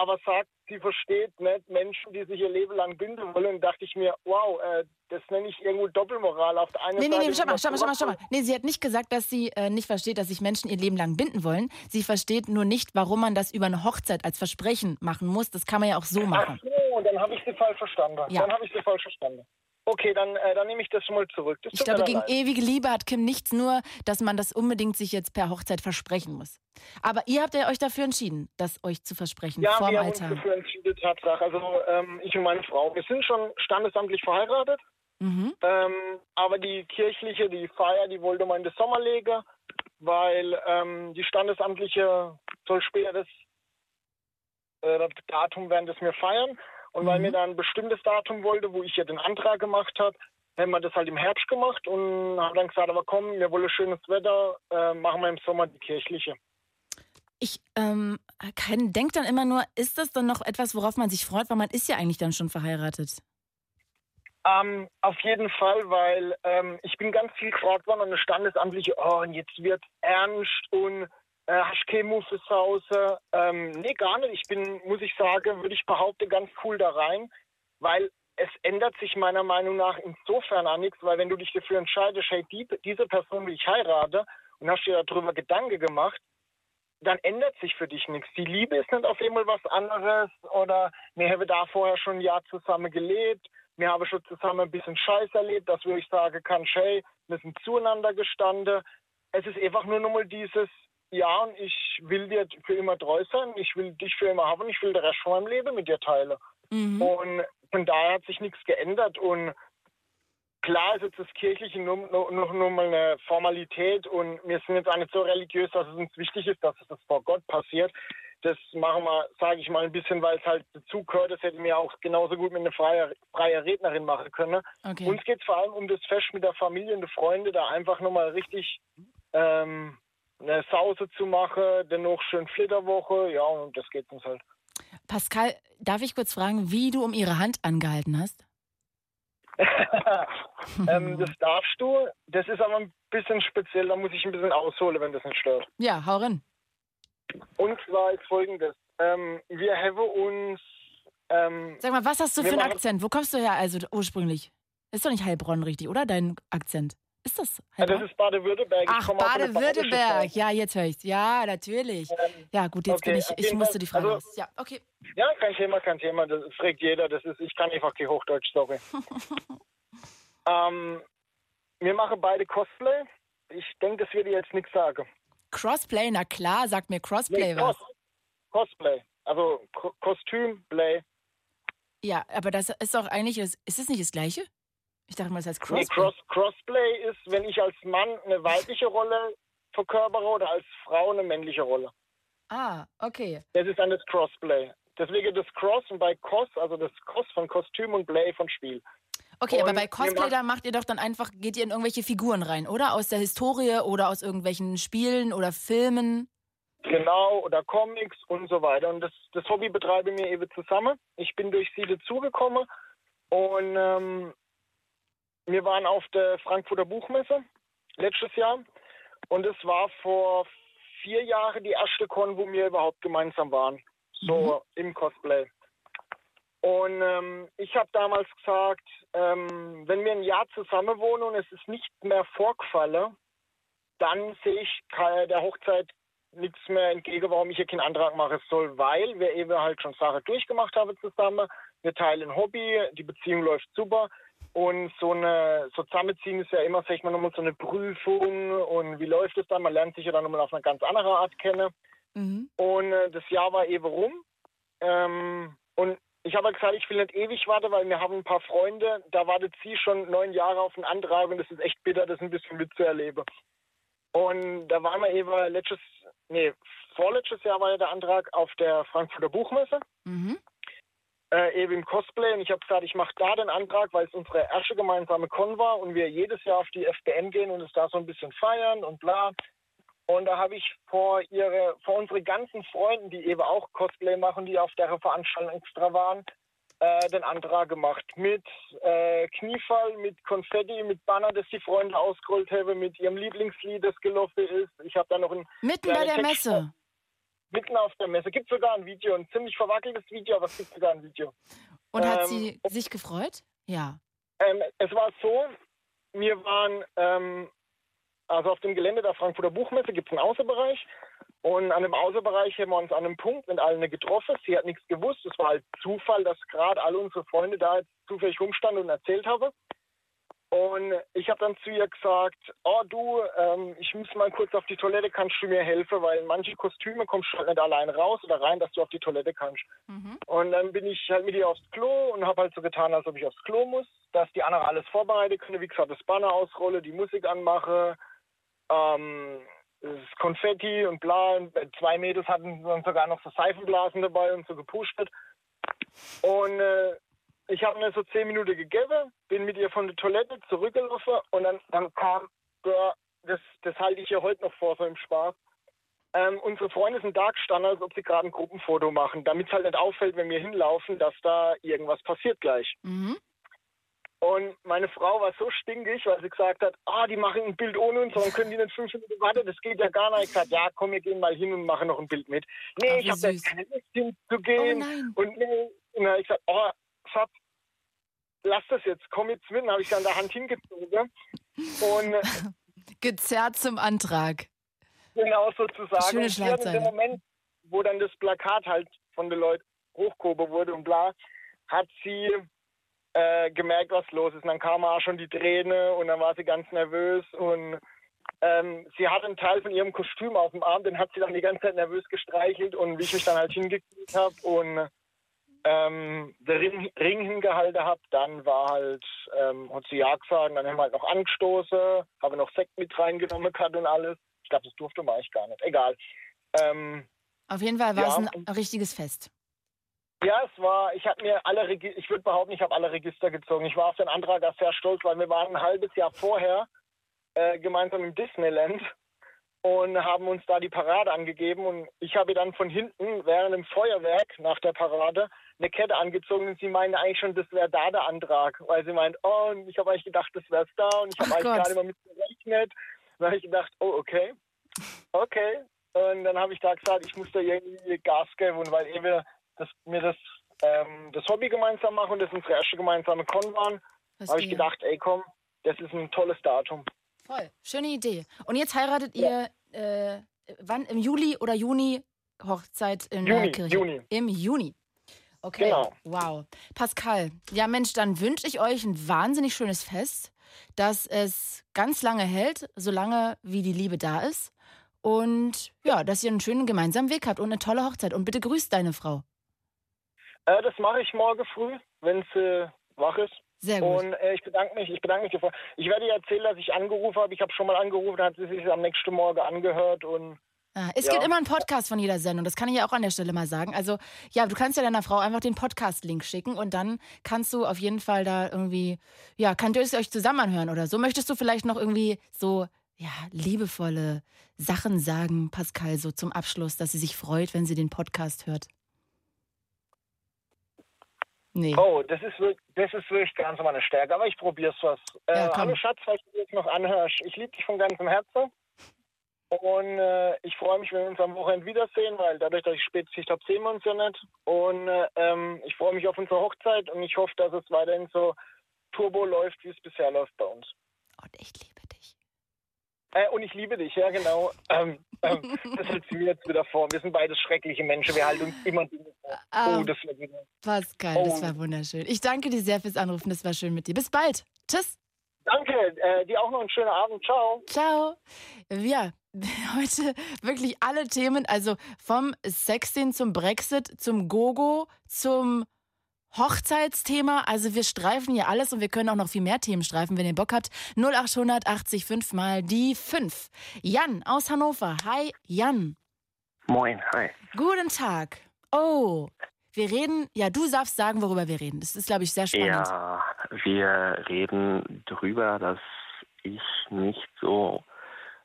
aber sagt, sie versteht nicht Menschen, die sich ihr Leben lang binden wollen. Und dachte ich mir, wow, äh, das nenne ich irgendwo Doppelmoral. Auf der einen nee, Seite. Nee, nee, schau mal, schau mal, schau mal, schau mal. Nee, sie hat nicht gesagt, dass sie äh, nicht versteht, dass sich Menschen ihr Leben lang binden wollen. Sie versteht nur nicht, warum man das über eine Hochzeit als Versprechen machen muss. Das kann man ja auch so machen. Ach so, dann habe ich sie falsch verstanden. Ja. Dann habe ich sie falsch verstanden. Okay, dann, äh, dann nehme ich das schon mal zurück. Das ich glaube, gegen leid. ewige Liebe hat Kim nichts, nur, dass man das unbedingt sich jetzt per Hochzeit versprechen muss. Aber ihr habt ja euch dafür entschieden, das euch zu versprechen ja, vorm wir Altar. haben uns dafür entschieden, Tatsache. Also ähm, ich und meine Frau, wir sind schon standesamtlich verheiratet. Mhm. Ähm, aber die kirchliche, die Feier, die wollte man in den Sommer legen, weil ähm, die standesamtliche soll später das, äh, das Datum werden das wir feiern. Und mhm. weil mir da ein bestimmtes Datum wollte, wo ich ja den Antrag gemacht habe, haben wir das halt im Herbst gemacht und haben dann gesagt, aber komm, wir wollen schönes Wetter, äh, machen wir im Sommer die kirchliche. Ich ähm, denke dann immer nur, ist das dann noch etwas, worauf man sich freut, weil man ist ja eigentlich dann schon verheiratet? Ähm, auf jeden Fall, weil ähm, ich bin ganz viel gefragt worden an eine standesamtliche, oh, und jetzt wird ernst und äh, hast keine Muffel zu Hause? Ähm, nee, gar nicht. Ich bin, muss ich sagen, würde ich behaupten, ganz cool da rein, weil es ändert sich meiner Meinung nach insofern an nichts, weil wenn du dich dafür entscheidest, hey, die, diese Person will ich heirate und hast dir darüber Gedanken gemacht, dann ändert sich für dich nichts. Die Liebe ist nicht auf einmal was anderes oder wir haben da vorher schon ein Jahr zusammen gelebt, wir haben schon zusammen ein bisschen Scheiß erlebt, dass wo ich sagen kann, hey, wir sind zueinander gestanden. Es ist einfach nur nochmal dieses, ja, und ich will dir für immer treu sein, ich will dich für immer haben, ich will den Rest von meinem Leben mit dir teilen. Mhm. Und von daher hat sich nichts geändert und klar ist jetzt das Kirchliche nur, nur, nur, nur mal eine Formalität und wir sind jetzt auch nicht so religiös, dass es uns wichtig ist, dass es das vor Gott passiert. Das machen wir, sage ich mal, ein bisschen, weil es halt dazu gehört. Das hätten wir auch genauso gut mit einer freien freie Rednerin machen können. Okay. Uns geht es vor allem um das Fest mit der Familie und den Freunden, da einfach nochmal richtig ähm, eine Sause zu machen, dennoch schön Flitterwoche, ja, und das geht uns halt. Pascal, darf ich kurz fragen, wie du um ihre Hand angehalten hast? ähm, das darfst du. Das ist aber ein bisschen speziell, da muss ich ein bisschen ausholen, wenn das nicht stört. Ja, hau rein. Und zwar ist folgendes. Ähm, wir haben uns. Ähm, Sag mal, was hast du für einen Akzent? Wo kommst du her also ursprünglich? Ist doch nicht Heilbronn richtig, oder? Dein Akzent. Ist das? Ja, das ist Baden-Württemberg. Ach, Baden-Württemberg. Ja, jetzt höre ich Ja, natürlich. Ähm, ja, gut, jetzt okay, bin ich. Ich musste die Frage also, Ja, okay. Ja, kein Thema, kein Thema. Das fragt jeder. Das ist, ich kann einfach kein Hochdeutsch, sorry. ähm, wir machen beide Cosplay. Ich denke, das würde jetzt nichts sagen. Crossplay, na klar, sagt mir Crossplay nee, was. Cosplay, also Ko Kostümplay. Ja, aber das ist doch eigentlich, ist das nicht das Gleiche? Ich dachte mal, das heißt Crossplay. Nee, Cross, Crossplay ist, wenn ich als Mann eine weibliche Rolle verkörpere oder als Frau eine männliche Rolle. Ah, okay. Das ist dann das Crossplay. Deswegen das Cross und bei Cos, also das Cos von Kostüm und Play von Spiel. Okay, und aber bei Cosplay, da macht ihr doch dann einfach, geht ihr in irgendwelche Figuren rein, oder? Aus der Historie oder aus irgendwelchen Spielen oder Filmen? Genau, oder Comics und so weiter. Und das, das Hobby betreibe mir eben zusammen. Ich bin durch sie dazugekommen und ähm, wir waren auf der Frankfurter Buchmesse letztes Jahr und es war vor vier Jahren die erste Con, wo wir überhaupt gemeinsam waren. So mhm. im Cosplay. Und ähm, ich habe damals gesagt, ähm, wenn wir ein Jahr zusammen wohnen und es ist nicht mehr vorgefallen, dann sehe ich der Hochzeit nichts mehr entgegen, warum ich hier keinen Antrag machen soll, weil wir eben halt schon Sachen durchgemacht haben zusammen. Wir teilen Hobby, die Beziehung läuft super. Und so eine so zusammenziehen ist ja immer, sag ich mal, nochmal so eine Prüfung und wie läuft es dann? Man lernt sich ja dann nochmal auf eine ganz andere Art kennen. Mhm. Und äh, das Jahr war eben rum. Ähm, und ich habe gesagt, ich will nicht ewig warten, weil wir haben ein paar Freunde, da wartet sie schon neun Jahre auf einen Antrag und das ist echt bitter, das ein bisschen mitzuerleben. Und da waren wir eben letztes, nee, vorletztes Jahr war ja der Antrag auf der Frankfurter Buchmesse. Mhm äh, eben im Cosplay und ich habe gesagt, ich mache da den Antrag, weil es unsere erste gemeinsame Con war und wir jedes Jahr auf die FBN gehen und es da so ein bisschen feiern und bla. Und da habe ich vor ihre, vor unsere ganzen Freunden, die eben auch Cosplay machen, die auf der Veranstaltung extra waren, äh, den Antrag gemacht. Mit äh, Kniefall, mit Konfetti, mit Banner, das die Freunde ausgerollt haben, mit ihrem Lieblingslied, das gelaufen ist. Ich habe da noch ein. Mitten bei der Text Messe. Mitten auf der Messe. Gibt sogar ein Video, ein ziemlich verwackeltes Video, aber es gibt sogar ein Video. Und ähm, hat sie sich gefreut? Ja. Ähm, es war so, wir waren ähm, also auf dem Gelände der Frankfurter Buchmesse gibt es einen Außenbereich und an dem Außenbereich haben wir uns an einem Punkt mit allen getroffen. Sie hat nichts gewusst. Es war halt Zufall, dass gerade alle unsere Freunde da jetzt zufällig rumstanden und erzählt haben. Und ich habe dann zu ihr gesagt, oh du, ähm, ich muss mal kurz auf die Toilette, kannst du mir helfen, weil manche Kostüme kommst du halt nicht alleine raus oder rein, dass du auf die Toilette kannst. Mhm. Und dann bin ich halt mit ihr aufs Klo und habe halt so getan, als ob ich aufs Klo muss, dass die anderen alles vorbereiten können, wie gesagt, das Banner ausrolle, die Musik anmache, ähm, das Konfetti und bla. Und zwei Mädels hatten dann sogar noch so Seifenblasen dabei und so gepustet. Und äh, ich habe mir so zehn Minuten gegeben, bin mit ihr von der Toilette zurückgelaufen und dann, dann kam, ja, das, das halte ich ihr heute noch vor, so im Spaß. Ähm, unsere Freunde sind da gestanden, als ob sie gerade ein Gruppenfoto machen, damit es halt nicht auffällt, wenn wir hinlaufen, dass da irgendwas passiert gleich. Mhm. Und meine Frau war so stinkig, weil sie gesagt hat, ah, die machen ein Bild ohne uns, warum können die nicht fünf Minuten warten? Das geht ja gar nicht. Ich gesagt, ja, komm, wir gehen mal hin und machen noch ein Bild mit. Nee, Ach, ich habe da keine Lust hinzugehen. Oh, und nee, und dann ich gesagt, oh, Schatz, lass das jetzt, komm jetzt mit. Dann habe ich dann der Hand hingezogen. Und Gezerrt zum Antrag. Genau, sozusagen. Schöne und in dem Moment, wo dann das Plakat halt von den Leuten hochgehoben wurde und bla, hat sie äh, gemerkt, was los ist. Und dann kam auch schon die Träne und dann war sie ganz nervös und ähm, sie hat einen Teil von ihrem Kostüm auf dem Arm, den hat sie dann die ganze Zeit nervös gestreichelt und wie ich mich dann halt hingekriegt habe und ähm, den Ring, Ring hingehalten habe, dann war halt, ähm, hat sie ja gesagt, dann haben wir halt noch angestoßen, habe noch Sekt mit reingenommen gehabt und alles. Ich glaube, das durfte man eigentlich gar nicht. Egal. Ähm, Auf jeden Fall war ja, es ein richtiges Fest. Ja, es war, ich habe mir alle, Regi ich würde behaupten, ich habe alle Register gezogen. Ich war auf den Antrag sehr stolz, weil wir waren ein halbes Jahr vorher äh, gemeinsam im Disneyland und haben uns da die Parade angegeben und ich habe dann von hinten während dem Feuerwerk nach der Parade eine Kette angezogen und sie meinte eigentlich schon, das wäre da der Antrag, weil sie meint, oh, und ich habe eigentlich gedacht, das wäre es da und ich habe eigentlich gerade mal mit gerechnet. Dann habe ich gedacht, oh, okay, okay. Und dann habe ich da gesagt, ich muss da irgendwie Gas geben und weil eben dass wir das, ähm, das Hobby gemeinsam machen und das unsere erste gemeinsame Con waren, habe ich gedacht, ey komm, das ist ein tolles Datum. Voll, schöne Idee. Und jetzt heiratet ja. ihr äh, wann? Im Juli oder Juni Hochzeit in Juni, der Kirche? Juni. Im Juni. Okay, genau. wow. Pascal, ja Mensch, dann wünsche ich euch ein wahnsinnig schönes Fest, dass es ganz lange hält, solange wie die Liebe da ist. Und ja, dass ihr einen schönen gemeinsamen Weg habt und eine tolle Hochzeit. Und bitte grüßt deine Frau. Äh, das mache ich morgen früh, wenn es äh, wach ist. Sehr gut. Und äh, ich bedanke mich, ich bedanke mich dafür. Ich werde ihr erzählen, dass ich angerufen habe. Ich habe schon mal angerufen, hat sie sich am nächsten Morgen angehört und Ah, es ja. gibt immer einen Podcast von jeder Sendung, das kann ich ja auch an der Stelle mal sagen. Also, ja, du kannst ja deiner Frau einfach den Podcast-Link schicken und dann kannst du auf jeden Fall da irgendwie, ja, könnt ihr es euch zusammen anhören oder so. Möchtest du vielleicht noch irgendwie so, ja, liebevolle Sachen sagen, Pascal, so zum Abschluss, dass sie sich freut, wenn sie den Podcast hört? Nee. Oh, das ist, das ist wirklich ganz meine Stärke, aber ich probiere es was. Äh, hallo Schatz, falls du jetzt noch anhörst. Ich liebe dich von ganzem Herzen. Und äh, ich freue mich, wenn wir uns am Wochenende wiedersehen, weil dadurch, dass ich spät Schicht habe, sehen wir uns ja nicht. Und äh, ähm, ich freue mich auf unsere Hochzeit und ich hoffe, dass es weiterhin so turbo läuft, wie es bisher läuft bei uns. Und ich liebe dich. Äh, und ich liebe dich, ja genau. Ähm, ähm, das hält sie mir jetzt wieder vor. Wir sind beides schreckliche Menschen. Wir halten uns immer vor. Ah, oh, das war wieder. Pascal, oh. das war wunderschön. Ich danke dir sehr fürs Anrufen. Das war schön mit dir. Bis bald. Tschüss. Danke. Äh, dir auch noch einen schönen Abend. Ciao. Ciao. Ja, heute wirklich alle Themen, also vom Sexting zum Brexit, zum Gogo, zum Hochzeitsthema. Also wir streifen hier alles und wir können auch noch viel mehr Themen streifen, wenn ihr Bock habt. 0880 5 mal die 5. Jan aus Hannover. Hi, Jan. Moin, hi. Guten Tag. Oh, wir reden, ja, du darfst sagen, worüber wir reden. Das ist, glaube ich, sehr spannend. Ja, wir reden darüber, dass ich nicht so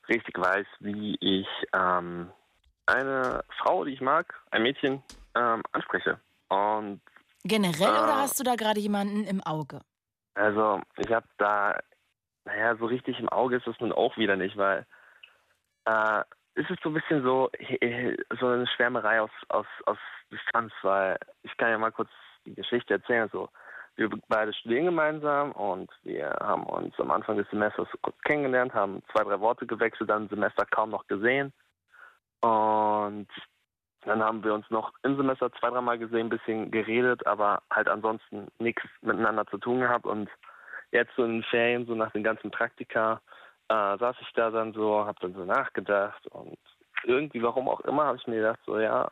richtig weiß, wie ich ähm, eine Frau, die ich mag, ein Mädchen, ähm, anspreche. Und Generell äh, oder hast du da gerade jemanden im Auge? Also, ich habe da, naja, so richtig im Auge ist es nun auch wieder nicht, weil äh, ist es so ein bisschen so, so eine Schwärmerei aus, aus, aus Distanz, weil ich kann ja mal kurz die Geschichte erzählen. So, wir beide studieren gemeinsam und wir haben uns am Anfang des Semesters kurz kennengelernt, haben zwei, drei Worte gewechselt, dann im Semester kaum noch gesehen. Und dann haben wir uns noch im Semester zwei, dreimal gesehen, ein bisschen geredet, aber halt ansonsten nichts miteinander zu tun gehabt. Und jetzt so in den Ferien, so nach den ganzen Praktika, äh, saß ich da dann so, hab dann so nachgedacht und irgendwie, warum auch immer, habe ich mir gedacht, so ja,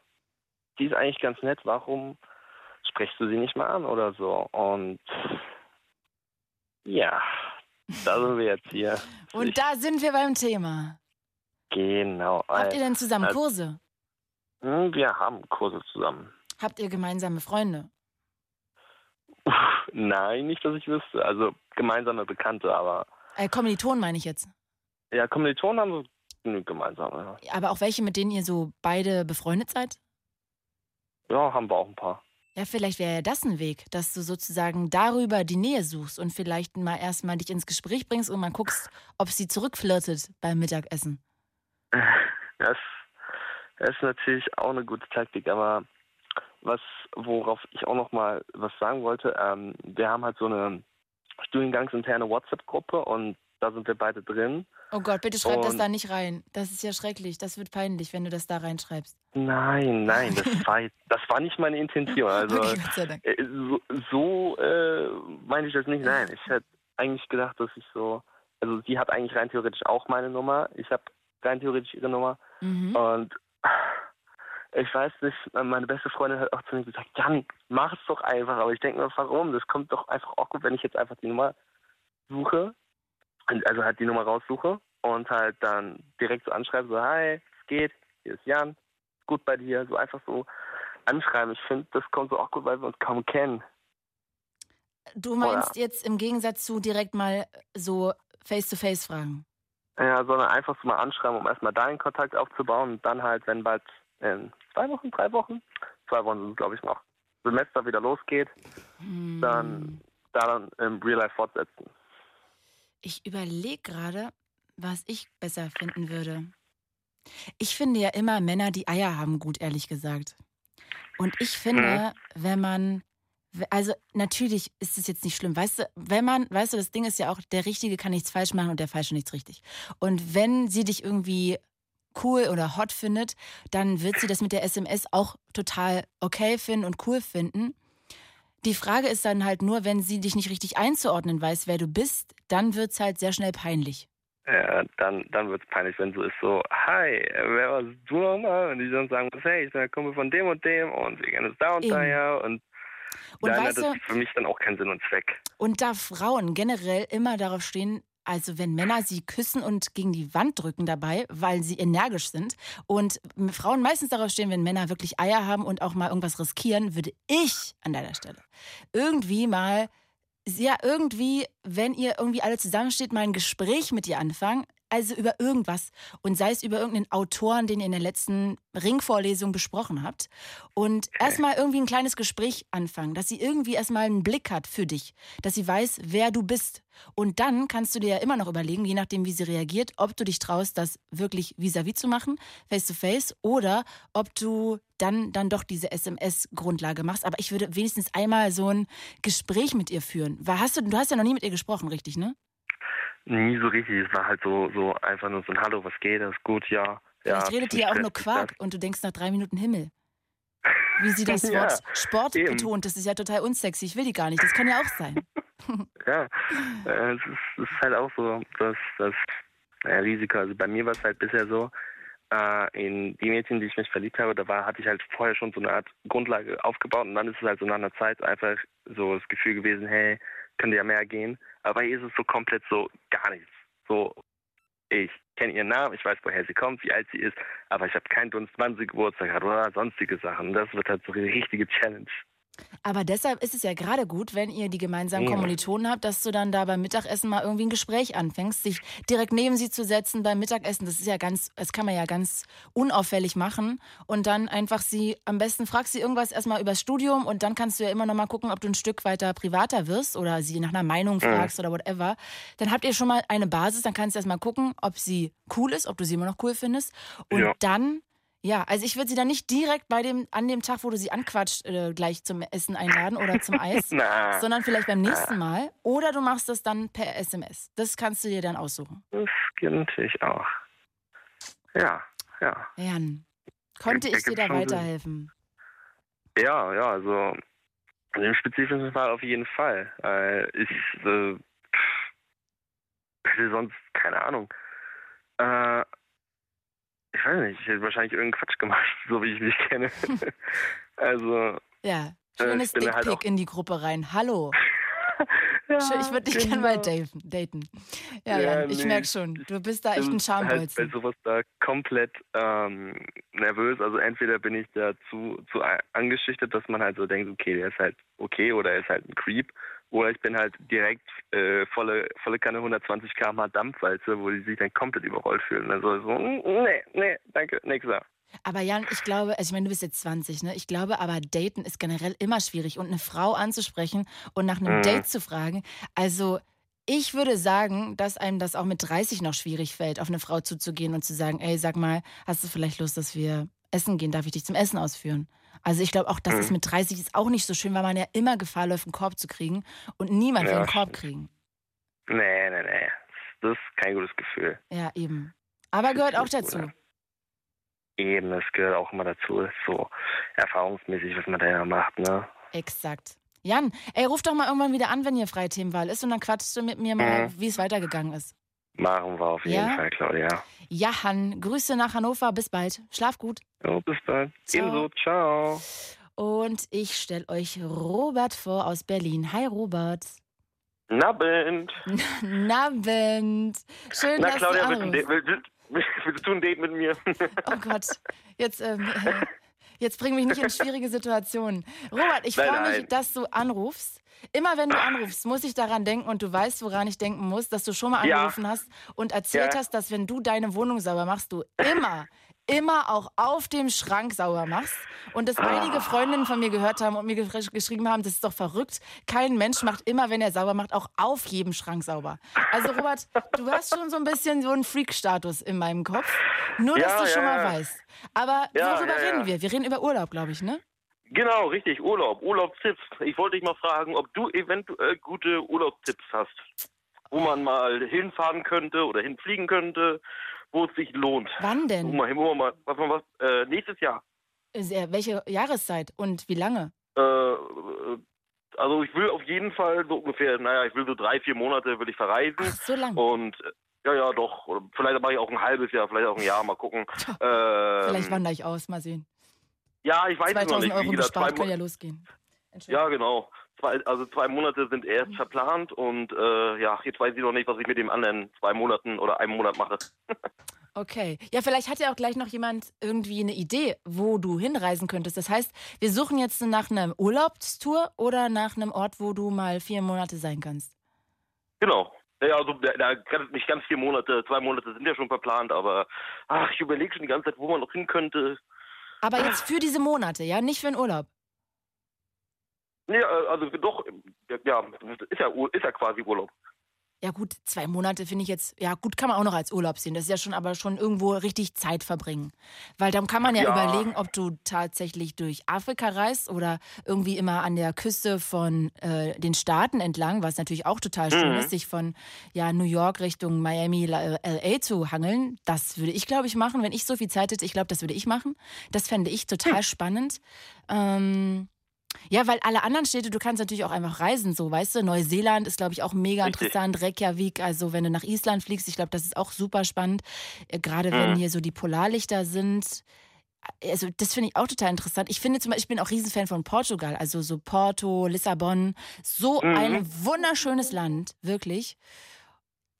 die ist eigentlich ganz nett, warum sprichst du sie nicht mal an oder so? Und ja, da sind wir jetzt hier. Und ich, da sind wir beim Thema. Genau. Habt ihr denn zusammen also, Kurse? Hm, wir haben Kurse zusammen. Habt ihr gemeinsame Freunde? Nein, nicht, dass ich wüsste. Also gemeinsame Bekannte, aber äh, Kommilitonen meine ich jetzt. Ja, Kommilitonen haben wir genug gemeinsam. Ja. Aber auch welche, mit denen ihr so beide befreundet seid? Ja, haben wir auch ein paar. Ja, vielleicht wäre ja das ein Weg, dass du sozusagen darüber die Nähe suchst und vielleicht mal erstmal dich ins Gespräch bringst und mal guckst, ob sie zurückflirtet beim Mittagessen. Das, ist natürlich auch eine gute Taktik, aber was, worauf ich auch noch mal was sagen wollte, ähm, wir haben halt so eine studiengangsinterne WhatsApp-Gruppe und da sind wir beide drin. Oh Gott, bitte schreib und das da nicht rein. Das ist ja schrecklich. Das wird peinlich, wenn du das da reinschreibst. Nein, nein, das war, das war nicht meine Intention. Also okay, äh, so, so äh, meine ich das nicht. Nein, ich hätte eigentlich gedacht, dass ich so, also sie hat eigentlich rein theoretisch auch meine Nummer. Ich habe rein theoretisch ihre Nummer. Mhm. Und ich weiß nicht, meine beste Freundin hat auch zu mir gesagt, Jan, mach es doch einfach. Aber ich denke mir, warum? Das kommt doch einfach auch gut, wenn ich jetzt einfach die Nummer suche, also halt die Nummer raussuche und halt dann direkt so anschreibe, so, hi, es geht, hier ist Jan, gut bei dir, so einfach so anschreiben. Ich finde, das kommt so auch gut, weil wir uns kaum kennen. Du meinst Oder? jetzt im Gegensatz zu direkt mal so face-to-face -face fragen? Ja, sondern einfach so mal anschreiben, um erstmal deinen Kontakt aufzubauen und dann halt, wenn bald in zwei Wochen, drei Wochen, zwei Wochen sind glaube ich, noch, Semester wieder losgeht, hm. dann da dann im Real Life fortsetzen. Ich überlege gerade, was ich besser finden würde. Ich finde ja immer Männer, die Eier haben, gut, ehrlich gesagt. Und ich finde, mhm. wenn man, also natürlich ist es jetzt nicht schlimm, weißt du, wenn man, weißt du, das Ding ist ja auch, der Richtige kann nichts falsch machen und der Falsche nichts richtig. Und wenn sie dich irgendwie cool oder hot findet, dann wird sie das mit der SMS auch total okay finden und cool finden. Die Frage ist dann halt nur, wenn sie dich nicht richtig einzuordnen weiß, wer du bist, dann wird es halt sehr schnell peinlich. Ja, dann, dann wird es peinlich, wenn so ist so, hi, wer warst du nochmal? Und die dann sagen, hey, ich bin der Kumpel von dem und dem und wir kennen uns da und da ja und und dann hat das für mich dann auch keinen Sinn und Zweck. Und da Frauen generell immer darauf stehen, also wenn Männer sie küssen und gegen die Wand drücken dabei, weil sie energisch sind. Und Frauen meistens darauf stehen, wenn Männer wirklich Eier haben und auch mal irgendwas riskieren, würde ich an deiner Stelle irgendwie mal ja, irgendwie, wenn ihr irgendwie alle zusammensteht, mal ein Gespräch mit ihr anfangen also über irgendwas und sei es über irgendeinen Autoren, den ihr in der letzten Ringvorlesung besprochen habt und okay. erstmal irgendwie ein kleines Gespräch anfangen, dass sie irgendwie erstmal einen Blick hat für dich, dass sie weiß, wer du bist. Und dann kannst du dir ja immer noch überlegen, je nachdem, wie sie reagiert, ob du dich traust, das wirklich vis-à-vis -vis zu machen, face to face, oder ob du dann, dann doch diese SMS-Grundlage machst. Aber ich würde wenigstens einmal so ein Gespräch mit ihr führen. Hast du, du hast ja noch nie mit ihr gesprochen, richtig, ne? Nie so richtig. Es war halt so, so einfach nur so ein Hallo, was geht, das ist gut, ja. Vielleicht ja, redet ihr ja auch nur Quark und du denkst nach drei Minuten Himmel. Wie sie das Wort ja, Sport eben. betont, das ist ja total unsexy. Ich will die gar nicht. Das kann ja auch sein. ja, äh, es ist, es ist halt auch so, dass das naja, Risiko. Also bei mir war es halt bisher so, äh, in die Mädchen, die ich mich verliebt habe, da war, hatte ich halt vorher schon so eine Art Grundlage aufgebaut und dann ist es halt so nach einer Zeit einfach so das Gefühl gewesen, hey, könnte ja mehr gehen. Aber hier ist es so komplett so gar nichts. So, ich kenne ihren Namen, ich weiß, woher sie kommt, wie alt sie ist, aber ich habe keinen Dunst, wann sie Geburtstag hat oder sonstige Sachen. Das wird halt so eine richtige Challenge. Aber deshalb ist es ja gerade gut, wenn ihr die gemeinsamen Ja. Kommilitonen habt, dass du dann da beim Mittagessen mal irgendwie ein Gespräch anfängst, dich direkt neben sie zu setzen beim Mittagessen. Das ist ja ganz, das kann man ja ganz unauffällig machen. Und dann einfach sie, am besten fragst sie irgendwas erstmal übers Studium und dann kannst du ja immer noch mal gucken, ob du ein Stück weiter privater wirst oder sie nach einer Meinung Mhm. fragst oder whatever. Dann habt ihr schon mal eine Basis, dann kannst du erstmal gucken, ob sie cool ist, ob du sie immer noch cool findest. Und Ja. dann ja, also ich würde sie dann nicht direkt bei dem, an dem Tag, wo du sie anquatscht, äh, gleich zum Essen einladen oder zum Eis, Na. sondern vielleicht beim nächsten Mal. Oder du machst das dann per SMS. Das kannst du dir dann aussuchen. Das geht natürlich auch. Ja, ja. Jan, konnte ich dir Ergibt da Sinn. weiterhelfen? Ja, ja, also in dem spezifischen Fall auf jeden Fall. Äh, ich äh, hätte sonst, keine Ahnung. Äh, ich weiß nicht, ich hätte wahrscheinlich irgendeinen Quatsch gemacht, so wie ich mich kenne. also. Ja, äh, schönes bin Dickpick halt in die Gruppe rein. Hallo. Schön, ich würde dich gerne mal daten. daten. Ja, Ja, Jan, ich nee, merke schon. Du bist da echt ein bin halt bei Schambolzen. sowas da komplett ähm, nervös. Also entweder bin ich da zu, zu angeschüchtert, dass man halt so denkt, okay, der ist halt okay oder er ist halt ein Creep. Oder ich bin halt direkt äh, volle, volle Kanne 120 km/h Dampfwalze, wo die sich dann komplett überrollt fühlen. Also so, mm, nee, nee, danke, nächster. Aber Jan, ich glaube, also ich meine, du bist jetzt 20, ne? Ich glaube aber, daten ist generell immer schwierig und eine Frau anzusprechen und nach einem Mhm. Date zu fragen. Also, ich würde sagen, dass einem das auch mit 30 noch schwierig fällt, auf eine Frau zuzugehen und zu sagen, ey, sag mal, hast du vielleicht Lust, dass wir essen gehen? Darf ich dich zum Essen ausführen? Also ich glaube auch, das Mhm. ist mit 30 ist auch nicht so schön, weil man ja immer Gefahr läuft, einen Korb zu kriegen und niemand will Ja, einen Korb kriegen. Nee, nee, nee. Das ist kein gutes Gefühl. Ja, eben. Aber gehört auch dazu. Eben, das gehört auch immer dazu. So erfahrungsmäßig, was man da ja macht, ne? Exakt. Jan, ey, ruf doch mal irgendwann wieder an, wenn hier freie Themenwahl ist und dann quatschst du mit mir mal, Mhm. wie es weitergegangen ist. Machen wir auf jeden Ja? Fall, Claudia. Johann, Grüße nach Hannover, bis bald. Schlaf gut. Jo, bis dann. Ciao. Ebenso, ciao. Und ich stelle euch Robert vor aus Berlin. Hi Robert. Nabend. Nabend. Schön, Na, dass Claudia, du willst, willst, willst, willst du ein Date mit mir? Oh Gott, jetzt, ähm, äh, jetzt bring mich nicht in schwierige Situationen. Robert, ich freue mich, dass du anrufst. Immer wenn du anrufst, muss ich daran denken und du weißt, woran ich denken muss, dass du schon mal Ja. angerufen hast und erzählt Ja. hast, dass wenn du deine Wohnung sauber machst, du immer, immer auch auf dem Schrank sauber machst. Und dass einige Freundinnen von mir gehört haben und mir gesch- geschrieben haben, das ist doch verrückt. Kein Mensch macht immer, wenn er sauber macht, auch auf jedem Schrank sauber. Also Robert, du hast schon so ein bisschen so einen Freak-Status in meinem Kopf. Nur, dass Ja, du schon ja, mal ja. weißt. Aber Ja, worüber ja, ja. reden wir? Wir reden über Urlaub, glaube ich, ne? Genau, richtig, Urlaub, Urlaubstipps. Ich wollte dich mal fragen, ob du eventuell gute Urlaubstipps hast, wo man mal hinfahren könnte oder hinfliegen könnte, wo es sich lohnt. Wann Wo denn? man, wo man mal, was man was, äh, nächstes Jahr. Sehr- Welche Jahreszeit und wie lange? Äh, äh, also ich will auf jeden Fall so ungefähr, naja, ich will so drei, vier Monate will ich verreisen. Ach, so lang. Und äh, ja, ja, doch. Vielleicht mache ich auch ein halbes Jahr, vielleicht auch ein Jahr, mal gucken. Ähm, Vielleicht wandere ich aus, mal sehen. Ja, ich weiß es noch 2000 nicht. Euro gespart, kann ja losgehen. Ja, genau. Zwei, also zwei Monate sind erst verplant und äh, ja, jetzt weiß ich noch nicht, was ich mit dem anderen zwei Monaten oder einem Monat mache. Okay. Ja, vielleicht hat ja auch gleich noch jemand irgendwie eine Idee, wo du hinreisen könntest. Das heißt, wir suchen jetzt nach einer Urlaubstour oder nach einem Ort, wo du mal vier Monate sein kannst. Genau. Ja, also da, nicht ganz vier Monate, zwei Monate sind ja schon verplant, aber ach, ich überlege schon die ganze Zeit, wo man noch hin könnte. Aber jetzt für diese Monate, ja? Nicht für den Urlaub. Nee, äh, also doch, ja, ist ja, ist ja quasi Urlaub. Ja gut, zwei Monate finde ich jetzt, ja gut, kann man auch noch als Urlaub sehen. Das ist ja schon aber schon irgendwo richtig Zeit verbringen. Weil dann kann man ja, Ja. überlegen, ob du tatsächlich durch Afrika reist oder irgendwie immer an der Küste von äh, den Staaten entlang, was natürlich auch total schön Mhm. ist, sich von ja, New York Richtung Miami, La- LA zu hangeln. Das würde ich, glaube ich, machen, wenn ich so viel Zeit hätte. Ich glaube, das würde ich machen. Das fände ich total spannend. Ähm, ja, weil alle anderen Städte, du kannst natürlich auch einfach reisen, so, weißt du? Neuseeland ist, glaube ich, auch mega Richtig. interessant. Reykjavik, also wenn du nach Island fliegst, ich glaube, das ist auch super spannend. Äh, Gerade wenn Mhm. hier so die Polarlichter sind. Also, das finde ich auch total interessant. Ich finde zum Beispiel, ich bin auch Riesenfan von Portugal, also so Porto, Lissabon. So Mhm. ein wunderschönes Land, wirklich.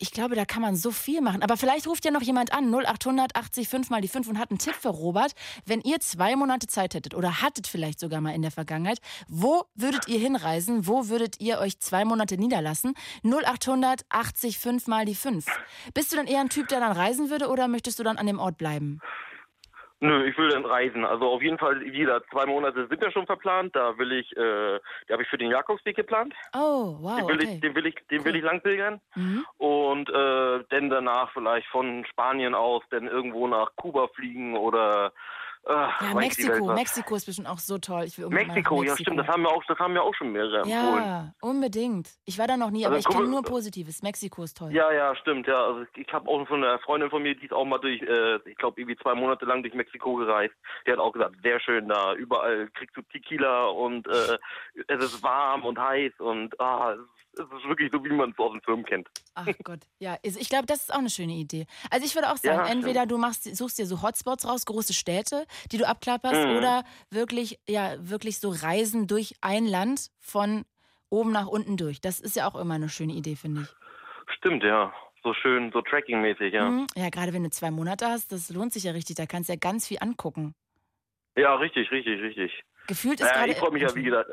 Ich glaube, da kann man so viel machen. Aber vielleicht ruft ja noch jemand an, 0800 80 5 mal die 5 und hat einen Tipp für Robert. Wenn ihr zwei Monate Zeit hättet oder hattet vielleicht sogar mal in der Vergangenheit, wo würdet ihr hinreisen? Wo würdet ihr euch zwei Monate niederlassen? 0800 80 5 mal die 5. Bist du dann eher ein Typ, der dann reisen würde oder möchtest du dann an dem Ort bleiben? Nö, ich will dann reisen. Also auf jeden Fall, wie gesagt, zwei Monate sind ja schon verplant. Da will ich, äh, die habe ich für den Jakobsweg geplant. Oh, wow. Den will okay. ich, den will ich, den will ich lang pilgern. Mhm. Und äh, dann danach vielleicht von Spanien aus dann irgendwo nach Kuba fliegen oder Ja, Mexiko. Mexiko ist bestimmt auch so toll. Nach Mexiko, ja stimmt, das haben mir auch, das haben mir auch schon mehrere empfohlen. Ja, unbedingt. Ich war da noch nie, Also aber ich kenne nur Positives. Mexiko ist toll. Ja, ja, stimmt, ja. Also ich habe auch von einer Freundin von mir, die ist auch mal durch, äh, ich glaube irgendwie zwei Monate lang durch Mexiko gereist. Die hat auch gesagt, sehr schön da. Überall kriegst du Tequila und äh, es ist warm und heiß und ah, es ist, wirklich so, wie man es aus den Filmen kennt. Ach Gott, ja, ich glaube, das ist auch eine schöne Idee. Also ich würde auch sagen, Ja, stimmt. entweder du machst, suchst dir so Hotspots raus, große Städte, die du abklapperst, Mhm. oder wirklich, ja, wirklich so Reisen durch ein Land von oben nach unten durch. Das ist ja auch immer eine schöne Idee, finde ich. Stimmt, ja. So schön, so Tracking-mäßig, ja. Mhm. Ja, gerade wenn du zwei Monate hast, das lohnt sich ja richtig. Da kannst du ja ganz viel angucken. Ja, richtig, richtig, richtig. Gefühlt ist Ja, gerade. ich freue mich ja, wie gesagt,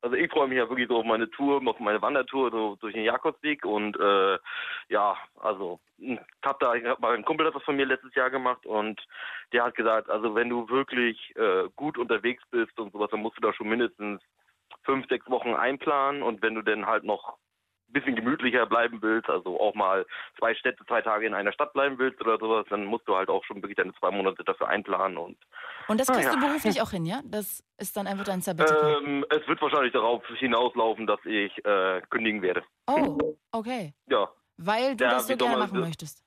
also ich freue mich ja wirklich so auf meine Tour, auf meine Wandertour so durch den Jakobsweg und äh, ja, also hab da, ich hab mal ein Kumpel hat das von mir letztes Jahr gemacht und der hat gesagt, also wenn du wirklich äh, gut unterwegs bist und sowas, dann musst du da schon mindestens fünf, sechs Wochen einplanen und wenn du dann halt noch bisschen gemütlicher bleiben willst, also auch mal zwei Städte, zwei Tage in einer Stadt bleiben willst oder sowas, dann musst du halt auch schon wirklich deine zwei Monate dafür einplanen und Und das Ah, kriegst ja. du beruflich auch hin, ja? Das ist dann einfach dein Sabbatical. Ähm, es wird wahrscheinlich darauf hinauslaufen, dass ich äh, kündigen werde. Oh, okay. Ja. Weil du Ja, das so gerne machen möchtest.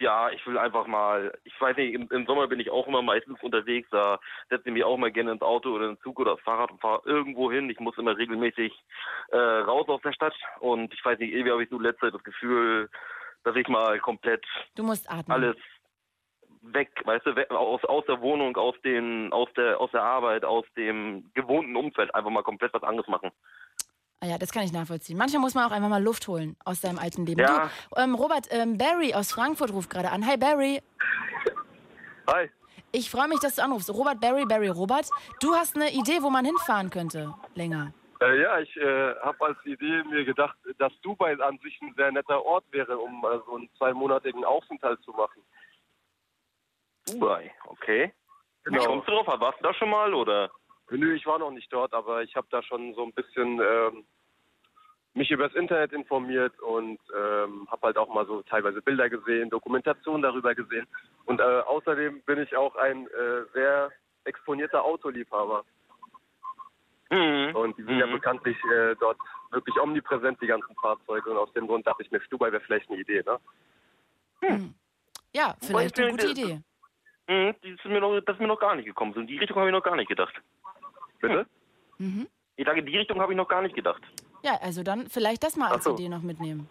Ja, ich will einfach mal, ich weiß nicht, im, im Sommer bin ich auch immer meistens unterwegs, da setze ich mich auch mal gerne ins Auto oder ins Zug oder das Fahrrad und fahre irgendwo hin. Ich muss immer regelmäßig äh, raus aus der Stadt und ich weiß nicht, irgendwie habe ich so letzte Zeit das Gefühl, dass ich mal komplett Du musst atmen. alles weg, weißt du, weg, aus, aus der Wohnung, aus den, aus der, aus der Arbeit, aus dem gewohnten Umfeld einfach mal komplett was anderes machen. Ah ja, das kann ich nachvollziehen. Manchmal muss man auch einfach mal Luft holen aus seinem alten Leben. Ja. Du, ähm, Robert, ähm, Barry aus Frankfurt ruft gerade an. Hi Barry. Hi. Ich freue mich, dass du anrufst. Robert, Barry, Barry, Robert. Du hast eine Idee, wo man hinfahren könnte länger. Äh, ja, ich äh, habe als Idee mir gedacht, dass Dubai an sich ein sehr netter Ort wäre, um äh, so einen zweimonatigen Aufenthalt zu machen. Dubai, okay. Genau. Wie kommst du drauf? Warst du da schon mal oder? Nö, ich war noch nicht dort, aber ich habe da schon so ein bisschen ähm, mich übers Internet informiert und ähm, habe halt auch mal so teilweise Bilder gesehen, Dokumentationen darüber gesehen. Und äh, außerdem bin ich auch ein äh, sehr exponierter Autoliebhaber. Mhm. Und die sind ja bekanntlich äh, dort wirklich omnipräsent, die ganzen Fahrzeuge. Und aus dem Grund dachte ich mir, Dubai wäre vielleicht eine Idee, ne? Ja, vielleicht eine gute das- Idee. Mhm, die ist mir noch, das ist mir noch gar nicht gekommen. So in die Richtung habe ich noch gar nicht gedacht. Bitte? Mhm. Ich sage, in die Richtung habe ich noch gar nicht gedacht. Ja, also dann vielleicht das mal als so. Idee noch mitnehmen.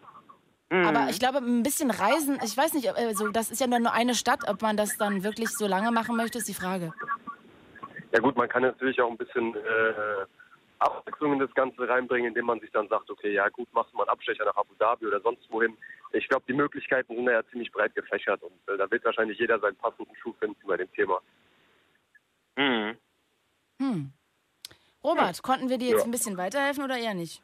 Mhm. Aber ich glaube, ein bisschen reisen, ich weiß nicht, also das ist ja nur eine Stadt, ob man das dann wirklich so lange machen möchte, ist die Frage. Ja gut, man kann natürlich auch ein bisschen äh, Abwechslung in das Ganze reinbringen, indem man sich dann sagt, okay, ja gut, machst du mal einen Abstecher nach Abu Dhabi oder sonst wohin. Ich glaube, die Möglichkeiten sind ja ziemlich breit gefächert und äh, da wird wahrscheinlich jeder seinen passenden Schuh finden bei dem Thema. Mhm. Hm. Robert, konnten wir dir jetzt Ja. ein bisschen weiterhelfen oder eher nicht?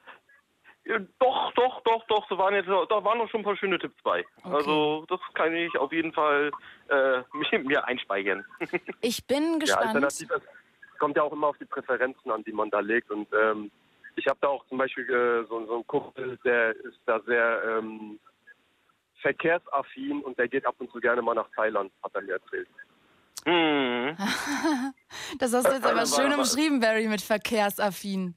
Ja, doch, doch, doch, doch. Da waren jetzt, da waren noch schon ein paar schöne Tipps bei. Also das kann ich auf jeden Fall äh, mir, einspeichern. Ich bin Ja, gespannt. alternativ, es kommt ja auch immer auf die Präferenzen an, die man da legt. Und ähm, ich habe da auch zum Beispiel äh, so, so einen Kumpel, der ist da sehr ähm, verkehrsaffin und der geht ab und zu gerne mal nach Thailand, hat er mir erzählt. Mhm. das hast du jetzt aber schön umschrieben, Barry, mit verkehrsaffin.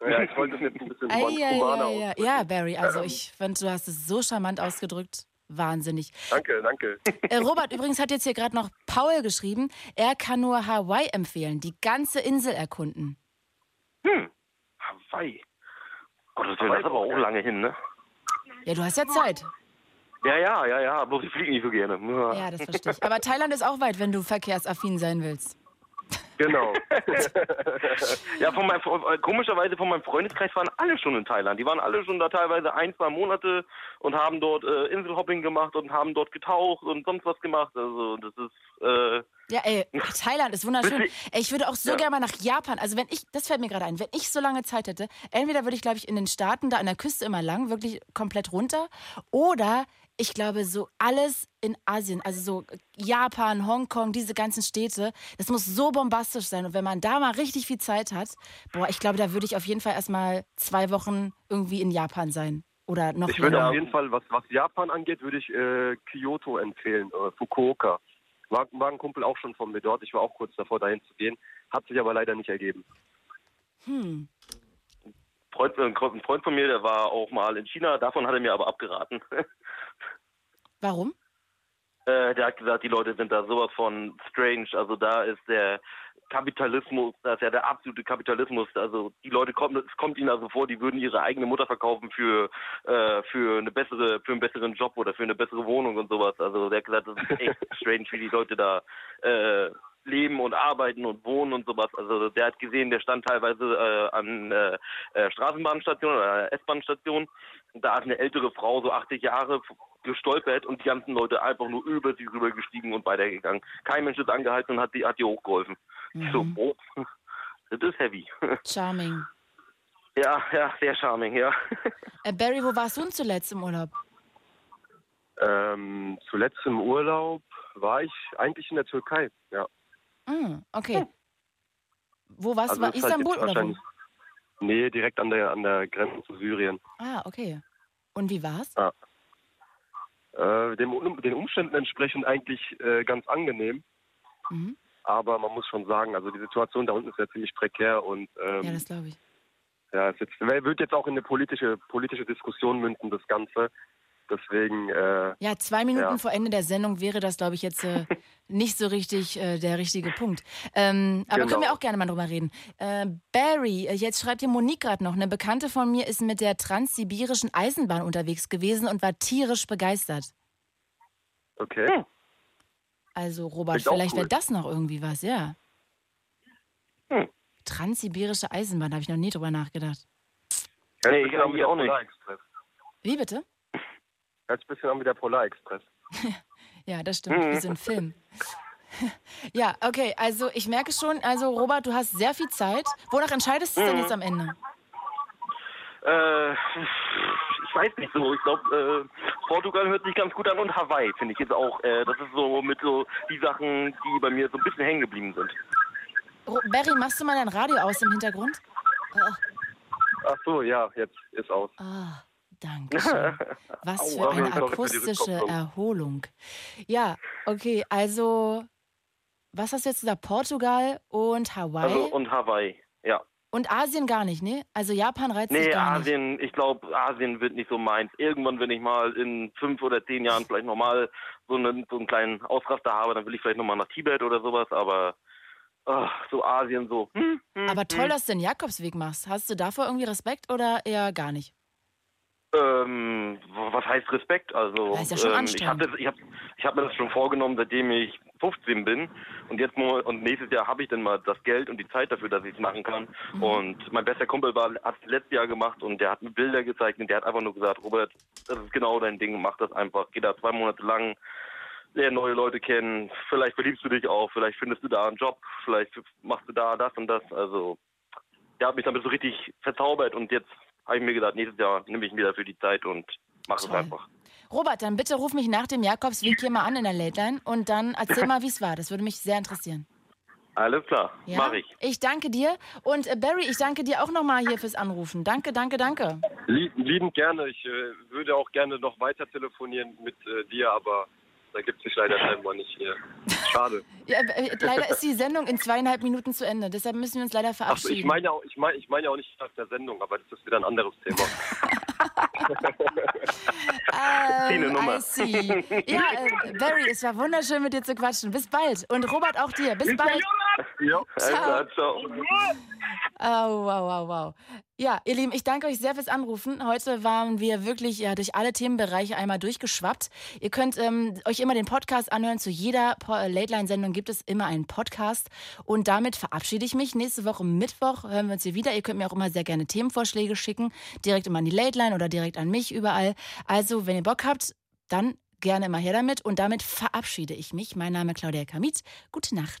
Ja, ich wollte es jetzt ein bisschen Ei, ei, ei, ei. Ja, Barry, also ich finde, du hast es so charmant ausgedrückt. Wahnsinnig. Danke, danke. Äh, Robert, übrigens hat jetzt hier gerade noch Paul geschrieben, er kann nur Hawaii empfehlen, die ganze Insel erkunden. Hm. Hawaii. Willen, das ist aber auch lange hin, ne? Ja, du hast ja Zeit. Ja, ja, ja, ja. Bloß ich fliege nicht so gerne. Ja, das verstehe ich. Aber Thailand ist auch weit, wenn du verkehrsaffin sein willst. Genau. ja, von meinem, äh, komischerweise von meinem Freundeskreis waren alle schon in Thailand. Die waren alle schon da teilweise ein, zwei Monate und haben dort äh, Inselhopping gemacht und haben dort getaucht und sonst was gemacht. Also das ist äh, ja, ey, Thailand ist wunderschön. Ey, ich würde auch so Ja. gerne mal nach Japan. Also wenn ich, das fällt mir gerade ein, wenn ich so lange Zeit hätte, entweder würde ich, glaube ich, in den Staaten da an der Küste immer lang, wirklich komplett runter, oder ich glaube so alles in Asien, also so Japan, Hongkong, diese ganzen Städte, das muss so bombastisch sein. Und wenn man da mal richtig viel Zeit hat, boah, ich glaube, da würde ich auf jeden Fall erstmal zwei Wochen irgendwie in Japan sein. Oder noch Ich würde länger. auf jeden Fall, was, was Japan angeht, würde ich äh, Kyoto empfehlen, äh, Fukuoka. War, war ein Kumpel auch schon von mir dort. Ich war auch kurz davor, dahin zu gehen. Hat sich aber leider nicht ergeben. Hm. Freund, ein Freund von mir, der war auch mal in China. Davon hat er mir aber abgeraten. Warum? Äh, der hat gesagt, die Leute sind da sowas von strange. Also da ist der Kapitalismus, das ist ja der absolute Kapitalismus. Also die Leute kommen, es kommt ihnen also vor, die würden ihre eigene Mutter verkaufen für äh, für eine bessere, für einen besseren Job oder für eine bessere Wohnung und sowas. Also der hat gesagt, das ist echt strange, wie die Leute da äh, leben und arbeiten und wohnen und sowas. Also der hat gesehen, der stand teilweise äh, an äh, äh, Straßenbahnstationen oder S-Bahn-Stationen. Und da hat eine ältere Frau, so 80 Jahre, gestolpert und die ganzen Leute einfach nur über sie rübergestiegen und weitergegangen. Kein Mensch ist angehalten und hat die, hat die hochgeholfen. Ich So, oh, das ist heavy. Charming. Ja, ja, sehr charming, ja. Äh, Barry, wo warst du denn zuletzt im Urlaub? Ähm, zuletzt im Urlaub war ich eigentlich in der Türkei. Ja. Hm, okay. Wo warst Also du? War ist halt Istanbul oder wo? Nee, direkt an der an der Grenze zu Syrien. Ah, okay. Und wie war's? Ja. Äh, dem, den Umständen entsprechend eigentlich äh, ganz angenehm. Mhm. Aber man muss schon sagen, also die Situation da unten ist ja ziemlich prekär und ähm, Ja, das glaube ich. ja, es jetzt, wird jetzt auch in eine politische politische Diskussion münden, das Ganze. Deswegen, äh, Ja, zwei Minuten Ja. vor Ende der Sendung wäre das, glaube ich, jetzt äh, nicht so richtig äh, der richtige Punkt. Ähm, aber Genau. können wir auch gerne mal drüber reden. Äh, Barry, äh, jetzt schreibt hier Monique gerade noch. Eine Bekannte von mir ist mit der transsibirischen Eisenbahn unterwegs gewesen und war tierisch begeistert. okay. Also, Robert, Klingt vielleicht wäre cool. das noch irgendwie was, ja. Hm. Transsibirische Eisenbahn, da habe ich noch nie drüber nachgedacht. Nee, ich der auch nicht. Wie bitte? Hört sich ein bisschen an wie der Polarexpress. Ja, das stimmt, Mhm. wie so ein Film. ja, okay, also ich merke schon, also Robert, du hast sehr viel Zeit. Wonach entscheidest du denn Mhm. jetzt am Ende? Äh, ich weiß nicht so. Ich glaube, äh, Portugal hört sich ganz gut an und Hawaii finde ich jetzt auch. Äh, das ist so mit so die Sachen, die bei mir so ein bisschen hängen geblieben sind. Barry, machst du mal dein Radio aus im Hintergrund? Ah, Ach so, ja, jetzt ist aus. Ah, danke schön. Was für eine akustische. Erholung. Ja, okay, also, was hast du jetzt gesagt? Portugal und Hawaii? Also und Hawaii, ja. und Asien gar nicht, ne? Also Japan reizt Nee, gar nicht. Asien, ich glaube, Asien wird nicht so meins. Irgendwann, wenn ich mal in fünf oder zehn Jahren vielleicht nochmal so einen, so einen kleinen Ausraster habe, dann will ich vielleicht nochmal nach Tibet oder sowas, aber ach, so Asien so. Hm, hm, Aber toll, hm. dass du den Jakobsweg machst. Hast du davor irgendwie Respekt oder eher gar nicht? Ähm, was heißt Respekt? Also ja ähm, ich habe ich hab, ich hab mir das schon vorgenommen, seitdem ich 15 bin und jetzt und nächstes Jahr habe ich dann mal das Geld und die Zeit dafür, dass ich es machen kann. Mhm. Und mein bester Kumpel war hat es letztes Jahr gemacht und der hat mir Bilder gezeigt und der hat einfach nur gesagt, Robert, das ist genau dein Ding, mach das einfach, geh da zwei Monate lang, lerne neue Leute kennen, vielleicht verliebst du dich auch, vielleicht findest du da einen Job, vielleicht machst du da das und das. Also der hat mich damit so richtig verzaubert und jetzt habe ich mir gedacht, nächstes Jahr nehme ich mir dafür die Zeit und mache es einfach. Robert, dann bitte ruf mich nach dem Jakobsweg hier mal an in der Late Line und dann erzähl mal, wie es war. Das würde mich sehr interessieren. Alles klar, Ja? mache ich. Ich danke dir. Und äh, Barry, ich danke dir auch nochmal hier fürs Anrufen. Danke, danke, danke. Lieb, liebend gerne. Ich äh, würde auch gerne noch weiter telefonieren mit äh, dir, aber da gibt sich leider scheinbar nicht hier. Schade. Ja, äh, leider ist die Sendung in zweieinhalb Minuten zu Ende. Deshalb müssen wir uns leider verabschieden. ich meine ja auch, ich meine, ich meine ja auch nicht nach der Sendung, aber das ist wieder ein anderes Thema. Ähm, Nummer. I see. Ja, äh, Barry, es war wunderschön mit dir zu quatschen. Bis bald. Und Robert auch dir. Bis bald. ja. Alles klar, ciao. Oh, wow, wow, wow. Ja, ihr Lieben, ich danke euch sehr fürs Anrufen. Heute waren wir wirklich ja, durch alle Themenbereiche einmal durchgeschwappt. Ihr könnt ähm, euch immer den Podcast anhören. Zu jeder äh, Late-Line-Sendung gibt es immer einen Podcast. Und damit verabschiede ich mich. Nächste Woche Mittwoch hören wir uns hier wieder. Ihr könnt mir auch immer sehr gerne Themenvorschläge schicken. Direkt immer an die Late-Line oder direkt an mich überall. Also, wenn ihr Bock habt, dann gerne immer her damit. Und damit verabschiede ich mich. Mein Name ist Claudia Kamit. Gute Nacht.